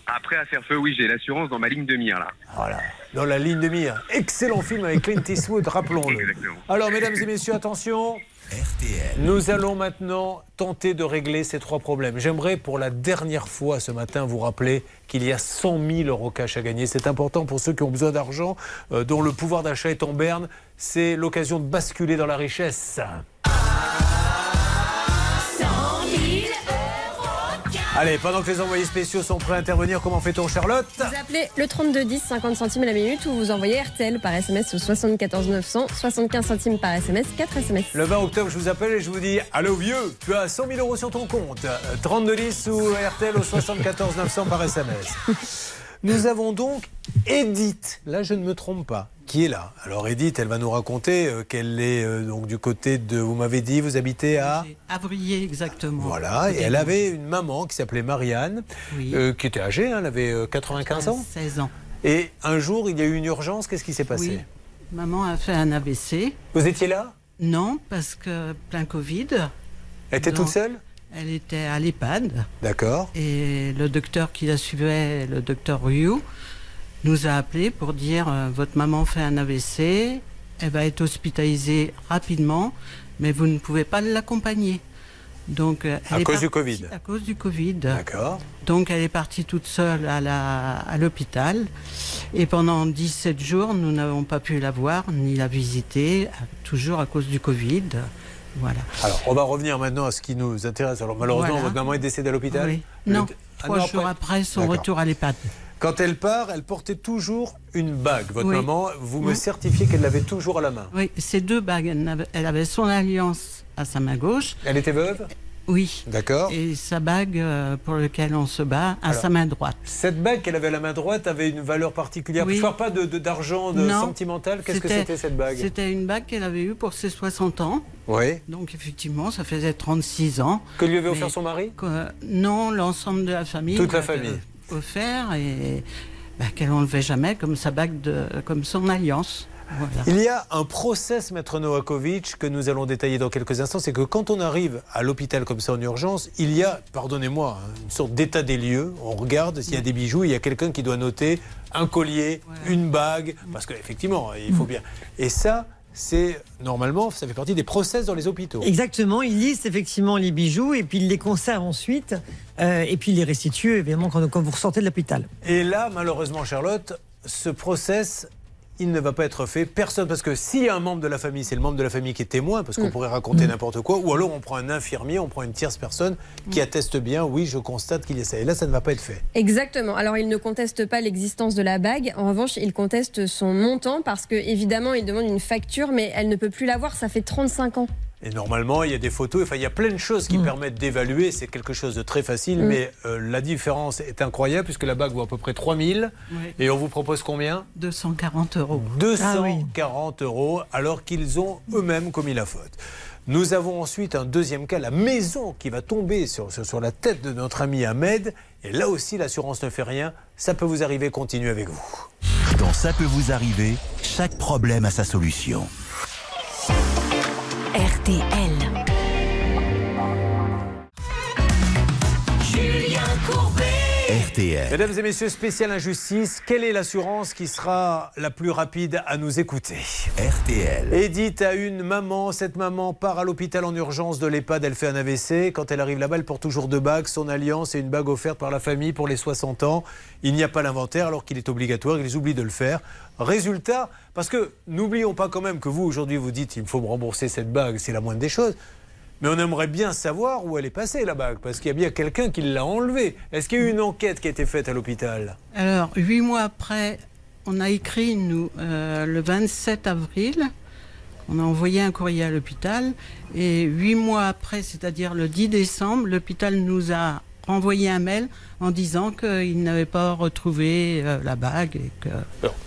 Après à faire feu, oui, j'ai l'assurance dans ma ligne de mire là. Voilà, dans la ligne de mire. Excellent film avec Clint Eastwood, rappelons-le. Alors, mesdames et messieurs, attention. Nous allons maintenant tenter de régler ces trois problèmes. J'aimerais pour la dernière fois ce matin vous rappeler qu'il y a 100 000 euros cash à gagner. C'est important pour ceux qui ont besoin d'argent, euh, dont le pouvoir d'achat est en berne. C'est l'occasion de basculer dans la richesse. Allez, pendant que les envoyés spéciaux sont prêts à intervenir, comment fait-on, Charlotte Vous appelez le 3210, 50 centimes la minute, ou vous envoyez RTL par SMS au 74 900, 75 centimes par SMS, 4 SMS. Le 20 octobre, je vous appelle et je vous dis Allô vieux, tu as 100 000 euros sur ton compte. Euh, 3210 ou RTL au 74 900 par SMS. Nous avons donc Edith, là je ne me trompe pas, qui est là. Alors Edith, elle va nous raconter euh, qu'elle est euh, donc du côté de, vous m'avez dit, vous habitez à... Avrier, exactement. Voilà, et elle avait une maman qui s'appelait Marianne, Oui. euh, qui était âgée, hein, elle avait euh, 95 ans. 16 ans. Et un jour, il y a eu une urgence, qu'est-ce qui s'est passé? Oui. Maman a fait un AVC. Vous étiez là? Non, parce que plein Covid. Elle était toute seule? Elle était à l'EHPAD. D'accord. Et le docteur qui la suivait, le docteur Ryu, nous a appelé pour dire euh, votre maman fait un AVC, elle va être hospitalisée rapidement, mais vous ne pouvez pas l'accompagner. Donc, euh, elle À est cause du Covid. À cause du Covid. D'accord. Donc elle est partie toute seule à l'hôpital. Et pendant 17 jours, nous n'avons pas pu la voir ni la visiter, à- toujours à cause du Covid. Voilà. Alors, on va revenir maintenant à ce qui nous intéresse. Alors, malheureusement, Voilà. votre maman est décédée à l'hôpital Oui. Le- Non, Ah trois non, jours après son retour à l'EHPAD. Quand elle part, elle portait toujours une bague. Votre Oui. maman, vous me Oui. certifiez qu'elle l'avait toujours à la main. Oui, ces deux bagues, elle avait, elle avait son alliance à sa main gauche. Elle était veuve? Oui. D'accord. Et sa bague euh, pour laquelle on se bat à Alors, sa main droite. Cette bague qu'elle avait à la main droite avait une valeur particulière. Oui. Je parle pas de- de- d'argent, de, Non. sentimental. Qu'est-ce que c'était cette bague? C'était une bague qu'elle avait eue pour ses 60 ans. Oui. Donc effectivement, ça faisait 36 ans. Que lui avait offert son mari? que- Non, l'ensemble de la famille. Toute la famille. Offert et bah, qu'elle n'enlevait jamais comme sa bague, de, comme son alliance. Voilà. Il y a un process, maître Novakovic, que nous allons détailler dans quelques instants. C'est que quand on arrive à l'hôpital comme ça en urgence, il y a, pardonnez-moi, hein, une sorte d'état des lieux. On regarde s'il y a des bijoux. Il y a quelqu'un qui doit noter un collier, une bague, parce qu'effectivement, il faut bien. Et ça, c'est normalement, ça fait partie des process dans les hôpitaux. Exactement, ils lisent effectivement les bijoux et puis ils les conservent ensuite euh, et puis ils les restituent évidemment quand, quand vous ressortez de l'hôpital. Et là, malheureusement, Charlotte, ce process, il ne va pas être fait. Personne, parce que s'il y a un membre de la famille, c'est le membre de la famille qui est témoin, parce qu'on Mm. pourrait raconter Mm. n'importe quoi, ou alors on prend un infirmier, on prend une tierce personne qui atteste bien, oui, je constate qu'il y a ça. Et là, ça ne va pas être fait. Exactement. Alors, il ne conteste pas l'existence de la bague. En revanche, il conteste son montant parce que, évidemment, il demande une facture, mais elle ne peut plus l'avoir. Ça fait 35 ans. Et normalement, il y a des photos, enfin, il y a plein de choses qui permettent d'évaluer. C'est quelque chose de très facile, Mm. mais euh, la différence est incroyable, puisque la bague vaut à peu près 3000. Oui. Et on vous propose combien? 240 euros. 240 euros, alors qu'ils ont eux-mêmes commis la faute. Nous avons ensuite un deuxième cas, la maison qui va tomber sur, sur, sur la tête de notre ami Ahmed. Et là aussi, l'assurance ne fait rien. Ça peut vous arriver, continuez avec vous. Dans Ça peut vous arriver, chaque problème a sa solution. RTL. Julien Courbet. RTL. Mesdames et messieurs, spécial injustice, quelle est l'assurance qui sera la plus rapide à nous écouter RTL. Edith a une maman, cette maman part à l'hôpital en urgence de l'EHPAD, elle fait un AVC. Quand elle arrive là-bas, elle porte toujours deux bagues, son alliance et une bague offerte par la famille pour les 60 ans. Il n'y a pas l'inventaire alors qu'il est obligatoire, ils oublient de le faire. Résultat, parce que n'oublions pas quand même que vous aujourd'hui vous dites il faut me rembourser cette bague, c'est la moindre des choses. Mais on aimerait bien savoir où elle est passée la bague, parce qu'il y a bien quelqu'un qui l'a enlevée. Est-ce qu'il y a eu une enquête qui a été faite à l'hôpital? Alors, huit mois après, on a écrit, nous, euh, le 27 avril, on a envoyé un courrier à l'hôpital, et huit mois après, c'est-à-dire le 10 décembre, l'hôpital nous a renvoyé un mail en disant qu'il n'avait pas retrouvé euh, la bague et que...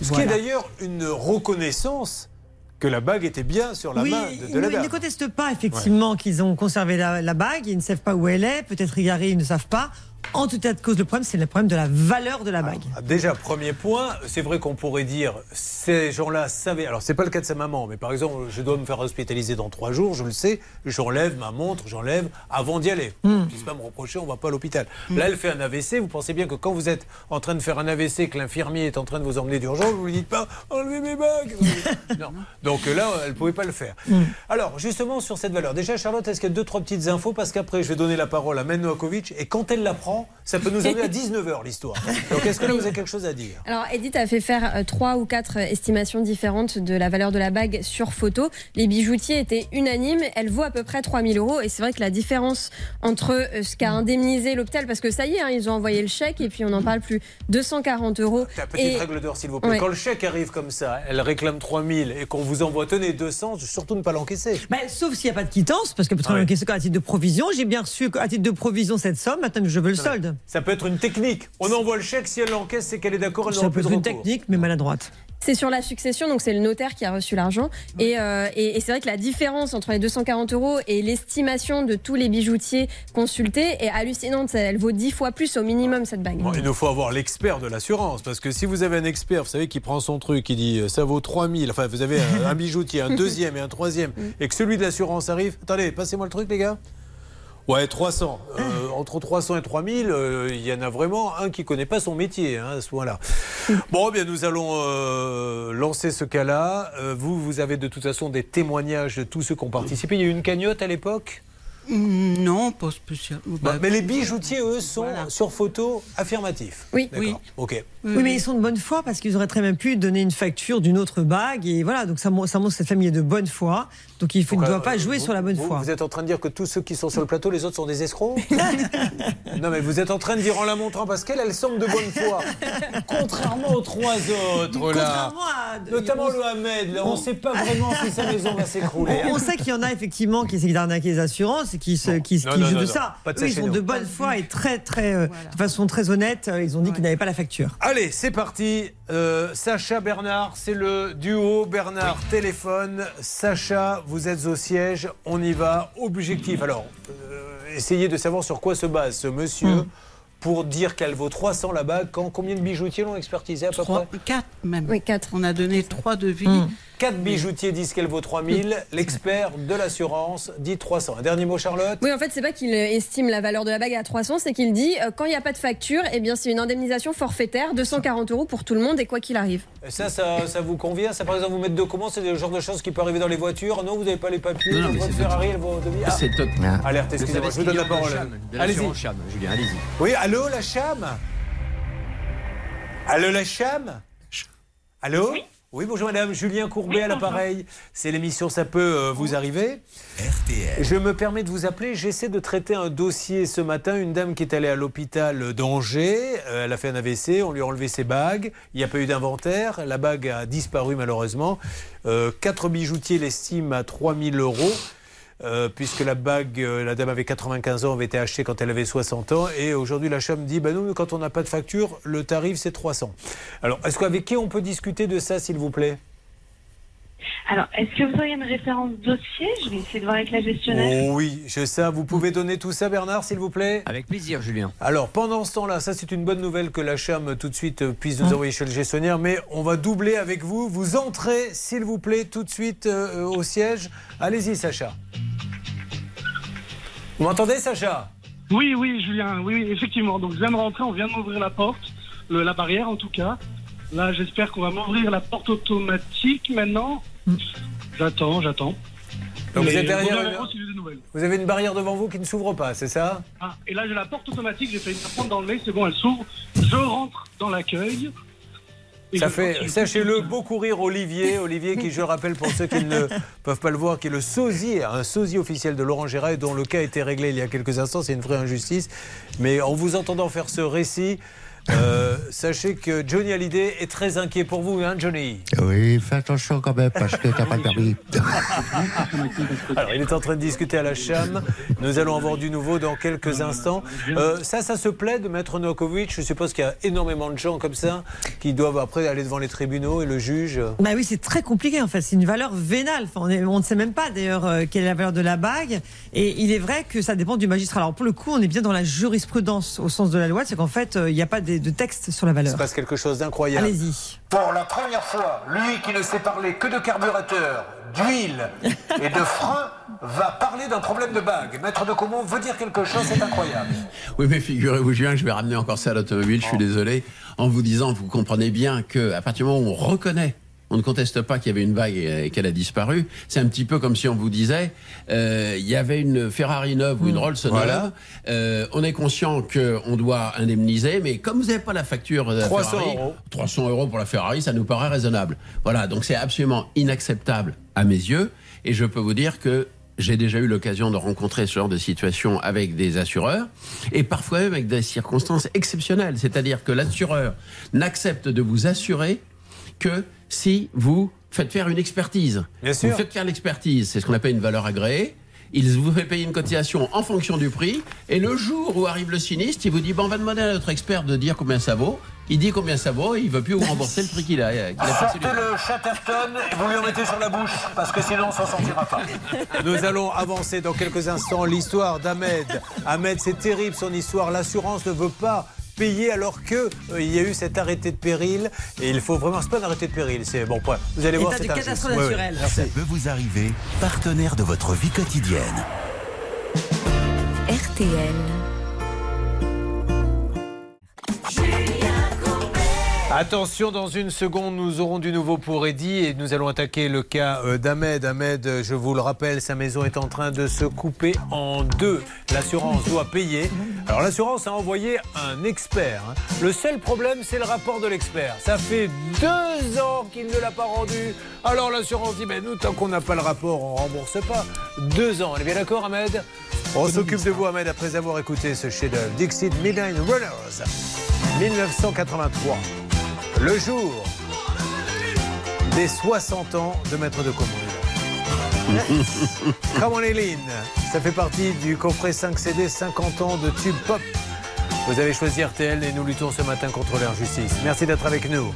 Ce voilà. qui est d'ailleurs une reconnaissance que la bague était bien sur la oui, main de, ils de la ne- ils ne contestent pas effectivement qu'ils ont conservé la, la bague, ils ne savent pas où elle est, peut-être égarés, ils ne savent pas. En tout cas de cause, le problème, c'est le problème de la valeur de la bague. Déjà, premier point, c'est vrai qu'on pourrait dire, ces gens-là savaient, alors c'est pas le cas de sa maman, mais par exemple, je dois me faire hospitaliser dans trois jours, je le sais, j'enlève ma montre, j'enlève avant d'y aller. Hmm. On ne puisse pas me reprocher, on va pas à l'hôpital. Là, elle fait un AVC, vous pensez bien que quand vous êtes en train de faire un AVC, que l'infirmier est en train de vous emmener d'urgence, vous lui dites pas, enlevez mes bagues Non. Donc là, elle pouvait pas le faire. Hmm. Alors, justement, sur cette valeur, déjà, Charlotte, est-ce qu'il y a deux, trois petites infos? Parce qu'après, je vais donner la parole à Men Novakovic, et quand elle la prend, ça peut nous amener à 19h l'histoire. Donc, est-ce que là, vous avez quelque chose à dire? Alors, Edith a fait faire euh, trois ou quatre estimations différentes de la valeur de la bague sur photo. Les bijoutiers étaient unanimes. Elle vaut à peu près 3000 euros. Et c'est vrai que la différence entre euh, ce qu'a indemnisé l'hôpital, parce que ça y est, hein, ils ont envoyé le chèque et puis on n'en parle plus, 240 euros. Ta petite Et- règle d'or, s'il vous plaît. Ouais. Quand le chèque arrive comme ça, elle réclame 3000 et qu'on vous envoie, tenez, 200, surtout ne pas l'encaisser. Bah, sauf s'il n'y a pas de quittance, parce que peut-être Ah oui. encaisser à titre de provision. J'ai bien reçu à titre de provision cette somme, maintenant je veux le solde. Ça peut être une technique. On envoie le chèque, si elle l'encaisse, c'est qu'elle est d'accord, elle Ça n'aura peut plus de être une recours. technique, mais maladroite. C'est sur la succession, donc c'est le notaire qui a reçu l'argent. Et, euh, et- et c'est vrai que la différence entre les 240 euros et l'estimation de tous les bijoutiers consultés est hallucinante. Elle vaut 10 fois plus au minimum, cette bague. Bon, il nous faut avoir l'expert de l'assurance, parce que si vous avez un expert, vous savez, qui prend son truc, qui dit euh, ça vaut 3000, enfin vous avez un, un bijoutier, un deuxième et un troisième, et que celui de l'assurance arrive, attendez, passez-moi le truc les gars Ouais, 300. Euh, entre 300 et 3000, euh, il y en a vraiment un qui connaît pas son métier hein, à ce point-là. Bon, eh bien, nous allons euh, lancer ce cas-là. Euh, vous, vous avez de toute façon des témoignages de tous ceux qui ont participé. Il y a eu une cagnotte à l'époque? Mm, Non, pas spécialement. Bah, mais les bijoutiers, eux, sont sur photo affirmatifs. Oui. Oui. Ok. Oui, mais ils sont de bonne foi parce qu'ils auraient très bien pu donner une facture d'une autre bague. Et voilà, donc ça, mon- ça montre que cette famille est de bonne foi. Donc il ne doit pas euh, jouer vous- sur la bonne vous- foi. Vous êtes en train de dire que tous ceux qui sont sur le plateau, les autres sont des escrocs Non, mais vous êtes en train de dire en la montrant parce qu'elle, elle semble de bonne foi. Contrairement aux trois autres, là. Contrairement à- Notamment le Ahmed, là, on ne sait pas vraiment si sa maison va s'écrouler. On, on sait qu'il y en a effectivement qui essaient d'arnaquer les assurances. c'est qu'ils se- Non, non, jouent non, de ça. Pas de Eux, ils sont de bonne foi et très, très, euh, de façon très honnête. euh, Ils ont dit qu'ils n'avaient pas la facture. Allez, c'est parti. Euh, Sacha Bernard, c'est le duo. Bernard, téléphone. Sacha, vous êtes au siège. On y va. Objectif. Alors, euh, essayez de savoir sur quoi se base ce monsieur Hmm. pour dire qu'elle vaut 300 la bague. Quand, combien de bijoutiers l'ont expertisé à peu Trois, près? quatre même. Oui, quatre. On a donné trois devis. Hmm. 4 bijoutiers disent qu'elle vaut 3000. L'expert de l'assurance dit 300. Un dernier mot, Charlotte? Oui, en fait, c'est pas qu'il estime la valeur de la bague à 300, c'est qu'il dit euh, quand il n'y a pas de facture, eh bien, c'est une indemnisation forfaitaire, 240 euros pour tout le monde et quoi qu'il arrive. Et ça, ça, ça vous convient? Ça, par exemple, vous mettre de comment C'est le genre de choses qui peut arriver dans les voitures Non, vous n'avez pas les papiers Non, non, mais Votre Ferrari, elle vaut 2000 Ah. C'est top. Alerte, Vous excusez-moi, je vous donne la parole. Allez-y. l'assurance Cham, Julien, allez-y. Oui, allô, la Cham? Allô, la Cham? Allô? Oui. Bonjour madame, Julien Courbet à l'appareil. C'est l'émission Ça peut euh, vous arriver. RTL. Je me permets de vous appeler. J'essaie de traiter un dossier ce matin. Une dame qui est allée à l'hôpital d'Angers. Euh, elle a fait un AVC. On lui a enlevé ses bagues. Il n'y a pas eu d'inventaire. La bague a disparu malheureusement. Euh, quatre bijoutiers l'estiment à 3000 euros. Euh, puisque la bague, euh, la dame avait 95 ans, avait été achetée quand elle avait 60 ans, et aujourd'hui la Cham dit, bah nous, quand on n'a pas de facture, le tarif c'est 300. Alors, est-ce qu'avec qui on peut discuter de ça, s'il vous plaît? Alors, est-ce que vous auriez une référence dossier? Je vais essayer de voir avec la gestionnaire. Oh oui, je sais. Vous pouvez donner tout ça, Bernard, s'il vous plaît? Avec plaisir, Julien. Alors, pendant ce temps-là, ça c'est une bonne nouvelle que la Cham tout de suite euh, puisse nous envoyer chez le gestionnaire, mais on va doubler avec vous. Vous entrez, s'il vous plaît, tout de suite euh, au siège. Allez-y, Sacha. Vous m'entendez, Sacha? Oui, oui, Julien, oui, oui, effectivement. Donc, je viens de rentrer, on vient de m'ouvrir la porte, le- la barrière en tout cas. Là, j'espère qu'on va m'ouvrir la porte automatique maintenant. J'attends, j'attends. Donc, vous êtes derrière une- avez une barrière devant vous qui ne s'ouvre pas, c'est ça? Ah, et là, j'ai la porte automatique, j'ai fait une apprendre d'enlever, c'est bon, elle s'ouvre. Je rentre dans l'accueil. Ça fait, sachez-le, beaucoup rire Olivier. Olivier, qui, je rappelle pour ceux qui ne peuvent pas le voir, qui est le sosie, un sosie officiel de Laurent Gérard, et dont le cas a été réglé il y a quelques instants. C'est une vraie injustice. Mais en vous entendant faire ce récit, euh, sachez que Johnny Hallyday est très inquiet pour vous, hein, Johnny? Oui, fais attention quand même parce que t'as pas de permis. Alors, il est en train de discuter à la Cham. Nous allons avoir du nouveau dans quelques instants. Euh, ça, ça se plaît de Maître Novakovic? Je suppose qu'il y a énormément de gens comme ça qui doivent après aller devant les tribunaux et le juge. Bah oui, c'est très compliqué en fait. C'est une valeur vénale. Enfin, on, est- on ne sait même pas d'ailleurs euh, quelle est la valeur de la bague. Et il est vrai que ça dépend du magistrat. Alors pour le coup, on est bien dans la jurisprudence au sens de la loi. C'est qu'en fait, euh, il n'y a pas de, de texte sur la Il valeur. se passe quelque chose d'incroyable. Allez-y. Pour la première fois, lui qui ne sait parler que de carburateur, d'huile et de frein, va parler d'un problème de bague. Maître de Comont veut dire quelque chose, c'est incroyable. Oui, mais figurez-vous, Julien, que je vais ramener encore ça à l'automobile, je suis désolé, en vous disant, vous comprenez bien qu'à partir du moment où on reconnaît, on ne conteste pas qu'il y avait une vague et, et qu'elle a disparu, c'est un petit peu comme si on vous disait, euh, il y avait une Ferrari neuve ou une Rolls Voilà. euh, on est conscient qu'on doit indemniser, mais comme vous n'avez pas la facture de la 300 Ferrari, euros. 300 euros pour la Ferrari, ça nous paraît raisonnable. Voilà, donc c'est absolument inacceptable à mes yeux, et je peux vous dire que j'ai déjà eu l'occasion de rencontrer ce genre de situation avec des assureurs et parfois même avec des circonstances exceptionnelles. C'est-à-dire que l'assureur n'accepte de vous assurer que si vous faites faire une expertise. Bien sûr. Vous faites faire l'expertise, c'est ce qu'on appelle une valeur agréée. Il vous fait payer une cotisation en fonction du prix. Et le jour où arrive le sinistre, il vous dit bon, on va demander à notre expert de dire combien ça vaut. Il dit combien ça vaut et il ne veut plus vous rembourser le prix qu'il a, qu'il a passé. Sortez le Chatterton et vous lui en mettez sur la bouche, parce que sinon on s'en sortira pas. Nous allons avancer dans quelques instants l'histoire d'Ahmed. Ahmed, c'est terrible son histoire. L'assurance ne veut pas payer alors que euh, il y a eu cet arrêté de péril. Et il faut vraiment c'est pas un arrêté de péril c'est bon point. Vous allez voir c'est Ouais, ouais, merci. Ça peut vous arriver, partenaire de votre vie quotidienne. RTL. Attention, dans une seconde, nous aurons du nouveau pour Eddy et nous allons attaquer le cas euh, d'Ahmed. Ahmed, euh, je vous le rappelle, sa maison est en train de se couper en deux. L'assurance doit payer. Alors l'assurance a envoyé un expert. hein. Le seul problème, c'est le rapport de l'expert. Ça fait deux ans qu'il ne l'a pas rendu. Alors l'assurance dit, mais nous, tant qu'on n'a pas le rapport, on rembourse pas. Deux ans. On est bien d'accord, Ahmed? On s'occupe de vous, Ahmed, après avoir écouté ce chef-d'œuvre. Dixit Midnight Runners, 1983. Le jour des 60 ans de Maître de Comont. Come on Eileen, ça fait partie du coffret 5 CD 50 ans de tube pop. Vous avez choisi RTL et nous luttons ce matin contre l'injustice. Merci d'être avec nous.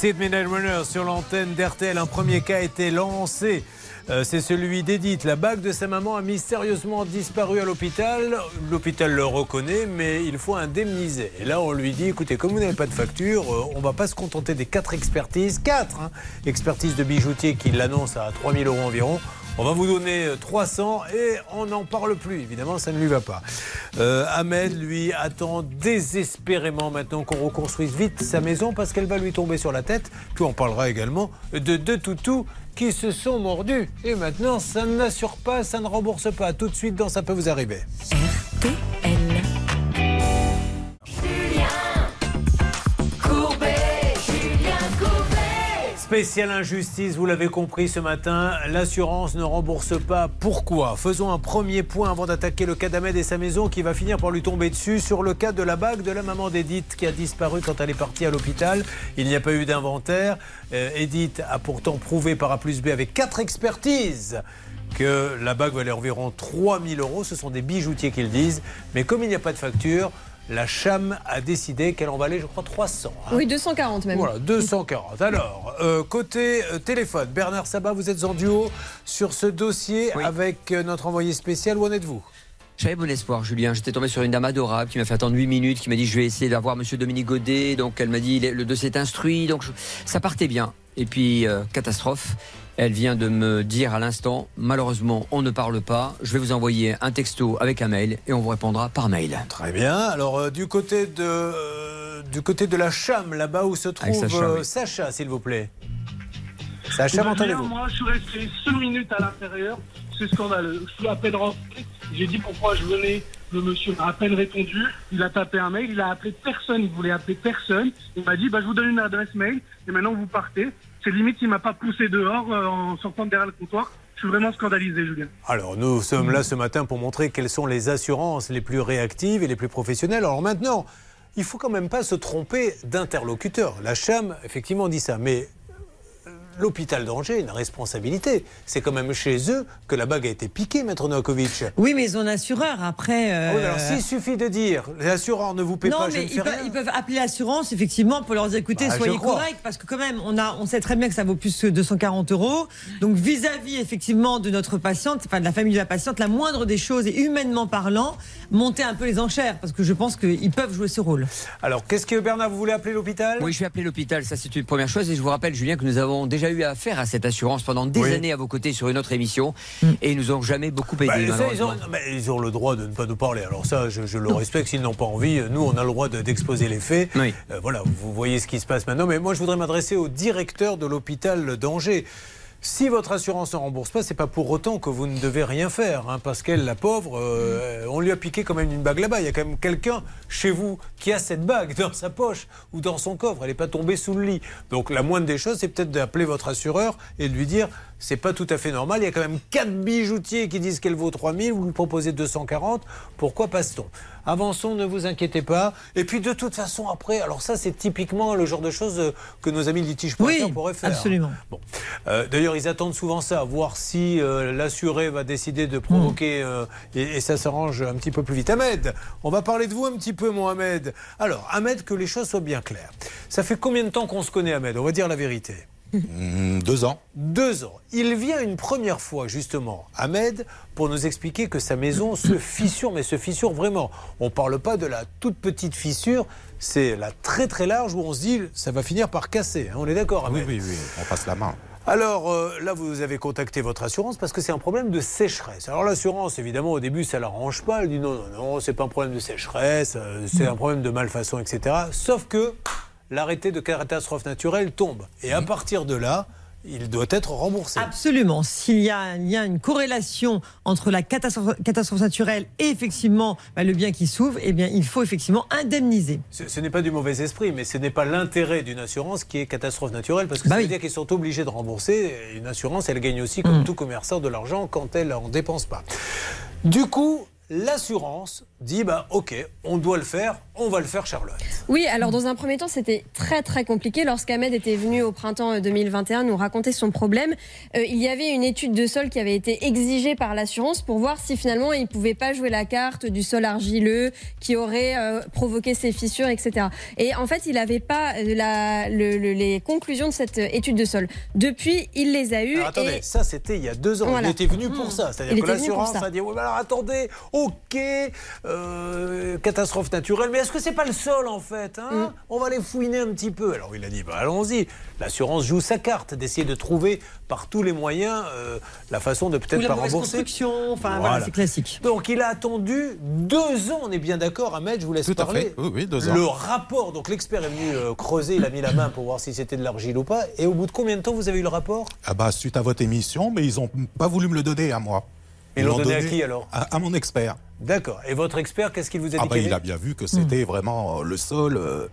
Dexit Midnight Runner sur l'antenne d'RTL. Un premier cas a été lancé. Euh, c'est celui d'Edith. La bague de sa maman a mystérieusement disparu à l'hôpital. L'hôpital le reconnaît, mais il faut indemniser. Et là, on lui dit écoutez, comme vous n'avez pas de facture, euh, on va pas se contenter des quatre expertises. Quatre hein, expertises de bijoutier qui l'annoncent à 3000 euros environ. On va vous donner 300 et on n'en parle plus. Évidemment, ça ne lui va pas. Euh, Ahmed, lui, attend désespérément maintenant qu'on reconstruise vite sa maison parce qu'elle va lui tomber sur la tête. Puis on parlera également de deux toutous qui se sont mordus. Et maintenant, ça n'assure pas, ça ne rembourse pas. Tout de suite dans Ça peut vous arriver. Spéciale injustice, vous l'avez compris ce matin, l'assurance ne rembourse pas. Pourquoi? Faisons un premier point avant d'attaquer le cas d'Ahmed et sa maison qui va finir par lui tomber dessus sur le cas de la bague de la maman d'Edith qui a disparu quand elle est partie à l'hôpital. Il n'y a pas eu d'inventaire. Euh, Edith a pourtant prouvé par A plus B avec quatre expertises que la bague valait environ 3000 euros. Ce sont des bijoutiers qui le disent. Mais comme il n'y a pas de facture, la CHAM a décidé qu'elle en valait, je crois, 300. hein. Oui, 240 même. Voilà, 240. Alors, euh, côté euh, téléphone, Bernard Sabat, vous êtes en duo sur ce dossier avec euh, notre envoyé spécial. Où en êtes-vous? J'avais bon espoir, Julien. J'étais tombé sur une dame adorable qui m'a fait attendre 8 minutes, qui m'a dit je vais essayer d'avoir monsieur Dominique Godet. Donc elle m'a dit le dossier est instruit. Donc je- ça partait bien. Et puis, euh, catastrophe. Elle vient de me dire à l'instant, malheureusement, on ne parle pas. Je vais vous envoyer un texto avec un mail et on vous répondra par mail. Très bien. Alors, euh, du, côté de, euh, du côté de la Cham, là-bas où se trouve Sacha, euh, oui. Sacha, s'il vous plaît. Sacha, m'entendez-vous? Moi, je suis resté 5 minutes à l'intérieur. C'est scandaleux. Je suis à peine rentré. J'ai dit pourquoi je venais. Le monsieur m'a à peine répondu. Il a tapé un mail. Il a appelé personne. Il voulait appeler personne. Il m'a dit bah, je vous donne une adresse mail. Et maintenant, vous partez. C'est limite, il m'a pas poussé dehors euh, en sortant de derrière le comptoir. Je suis vraiment scandalisé, Julien. Alors, nous sommes là ce matin pour montrer quelles sont les assurances les plus réactives et les plus professionnelles. Alors maintenant, il faut quand même pas se tromper d'interlocuteur. La CHAM, effectivement, dit ça. Mais l'hôpital d'Angers a une responsabilité. C'est quand même chez eux que la bague a été piquée, Maître Novakovic. Oui, mais ils ont un assureur. Après. euh, Oui, alors s'il suffit de dire, l'assureur ne vous paie non, pas, je mais ne fais ils peuvent, rien. ils peuvent appeler l'assurance, effectivement, pour leur dire écoutez, Bah, je soyez corrects, parce que quand même, on, a, on sait très bien que ça vaut plus que 240 euros. Donc, vis-à-vis, effectivement, de notre patiente, enfin, de la famille de la patiente, la moindre des choses, et humainement parlant, monter un peu les enchères, parce que je pense qu'ils peuvent jouer ce rôle. Alors, qu'est-ce que Bernard, vous voulez appeler l'hôpital? Oui, je vais appeler l'hôpital, ça c'est une première chose. Et je vous rappelle, Julien, que nous avons déjà eu affaire à cette assurance pendant des Oui. années à vos côtés sur une autre émission. Et ils nous ont jamais beaucoup aidé, Bah, ça, ils, ont, non, mais ils ont le droit de ne pas nous parler. Alors ça, je, je le respecte. S'ils n'ont pas envie, nous, on a le droit de- d'exposer les faits. Euh, voilà, vous voyez ce qui se passe maintenant. Mais moi, je voudrais m'adresser au directeur de l'hôpital d'Angers. Si votre assurance ne rembourse pas, c'est pas pour autant que vous ne devez rien faire, hein, parce qu'elle, la pauvre, euh, on lui a piqué quand même une bague là-bas. Il y a quand même quelqu'un chez vous qui a cette bague dans sa poche ou dans son coffre. Elle n'est pas tombée sous le lit. Donc la moindre des choses, c'est peut-être d'appeler votre assureur et de lui dire c'est pas tout à fait normal. Il y a quand même quatre bijoutiers qui disent qu'elle vaut 3000, vous lui proposez 240. Pourquoi passe-t-on? Avançons, ne vous inquiétez pas. Et puis de toute façon, après, alors ça, c'est typiquement le genre de choses euh, que nos amis litige.fr Oui, pourraient faire. absolument. Bon. Euh, D'ailleurs, ils attendent souvent ça, voir si euh, l'assuré va décider de provoquer euh, et, et ça s'arrange un petit peu plus vite. Ahmed, on va parler de vous un petit peu, Mohamed. Alors, Ahmed, que les choses soient bien claires. Ça fait combien de temps qu'on se connaît, Ahmed? On va dire la vérité. Deux ans. Deux ans. Il vient une première fois, justement, Ahmed, pour nous expliquer que sa maison se fissure, mais se fissure vraiment. On ne parle pas de la toute petite fissure, c'est la très très large où on se dit ça va finir par casser. hein. On est d'accord, Ahmed Oui, oui, oui, on passe la main. alors euh, là, vous avez contacté votre assurance parce que c'est un problème de sécheresse. Alors l'assurance, évidemment, au début, ça l'arrange pas. Elle dit non, non, non, c'est pas un problème de sécheresse, euh, c'est un problème de malfaçon, etc. Sauf que l'arrêté de catastrophe naturelle tombe. Et à partir de là, il doit être remboursé. Absolument. S'il y a, il y a une corrélation entre la catastrophe, catastrophe naturelle et effectivement bah, le bien qui s'ouvre, eh bien, il faut effectivement indemniser. Ce, ce n'est pas du mauvais esprit, mais ce n'est pas l'intérêt d'une assurance qui est catastrophe naturelle, parce que Bah ça oui. veut dire qu'ils sont obligés de rembourser. Une assurance, elle gagne aussi, comme tout commerçant, de l'argent quand elle en dépense pas. Du coup, l'assurance dit bah ok, on doit le faire, on va le faire, Charlotte. Oui, alors dans un premier temps, c'était très très compliqué. Lorsqu'Ahmed était venu au printemps euh, 2021 nous raconter son problème, euh, il y avait une étude de sol qui avait été exigée par l'assurance pour voir si finalement il pouvait pas jouer la carte du sol argileux qui aurait euh, provoqué ces fissures, etc. Et en fait, il n'avait pas euh, la- le- le- les conclusions de cette euh, étude de sol. Depuis, il les a eues. Alors, attendez, et- ça c'était il y a deux ans. Voilà. Il était venu pour Mmh. ça. C'est-à-dire que l'assurance a dit oui, alors attendez, ok, euh, catastrophe naturelle, mais est-ce que c'est pas le sol en fait hein Mm. On va les fouiner un petit peu. Alors il a dit bah, allons-y. L'assurance joue sa carte d'essayer de trouver par tous les moyens euh, la façon de peut-être la pas rembourser. construction, enfin voilà, Voilà. c'est classique. Donc il a attendu deux ans, on est bien d'accord, Ahmed, je vous laisse Tout à parler. fait. Oui, oui, deux ans. Le rapport, donc l'expert est venu euh, creuser, il a mis la main pour voir si c'était de l'argile ou pas. Et au bout de combien de temps vous avez eu le rapport? Ah bah, suite à votre émission, mais ils n'ont pas voulu me le donner à moi. Ils l'ont donné à qui, alors? À, à mon expert. D'accord. Et votre expert, qu'est-ce qu'il vous a dit Ah bah, il a bien vu que c'était vraiment euh, le sol. euh,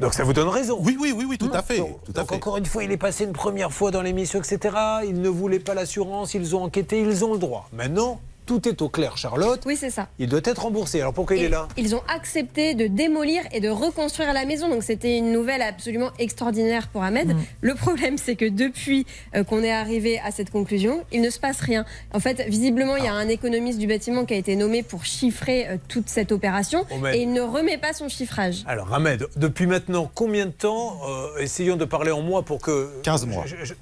Donc ça vous donne raison. Oui, oui, oui, oui, tout à fait. Donc, tout à donc fait. encore une fois, il est passé une première fois dans l'émission, etc. Ils ne voulaient pas l'assurance, ils ont enquêté, ils ont le droit. Maintenant, tout est au clair, Charlotte. Oui, c'est ça. Il doit être remboursé. Alors pourquoi il est là Ils ont accepté de démolir et de reconstruire la maison. Donc c'était une nouvelle absolument extraordinaire pour Ahmed. Mm. Le problème, c'est que depuis euh, qu'on est arrivé à cette conclusion, il ne se passe rien. En fait, visiblement, il y a un économiste du bâtiment qui a été nommé pour chiffrer euh, toute cette opération Ahmed. et il ne remet pas son chiffrage. Alors, Ahmed, depuis maintenant combien de temps euh, Essayons de parler en mois pour que. 15 mois. Je- je-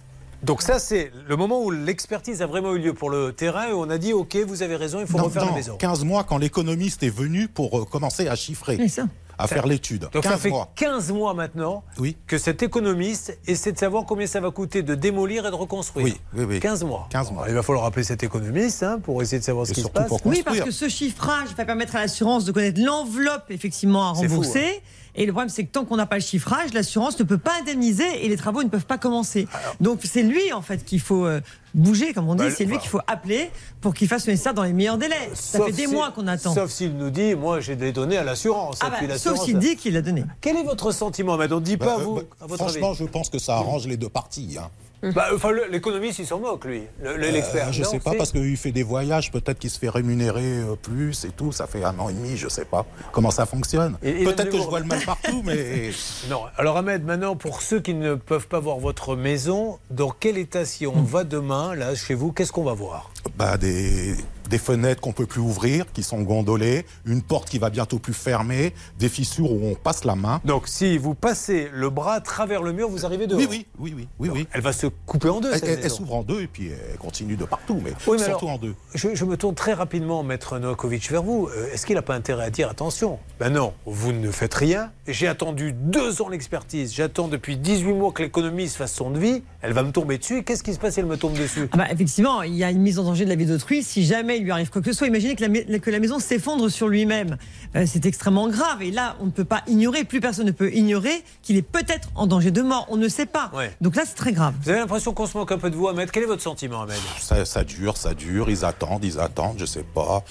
Donc, ça, c'est le moment où l'expertise a vraiment eu lieu pour le terrain et on a dit OK, vous avez raison, il faut Non, refaire non, la maison. 15 mois quand l'économiste est venu pour euh, commencer à chiffrer. Ça. à faire l'étude. Donc 15 ça fait mois. 15 mois maintenant Oui. que cet économiste essaie de savoir combien ça va coûter de démolir et de reconstruire. Oui, oui, oui. 15 mois. 15 mois. Alors, il va falloir appeler cet économiste hein, pour essayer de savoir ce qui se passe. Oui, parce que ce chiffrage va permettre à l'assurance de connaître l'enveloppe effectivement à fou, rembourser. hein. Et le problème, c'est que tant qu'on n'a pas le chiffrage, l'assurance ne peut pas indemniser et les travaux ne peuvent pas commencer. Donc c'est lui en fait qu'il faut euh, bouger, comme on dit. Bah, c'est lui bah. qu'il faut appeler pour qu'il fasse le nécessaire dans les meilleurs délais. Ça Sauf fait des si- mois qu'on attend. Sauf s'il nous dit, moi j'ai les données à l'assurance. Ah bah, sauf s'il dit qu'il l'a donné. Quel est votre sentiment, Ahmed? On ne dit pas, Bah, vous, bah, à votre franchement, avis je pense que ça arrange les deux parties. hein. Bah, enfin, l'économiste, il s'en moque, lui, le- l'expert. Euh, je Non, sais pas parce qu'il fait des voyages, peut-être qu'il se fait rémunérer euh, plus et tout. Ça fait un an et demi, je sais pas comment ça fonctionne? Peut-être que je vois le mal partout, mais Non. Alors Ahmed, maintenant, pour ceux qui ne peuvent pas voir votre maison, dans quel état si on va demain, là, chez vous, qu'est-ce qu'on va voir? Bah, des, des fenêtres qu'on peut plus ouvrir, qui sont gondolées, une porte qui va bientôt plus fermer, des fissures où on passe la main. Donc, si vous passez le bras à travers le mur, vous arrivez dehors Oui, oui, oui, oui, oui, oui. Elle va se couper en deux, Elle, s'ouvre en deux et puis elle continue de partout, mais, Oui, mais surtout alors, en deux. Je, je me tourne très rapidement, Maître Novakovic, vers vous. Euh, Est-ce qu'il n'a pas intérêt à dire attention Ben non, vous ne faites rien. J'ai attendu deux ans l'expertise. J'attends depuis 18 mois que l'économiste fasse son devis. Elle va me tomber dessus. Qu'est-ce qui se passe si elle me tombe dessus? Ah bah, effectivement, il y a une mise en danger de la vie d'autrui. Si jamais il lui arrive quoi que ce soit, imaginez que la, mai- que la maison s'effondre sur lui-même. Euh, c'est extrêmement grave. Et là, on ne peut pas ignorer, plus personne ne peut ignorer qu'il est peut-être en danger de mort. On ne sait pas. Ouais. Donc là, c'est très grave. Vous avez l'impression qu'on se moque un peu de vous, Ahmed? Quel est votre sentiment, Ahmed? Ça, ça dure, ça dure, ils attendent, ils attendent, je sais pas.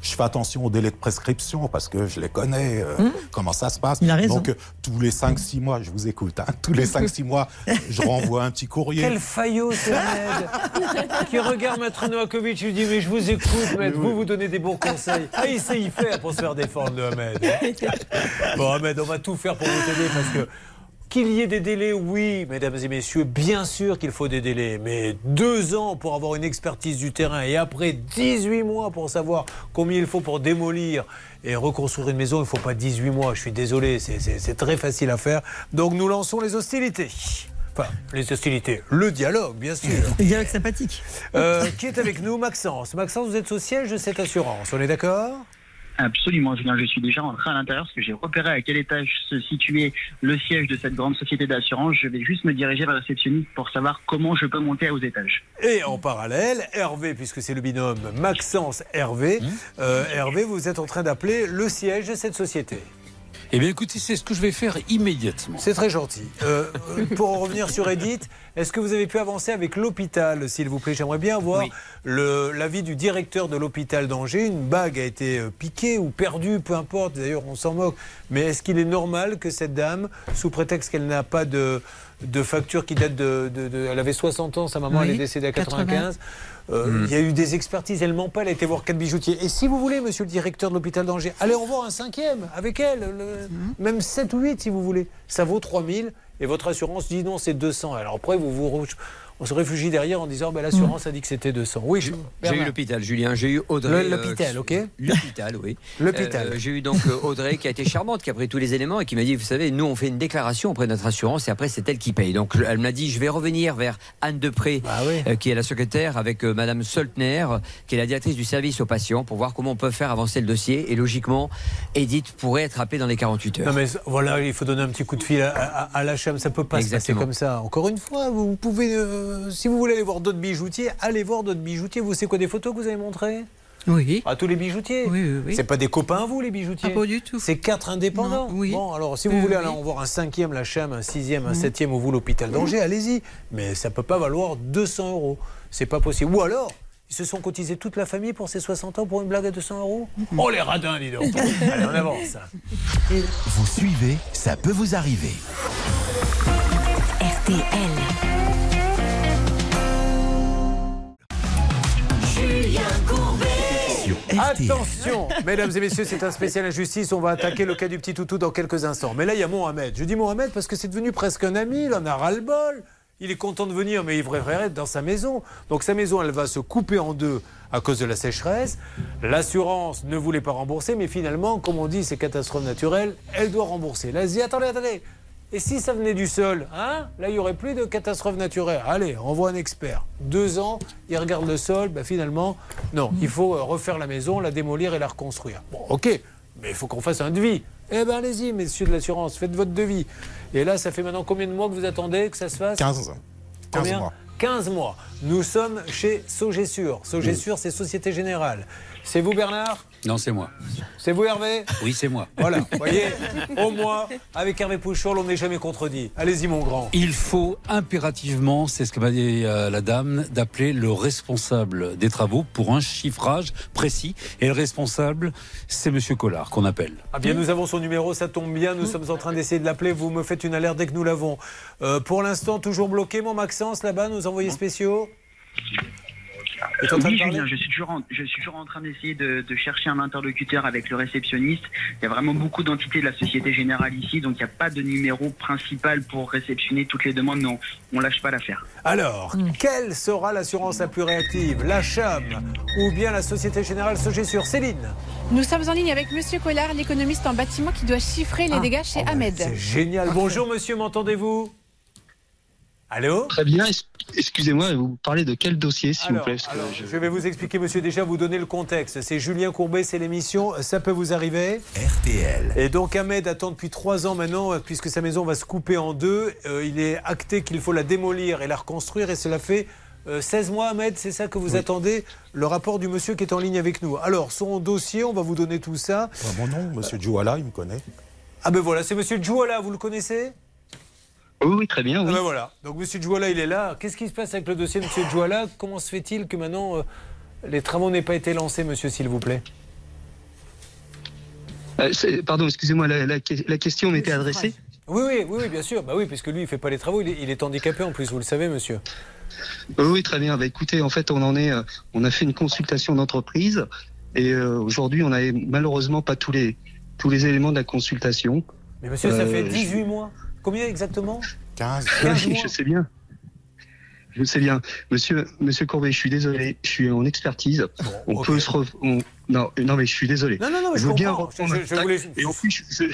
Je fais attention aux délais de prescription parce que je les connais, euh, comment ça se passe. Mmh. Il a raison. Donc, euh, tous les 5-6 mois, je vous écoute, hein, tous les 5-6 mois, je renvoie un petit courrier. Quel faillot, c'est Ahmed Qui regarde Maître Novakovic, lui dit Mais je vous écoute, Maître, vous vous donnez des bons conseils. Ah, il sait y faire pour se faire défendre, le Ahmed. Bon, Ahmed, on va tout faire pour vous aider parce que. Qu'il y ait des délais, oui, mesdames et messieurs, bien sûr qu'il faut des délais, mais deux ans pour avoir une expertise du terrain et après 18 mois pour savoir combien il faut pour démolir et reconstruire une maison, il ne faut pas 18 mois, je suis désolé, c'est- très facile à faire. Donc nous lançons les hostilités. Enfin, les hostilités, le dialogue, bien sûr. Le dialogue sympathique. Euh, qui est avec nous? Maxence. Maxence, vous êtes au siège de cette assurance, on est d'accord? Absolument, Julien. Je suis déjà entré à l'intérieur parce que j'ai repéré à quel étage se situait le siège de cette grande société d'assurance. Je vais juste me diriger vers le réceptionniste pour savoir comment je peux monter aux étages. Et en parallèle, Hervé, puisque c'est le binôme Maxence-Hervé, euh, Hervé, vous êtes en train d'appeler le siège de cette société. Eh bien, écoutez, c'est ce que je vais faire immédiatement. C'est très gentil. Euh, euh, pour en revenir sur Edith, est-ce que vous avez pu avancer avec l'hôpital, s'il vous plaît? J'aimerais bien avoir l'avis du directeur de l'hôpital d'Angers. Une bague a été euh, piquée ou perdue, peu importe, d'ailleurs on s'en moque. Mais est-ce qu'il est normal que cette dame, sous prétexte qu'elle n'a pas de, de facture qui date de, de- de- Elle avait 60 ans, sa maman elle est décédée à 95. 80. Euh, Mm. Il y a eu des expertises, elle ment pas, elle a été voir quatre bijoutiers. Et si vous voulez, monsieur le directeur de l'hôpital d'Angers, allez en voir un cinquième avec elle, le- même 7 ou 8 si vous voulez. Ça vaut 3000 et votre assurance dit non, c'est 200. Alors après, vous vous, on se réfugie derrière en disant ben, l'assurance a dit que c'était 200. Oui, je- J'ai eu l'hôpital, Julien. J'ai eu Audrey. Le- l'hôpital, euh, ok L'hôpital, oui. L'hôpital. Euh, J'ai eu donc euh, Audrey qui a été charmante, qui a pris tous les éléments et qui m'a dit, vous savez, nous on fait une déclaration auprès de notre assurance et après c'est elle qui paye. Donc elle m'a dit, je vais revenir vers Anne Depré, Bah euh, qui est la secrétaire, avec euh, Madame Soltner, qui est la directrice du service aux patients, pour voir comment on peut faire avancer le dossier. Et logiquement, Edith pourrait être appelée dans les 48 heures. Non mais voilà, il faut donner un petit coup de fil à, à, à la chame, ça peut pas Exactement. se passer comme ça. Encore une fois, vous pouvez, euh, si vous voulez aller voir d'autres bijoutiers, allez voir d'autres bijoutiers. Vous savez quoi des photos que vous avez montrées? Oui. À tous les bijoutiers? Oui, oui, oui. C'est pas des copains à vous, les bijoutiers? Ah, pas du tout. C'est quatre indépendants Non, oui. Bon, alors si vous Oui, voulez oui. aller en voir un cinquième, la Cham, un sixième, un Mhm. septième ou vous, l'hôpital d'Angers, allez-y. Mais ça peut pas valoir 200 euros. C'est pas possible. Ou alors, ils se sont cotisés toute la famille pour ces 60 ans pour une blague à 200 euros? Oh, les radins, dis donc Allez, on avance. Vous suivez, ça peut vous arriver. RTL. Attention, mesdames et messieurs, c'est un spécial injustice. On va attaquer le cas du petit toutou dans quelques instants. Mais là, il y a Mohamed. Je dis Mohamed parce que c'est devenu presque un ami. Il en a ras-le-bol. Il est content de venir, mais il préfère être dans sa maison. Donc sa maison, elle va se couper en deux à cause de la sécheresse. L'assurance ne voulait pas rembourser, mais finalement, comme on dit, c'est catastrophe naturelle, elle doit rembourser. Là, dit, attendez, attendez. Et si ça venait du sol, hein Là, il n'y aurait plus de catastrophe naturelle. Allez, on voit un expert. Deux ans, il regarde le sol, ben finalement, non, il faut euh, refaire la maison, la démolir et la reconstruire. Bon, ok, mais il faut qu'on fasse un devis. Eh ben allez-y, messieurs de l'assurance, faites votre devis. Et là, ça fait maintenant combien de mois que vous attendez que ça se fasse? 15. 15 Combien? mois. 15 mois. Nous sommes chez Sogessur. Sogessur, c'est Société Générale. C'est vous, Bernard Non, c'est moi. C'est vous, Hervé Oui, c'est moi. Voilà, vous voyez, au moins, avec Hervé Pouchol, on n'est jamais contredit. Allez-y, mon grand. Il faut impérativement, c'est ce que m'a dit euh, la dame, d'appeler le responsable des travaux pour un chiffrage précis. Et le responsable, c'est Monsieur Collard qu'on appelle. Ah bien, nous avons son numéro, ça tombe bien. Nous sommes en train d'essayer de l'appeler. Vous me faites une alerte dès que nous l'avons. Euh, pour l'instant, toujours bloqué, mon Maxence, là-bas, nos envoyés spéciaux? Oui, Julien, je suis toujours en, je suis toujours en train d'essayer de, de chercher un interlocuteur avec le réceptionniste. Il y a vraiment beaucoup d'entités de la Société Générale ici, donc il n'y a pas de numéro principal pour réceptionner toutes les demandes, mais on, lâche pas l'affaire. Alors, quelle sera l'assurance la plus réactive? La CHAM ou bien la Société Générale Sogessur Céline? Nous sommes en ligne avec Monsieur Collard, l'économiste en bâtiment qui doit chiffrer les dégâts chez Ahmed. C'est génial. Bonjour, monsieur, m'entendez-vous? Allô Très bien. Excusez-moi, vous parlez de quel dossier, s'il vous plaît parce que alors, je- je vais vous expliquer, monsieur, déjà vous donner le contexte. C'est Julien Courbet, c'est l'émission Ça peut vous arriver RTL. Et donc Ahmed attend depuis trois ans maintenant, euh, puisque sa maison va se couper en deux. Euh, il est acté qu'il faut la démolir et la reconstruire, et cela fait euh, 16 mois, Ahmed, c'est ça que vous attendez Le rapport du monsieur qui est en ligne avec nous. Alors, son dossier, on va vous donner tout ça. Ah, Mon nom, monsieur Djouala, il me connaît. Ah ben voilà, c'est monsieur Djouala, vous le connaissez? Oui, oui, très bien. Ah Oui. ben voilà. Donc monsieur Djouala, il est là. Qu'est-ce qui se passe avec le dossier de monsieur Djouala? Comment se fait-il que maintenant euh, les travaux n'aient pas été lancés, monsieur, s'il vous plaît? Euh, pardon, excusez-moi, la, la que- la question m'était adressée. oui, oui, oui, oui, bien sûr. Bah oui, puisque lui, il fait pas les travaux. Il est, il est handicapé en plus, vous le savez, monsieur. Oui, très bien. Bah, écoutez, en fait, on en est, euh, on a fait une consultation d'entreprise et euh, aujourd'hui, on n'avait malheureusement pas tous les tous les éléments de la consultation. Mais monsieur, ça fait je- 18 mois. Combien exactement? 15. 15 Oui, mois. je sais bien. Je sais bien. Monsieur, monsieur Courbet, je suis désolé. Je suis en expertise. on peut se. on- Non, non, mais je suis désolé. Non, non, non, mais je veux bien reprendre Je- je voulais- Et en plus, je,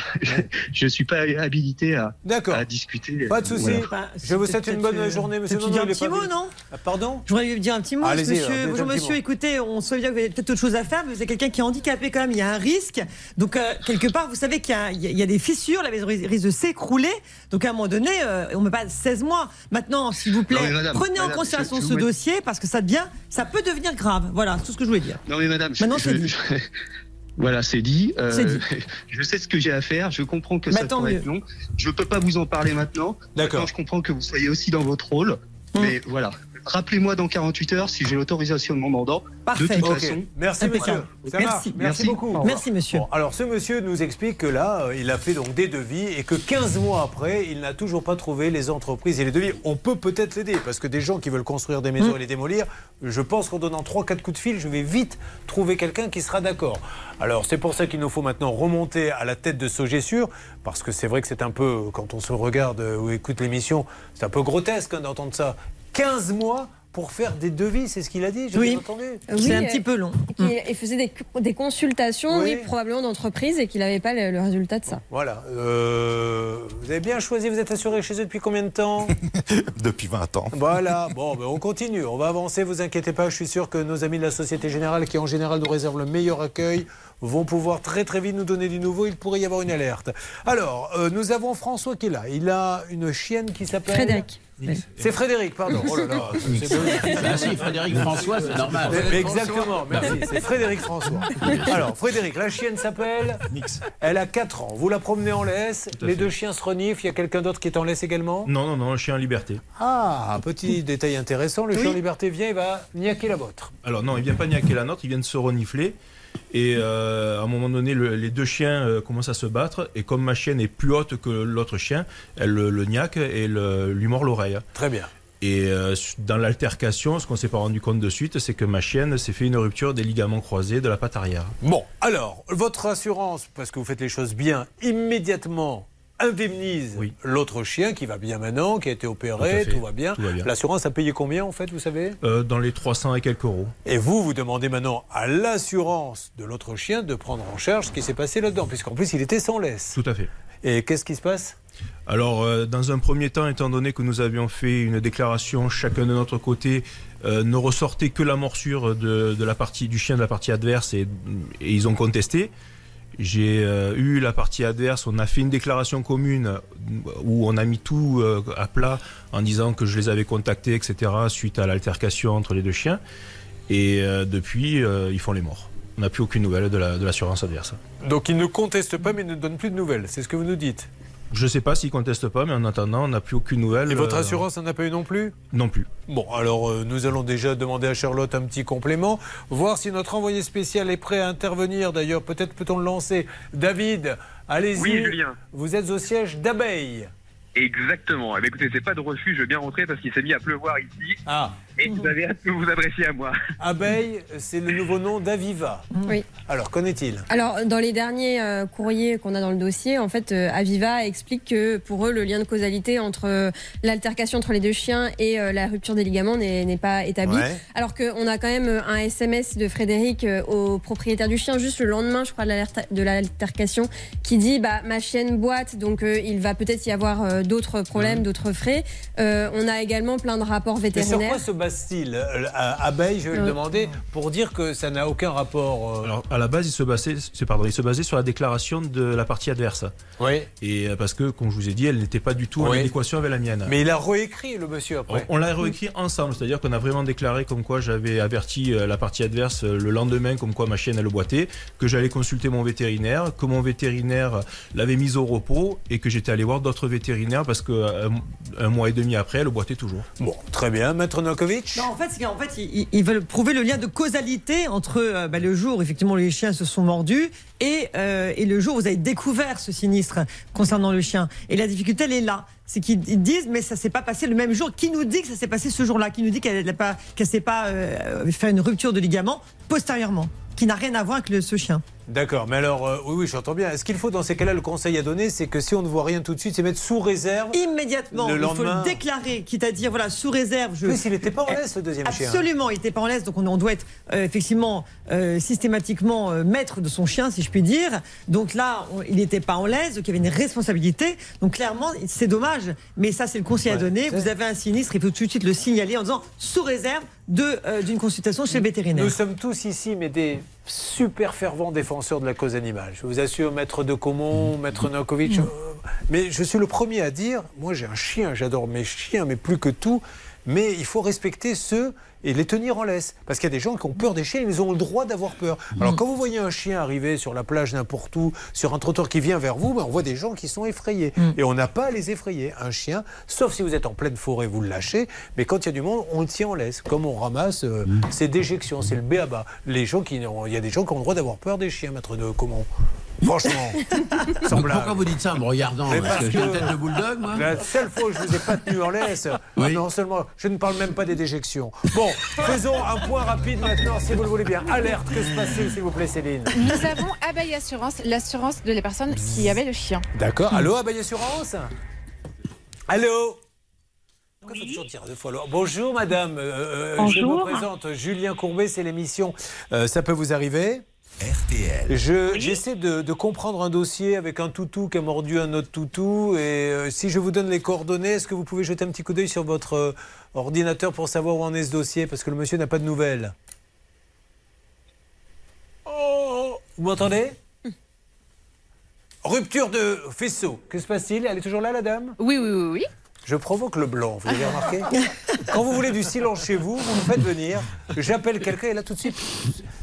je, suis pas habilité à, à discuter. Pas de souci. Voilà. Je vous souhaite une bonne euh, journée, monsieur. dire non, un petit mot, non Ah, Pardon Je voudrais lui dire un petit mot. Monsieur, dites bonjour monsieur, mot. écoutez, on se souvient que vous avez peut-être autre chose à faire, mais vous êtes quelqu'un qui est handicapé quand même, il y a un risque. Donc, euh, quelque part, vous savez qu'il y a, y des fissures, la maison risque de s'écrouler. Donc, à un moment donné, euh, on ne met pas 16 mois. Maintenant, s'il vous plaît, Non, mais madame, prenez en considération je- je ce dossier parce que ça devient, ça peut devenir grave. Voilà, c'est tout ce que je voulais dire. Non mais madame, je- Maintenant, c'est je- je- voilà, c'est dit. Euh, dit. Je sais ce que j'ai à faire. Je comprends que Bah, ça pourrait être long. Je peux pas vous en parler maintenant. D'accord. Je comprends que vous soyez aussi dans votre rôle. Hum. Mais voilà. Rappelez-moi dans 48 heures si j'ai l'autorisation de mon mandant. Parfait. De toute façon. Merci, monsieur. Ça Merci. marche. Merci, Merci. beaucoup. Merci, monsieur. Bon, alors, ce monsieur nous explique que là, euh, il a fait donc des devis et que 15 mois après, il n'a toujours pas trouvé les entreprises et les devis. On peut peut-être l'aider parce que des gens qui veulent construire des maisons Mm. et les démolir, je pense qu'en donnant 3-4 coups de fil, je vais vite trouver quelqu'un qui sera d'accord. Alors, c'est pour ça qu'il nous faut maintenant remonter à la tête de Sogessur parce que c'est vrai que c'est un peu, quand on se regarde euh, ou écoute l'émission, c'est un peu grotesque hein, d'entendre ça. 15 mois pour faire des devis, c'est ce qu'il a dit, j'ai Oui. entendu. C'est un petit peu long. qu'il- Il faisait des, des consultations, Oui. oui, probablement d'entreprise, et qu'il n'avait pas le, le résultat de ça. Voilà. Euh, vous avez bien choisi, vous êtes assuré chez eux depuis combien de temps? Depuis 20 ans. Voilà, bon, ben on continue, on va avancer, vous inquiétez pas, je suis sûr que nos amis de la Société Générale, qui en général nous réservent le meilleur accueil, vont pouvoir très très vite nous donner du nouveau, il pourrait y avoir une alerte. Alors, euh, nous avons François qui est là, il a une chienne qui s'appelle... Frédéric. C'est Frédéric, pardon. Oh là là, c'est Frédéric François, c'est normal. Mais- mais exactement, merci. C'est Frédéric François. Alors, Frédéric, la chienne s'appelle Mix. Elle a 4 ans. Vous la promenez en laisse. Les deux chiens se reniflent. Il y a quelqu'un d'autre qui est en laisse également? Non, non, non, un chien en liberté. Ah, petit détail intéressant. Le chien en liberté vient, il va niaquer la vôtre. Alors non, il vient pas niaquer la nôtre, il vient de se renifler. Et euh, à un moment donné, le- les deux chiens euh, commencent à se battre. Et comme ma chienne est plus haute que l'autre chien, elle le, le niaque et le- lui mord l'oreille. Très bien. Et euh, dans l'altercation, ce qu'on s'est pas rendu compte de suite, c'est que ma chienne s'est fait une rupture des ligaments croisés de la patte arrière. Bon, alors, votre assurance, parce que vous faites les choses bien, immédiatement indemnise l'autre chien qui va bien maintenant, qui a été opéré, tout va bien. Tout va bien. L'assurance a payé combien en fait, vous savez? Euh, dans les 300 et quelques euros. Et vous, vous demandez maintenant à l'assurance de l'autre chien de prendre en charge ce qui s'est passé là-dedans, puisqu'en plus il était sans laisse. Tout à fait. Et qu'est-ce qui se passe? Alors, euh, dans un premier temps, étant donné que nous avions fait une déclaration chacun de notre côté, euh, ne ressortait que la morsure de, de la partie du chien de la partie adverse et, et ils ont contesté. J'ai euh, eu la partie adverse, on a fait une déclaration commune euh, où on a mis tout euh, à plat en disant que je les avais contactés, etc., suite à l'altercation entre les deux chiens. Et depuis, ils font les morts. On n'a plus aucune nouvelle de la- de l'assurance adverse. Donc il ne conteste pas, mais ne donne plus de nouvelles. C'est ce que vous nous dites. Je ne sais pas s'ils contestent pas, mais en attendant, on n'a plus aucune nouvelle. Et votre euh, assurance n'en a pas eu non plus? Non plus. Bon, alors euh, nous allons déjà demander à Charlotte un petit complément, voir si notre envoyé spécial est prêt à intervenir. D'ailleurs, peut-être peut-on le lancer. David, allez-y. Oui, Julien. Vous êtes au siège d'Abeille. Exactement. Eh bien, écoutez, c'est pas de refus, je veux bien rentrer parce qu'il s'est mis à pleuvoir ici. Ah. Et vous avez hâte de vous adresser à moi. Abeille, c'est le nouveau nom d'Aviva. Oui. Alors, qu'en est-il Alors, dans les derniers euh, courriers qu'on a dans le dossier, en fait, euh, Aviva explique que pour eux, le lien de causalité entre euh, l'altercation entre les deux chiens et euh, la rupture des ligaments n'est pas établi. Ouais. Alors qu'on a quand même un SMS de Frédéric euh, au propriétaire du chien, juste le lendemain, je crois, de l'alter- de l'altercation, qui dit bah, Ma chienne boite, donc euh, il va peut-être y avoir euh, d'autres problèmes, d'autres frais. Euh, on a également plein de rapports Mais sur vétérinaires. quoi base-t-il euh, à Abeille, je vais le Euh, demander, pour dire que ça n'a aucun rapport. euh, Alors, à la base, il se basait, c'est- pardon, il se basait sur la déclaration de la partie adverse. Oui. Et euh, parce que, comme je vous ai dit, elle n'était pas du tout en Oui. adéquation avec la mienne. Mais il a réécrit le monsieur après. On, on l'a réécrit ensemble, c'est-à-dire qu'on a vraiment déclaré comme quoi j'avais averti euh, la partie adverse euh, le lendemain, comme quoi ma chienne elle boitait, que j'allais consulter mon vétérinaire, que mon vétérinaire l'avait mise au repos et que j'étais allé voir d'autres vétérinaires parce que euh, un, un mois et demi après, elle boitait toujours. Bon, très bien, Maître Nokovic. Non, en fait, fait, ils, veulent prouver le lien de causalité entre euh, bah, le jour où effectivement les chiens se sont mordus et, euh, et le jour où vous avez découvert ce sinistre concernant le chien. Et la difficulté, elle est là. C'est qu'ils ils disent, mais ça s'est pas passé le même jour. Qui nous dit que ça s'est passé ce jour-là? Qui nous dit qu'elle n'a pas, s'est pas euh, fait une rupture de ligament postérieurement Qui n'a rien à voir avec le- ce chien? D'accord, mais alors, euh, oui, oui, j'entends bien. Est-ce qu'il faut, dans ces cas-là, le conseil à donner, c'est que si on ne voit rien tout de suite, c'est mettre sous réserve Immédiatement, le il faut le déclarer, quitte à dire, voilà, sous réserve. Je... Oui, s'il n'était pas en laisse, le deuxième chien. Absolument, il n'était pas en laisse, donc on, doit être euh, effectivement euh, systématiquement euh, maître de son chien, si je puis dire. Donc là, on- il n'était pas en laisse, donc il y avait une responsabilité. Donc clairement, c'est dommage, mais ça, c'est le conseil à donner. Vous avez un sinistre, il faut tout de suite le signaler en disant sous réserve d'une consultation chez le vétérinaire. Nous sommes tous ici, mais des super fervents défenseurs de la cause animale. Je vous assure, maître de Comont, maître Nokovic. euh, mais je suis le premier à dire, moi j'ai un chien, j'adore mes chiens, mais plus que tout. Mais il faut respecter ceux et les tenir en laisse. Parce qu'il y a des gens qui ont peur des chiens, ils ont le droit d'avoir peur. Alors quand vous voyez un chien arriver sur la plage n'importe où, sur un trottoir qui vient vers vous, ben, on voit des gens qui sont effrayés. Et on n'a pas à les effrayer. Un chien, sauf si vous êtes en pleine forêt, vous le lâchez. Mais quand il y a du monde, on le tient en laisse. Comme on ramasse euh, ses déjections, c'est le béaba. Les gens qui, il y a des gens qui ont le droit d'avoir peur des chiens, maître de comment Franchement, pourquoi vous dites ça en me regardant Mais Parce que j'ai une tête de bulldog, moi La seule fois où je vous ai pas tenu en laisse, Oui. non seulement, je ne parle même pas des déjections. Bon, faisons un point rapide maintenant, si vous le voulez bien. Alerte, que se passe-t-il, s'il vous plaît, Céline Nous avons Abeille Assurance, l'assurance de la personne qui avait le chien. D'accord. Allô, Abeille Assurance Allô Pourquoi faut toujours dire deux fois Bonjour, madame. Euh, euh, Bonjour. Je me présente. Julien Courbet, c'est l'émission. Euh, ça peut vous arriver RTL. Je- J'essaie de, de comprendre un dossier avec un toutou qui a mordu un autre toutou. Et euh, si je vous donne les coordonnées, est-ce que vous pouvez jeter un petit coup d'œil sur votre euh, ordinateur pour savoir où en est ce dossier? Parce que le monsieur n'a pas de nouvelles. Oh Vous m'entendez? Rupture de faisceau. Que se passe-t-il? Elle est toujours là, la dame? Oui, oui, oui, oui. Je provoque le blanc, vous avez remarqué Quand vous voulez du silence chez vous, vous me faites venir, j'appelle quelqu'un et là tout de suite.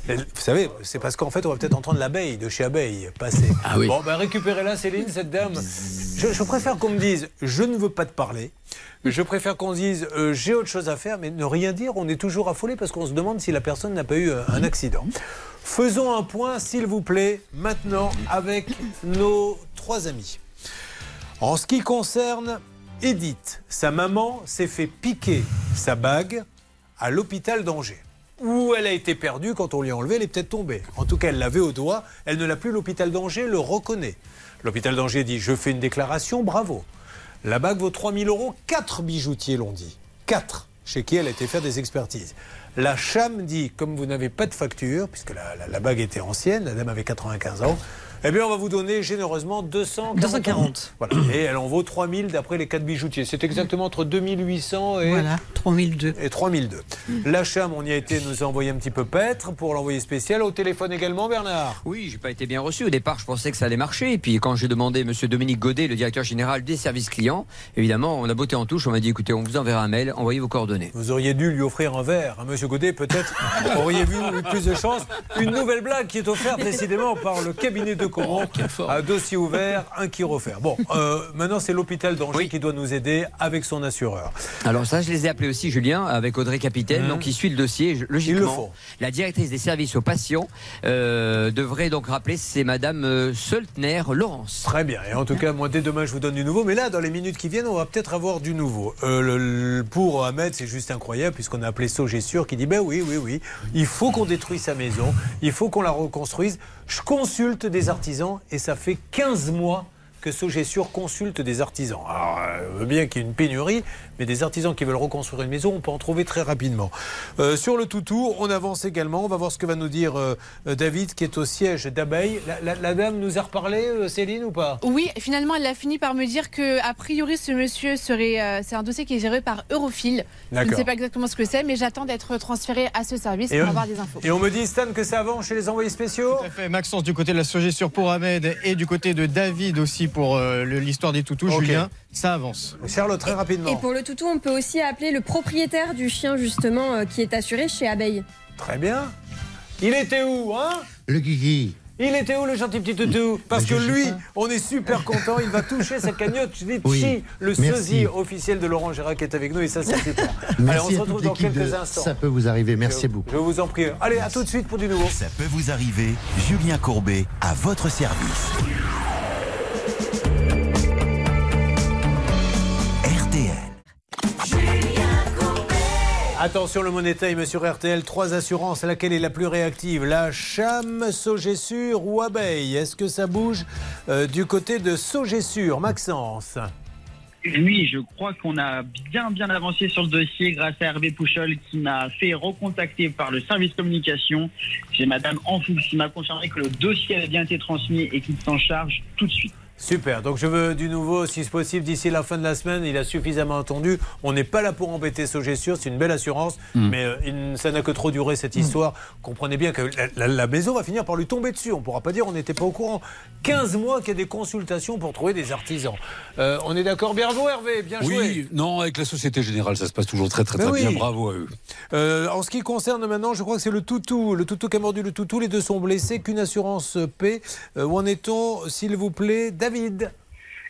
Vous savez, c'est parce qu'en fait, on va peut-être entendre l'abeille de chez Abeille passer. Ah oui. Bon, ben récupérez-la, Céline, cette dame. Je, je préfère qu'on me dise je ne veux pas te parler. Je préfère qu'on se dise euh, j'ai autre chose à faire, mais ne rien dire, on est toujours affolé parce qu'on se demande si la personne n'a pas eu euh, un accident. Faisons un point, s'il vous plaît, maintenant avec nos trois amis. En ce qui concerne Edith, sa maman s'est fait piquer sa bague à l'hôpital d'Angers. Où elle a été perdue quand on lui a enlevé, elle est peut-être tombée. En tout cas, elle l'avait au doigt, elle ne l'a plus, l'hôpital d'Angers le reconnaît. L'hôpital d'Angers dit Je fais une déclaration, bravo. La bague vaut 3000 euros, quatre bijoutiers l'ont dit. Quatre, chez qui elle a été faire des expertises. La CHAM dit Comme vous n'avez pas de facture, puisque la, la- la bague était ancienne, la dame avait 95 ans, Eh bien, on va vous donner généreusement 240. 240. Voilà. Et elle en vaut 3000 d'après les quatre bijoutiers. C'est exactement entre 2800 et. Voilà, 3002. Et 3002. La Cham, on y a été, nous a envoyé un petit peu paître pour l'envoyer spécial. Au téléphone également, Bernard. Oui, j'ai pas été bien reçu. Au départ, je pensais que ça allait marcher. Et puis, quand j'ai demandé Monsieur Dominique Godet, le directeur général des services clients, évidemment, on a botté en touche. On m'a dit, écoutez, on vous enverra un mail, envoyez vos coordonnées. Vous auriez dû lui offrir un verre. à Monsieur Godet, peut-être auriez-vous eu plus de chance. Une nouvelle blague qui est offerte décidément par le cabinet de Coran. Un dossier ouvert, un qui offert. Bon, euh, maintenant c'est l'hôpital d'Angers qui doit nous aider avec son assureur. Alors ça, je les ai appelés aussi, Julien, avec Audrey Capitaine, Mhm. donc qui suit le dossier. Il le Logiquement, faut. la directrice des services aux patients euh, devrait donc rappeler, c'est Madame euh, Soltner Laurence. Très bien. Et en tout cas, moi, dès demain, je vous donne du nouveau. Mais là, dans les minutes qui viennent, on va peut-être avoir du nouveau. Euh, le- le- pour Ahmed, c'est juste incroyable, puisqu'on a appelé Sogessur qui dit Ben oui, oui, oui, il faut qu'on détruise sa maison, il faut qu'on la reconstruise. Je consulte des artisans et ça fait 15 mois que Sogessur consulte des artisans. Alors, euh, bien qu'il y ait une pénurie, mais des artisans qui veulent reconstruire une maison, on peut en trouver très rapidement. Euh, sur le toutou, on avance également. On va voir ce que va nous dire euh, euh, David, qui est au siège d'abeille. La, la- la dame nous a reparlé, euh, Céline, ou pas? Oui, finalement, elle a fini par me dire que, a priori, ce monsieur serait. euh, c'est un dossier qui est géré par Eurofil. Je ne sais pas exactement ce que c'est, mais j'attends d'être transféré à ce service pour on- avoir des infos. et on me dit, Stan, que ça avance chez les envoyés spéciaux? Tout à fait. Maxence du côté de la Sogessure pour Ahmed et du côté de David aussi pour euh, l'histoire des toutous. Julien, ça avance. Charlotte, très rapidement. Et pour le toutou, on peut aussi appeler le propriétaire du chien, justement, euh, qui est assuré chez Abeille. Très bien. Il était où, hein Le Guigui. Il était où le gentil petit toutou Parce que lui, on est super content, il va toucher sa cagnotte Litchi, Oui, le merci. sosie officiel de Laurent Gérard qui est avec nous et ça c'est super. Allez, Merci on se à retrouve dans quelques de instants. Ça peut vous arriver. Merci je, beaucoup. Je vous en prie. Allez, à tout de suite pour du nouveau. Ça peut vous arriver. Julien Courbet à votre service. Attention, le Time sur RTL. Trois assurances. Laquelle est la plus réactive? La Cham, Sogessure ou Abeille? Est-ce que ça bouge euh, du côté de Sogessure? Maxence Oui, je crois qu'on a bien bien avancé sur le dossier grâce à Hervé Pouchol qui m'a fait recontacter par le service communication. J'ai Madame Anfoux qui m'a confirmé que le dossier avait bien été transmis et qu'il s'en charge tout de suite. Super, donc je veux du nouveau, si c'est possible, d'ici la fin de la semaine. Il a suffisamment entendu. On n'est pas là pour embêter Sogessure, c'est une belle assurance, Mm. mais euh, ça n'a que trop duré cette histoire. Comprenez bien que la, la- la maison va finir par lui tomber dessus. On ne pourra pas dire on n'était pas au courant. 15 mois qu'il y a des consultations pour trouver des artisans. Euh, on est d'accord Bravo Hervé, bien joué. Oui, non, avec la Société Générale, ça se passe toujours très très très oui. bien. Bravo à eux. Euh, en ce qui concerne maintenant, je crois que c'est le toutou. Le toutou qui a mordu le toutou. Les deux sont blessés. Qu'une assurance paie. Où en est-on, s'il vous plaît, David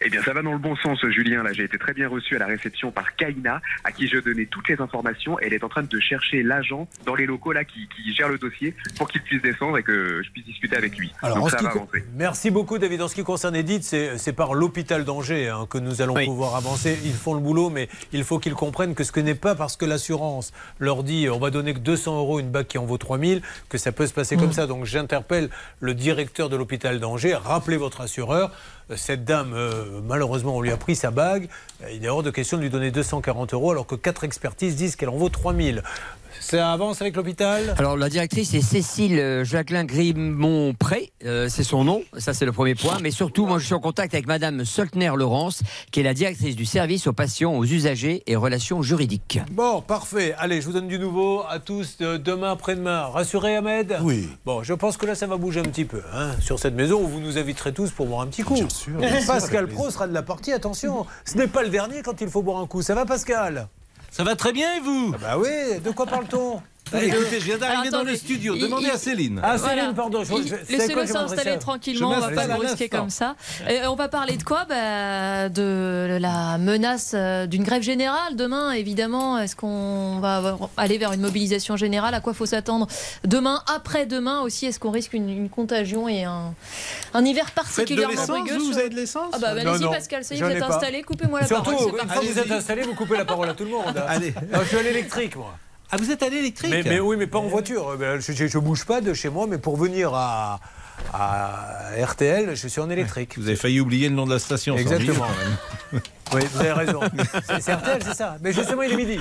Eh bien, ça va dans le bon sens, Julien. Là, j'ai été très bien reçu à la réception par Kaina, à qui je donnais toutes les informations. Elle est en train de chercher l'agent dans les locaux là qui, qui gère le dossier pour qu'il puisse descendre et que je puisse discuter avec lui. Alors, Donc ça va avancer. Merci beaucoup, David. En ce qui concerne Edith, c'est par l'hôpital d'Angers hein, que nous allons pouvoir avancer. Ils font le boulot, mais il faut qu'ils comprennent que ce que n'est pas parce que l'assurance leur dit on va donner que 200 euros une bague qui en vaut 3000, que ça peut se passer comme ça. Donc j'interpelle le directeur de l'hôpital d'Angers. Rappelez votre assureur. Euh, Cette dame, euh, malheureusement, on lui a pris sa bague. Euh, Il est hors de question de lui donner 240 euros alors que quatre expertises disent qu'elle en vaut 3000. Ça avance avec l'hôpital Alors la directrice est Cécile euh, Jacqueline Grimont-Pré, euh, c'est son nom, ça c'est le premier point, mais surtout moi je suis en contact avec Madame Soltner-Laurence, qui est la directrice du service aux patients, aux usagers et relations juridiques. Bon, parfait. Allez, je vous donne du nouveau à tous de- demain, après-demain. Rassuré, Ahmed Oui. Bon, je pense que là, ça va bouger un petit peu hein, sur cette maison où vous nous inviterez tous pour boire un petit coup. Bien sûr. Pascal Pro sera de la partie. Attention, ce n'est pas le dernier quand il faut boire un coup. Ça va, Pascal? Ça va très bien et vous Bah oui, de quoi parle-t-on? Ah, Écoutez, je viens d'arriver dans le studio. Demandez il- à Céline. Ah, Voilà. Céline, pardon. je- je- quoi Laissez-le s'installer tranquillement, Je on va pas le brusquer comme ça. Et on va parler de quoi? Bah, De la menace euh, d'une grève générale demain, évidemment. Est-ce qu'on va aller vers une mobilisation générale? À quoi faut s'attendre demain Après-demain aussi, est-ce qu'on risque une, une contagion et un, un hiver particulièrement rugueux vous, vous avez de l'essence Ah bah, bah, Non, allez-y, non, Pascal, ça y est, vous êtes installé, coupez-moi la Surtout, parole. c'est une parti. fois que vous êtes installé, vous coupez la parole à tout le monde. hein. Allez. Je suis à l'électrique, moi. Ah, vous êtes à l'électrique Mais, mais oui, mais pas en voiture. Ben, Je, je, je bouge pas de chez moi, mais pour venir à, à RTL, je suis en électrique. Vous avez failli oublier le nom de la station. Exactement. Oui, vous avez raison. C'est c'est RTL, c'est ça. Mais justement, il est midi.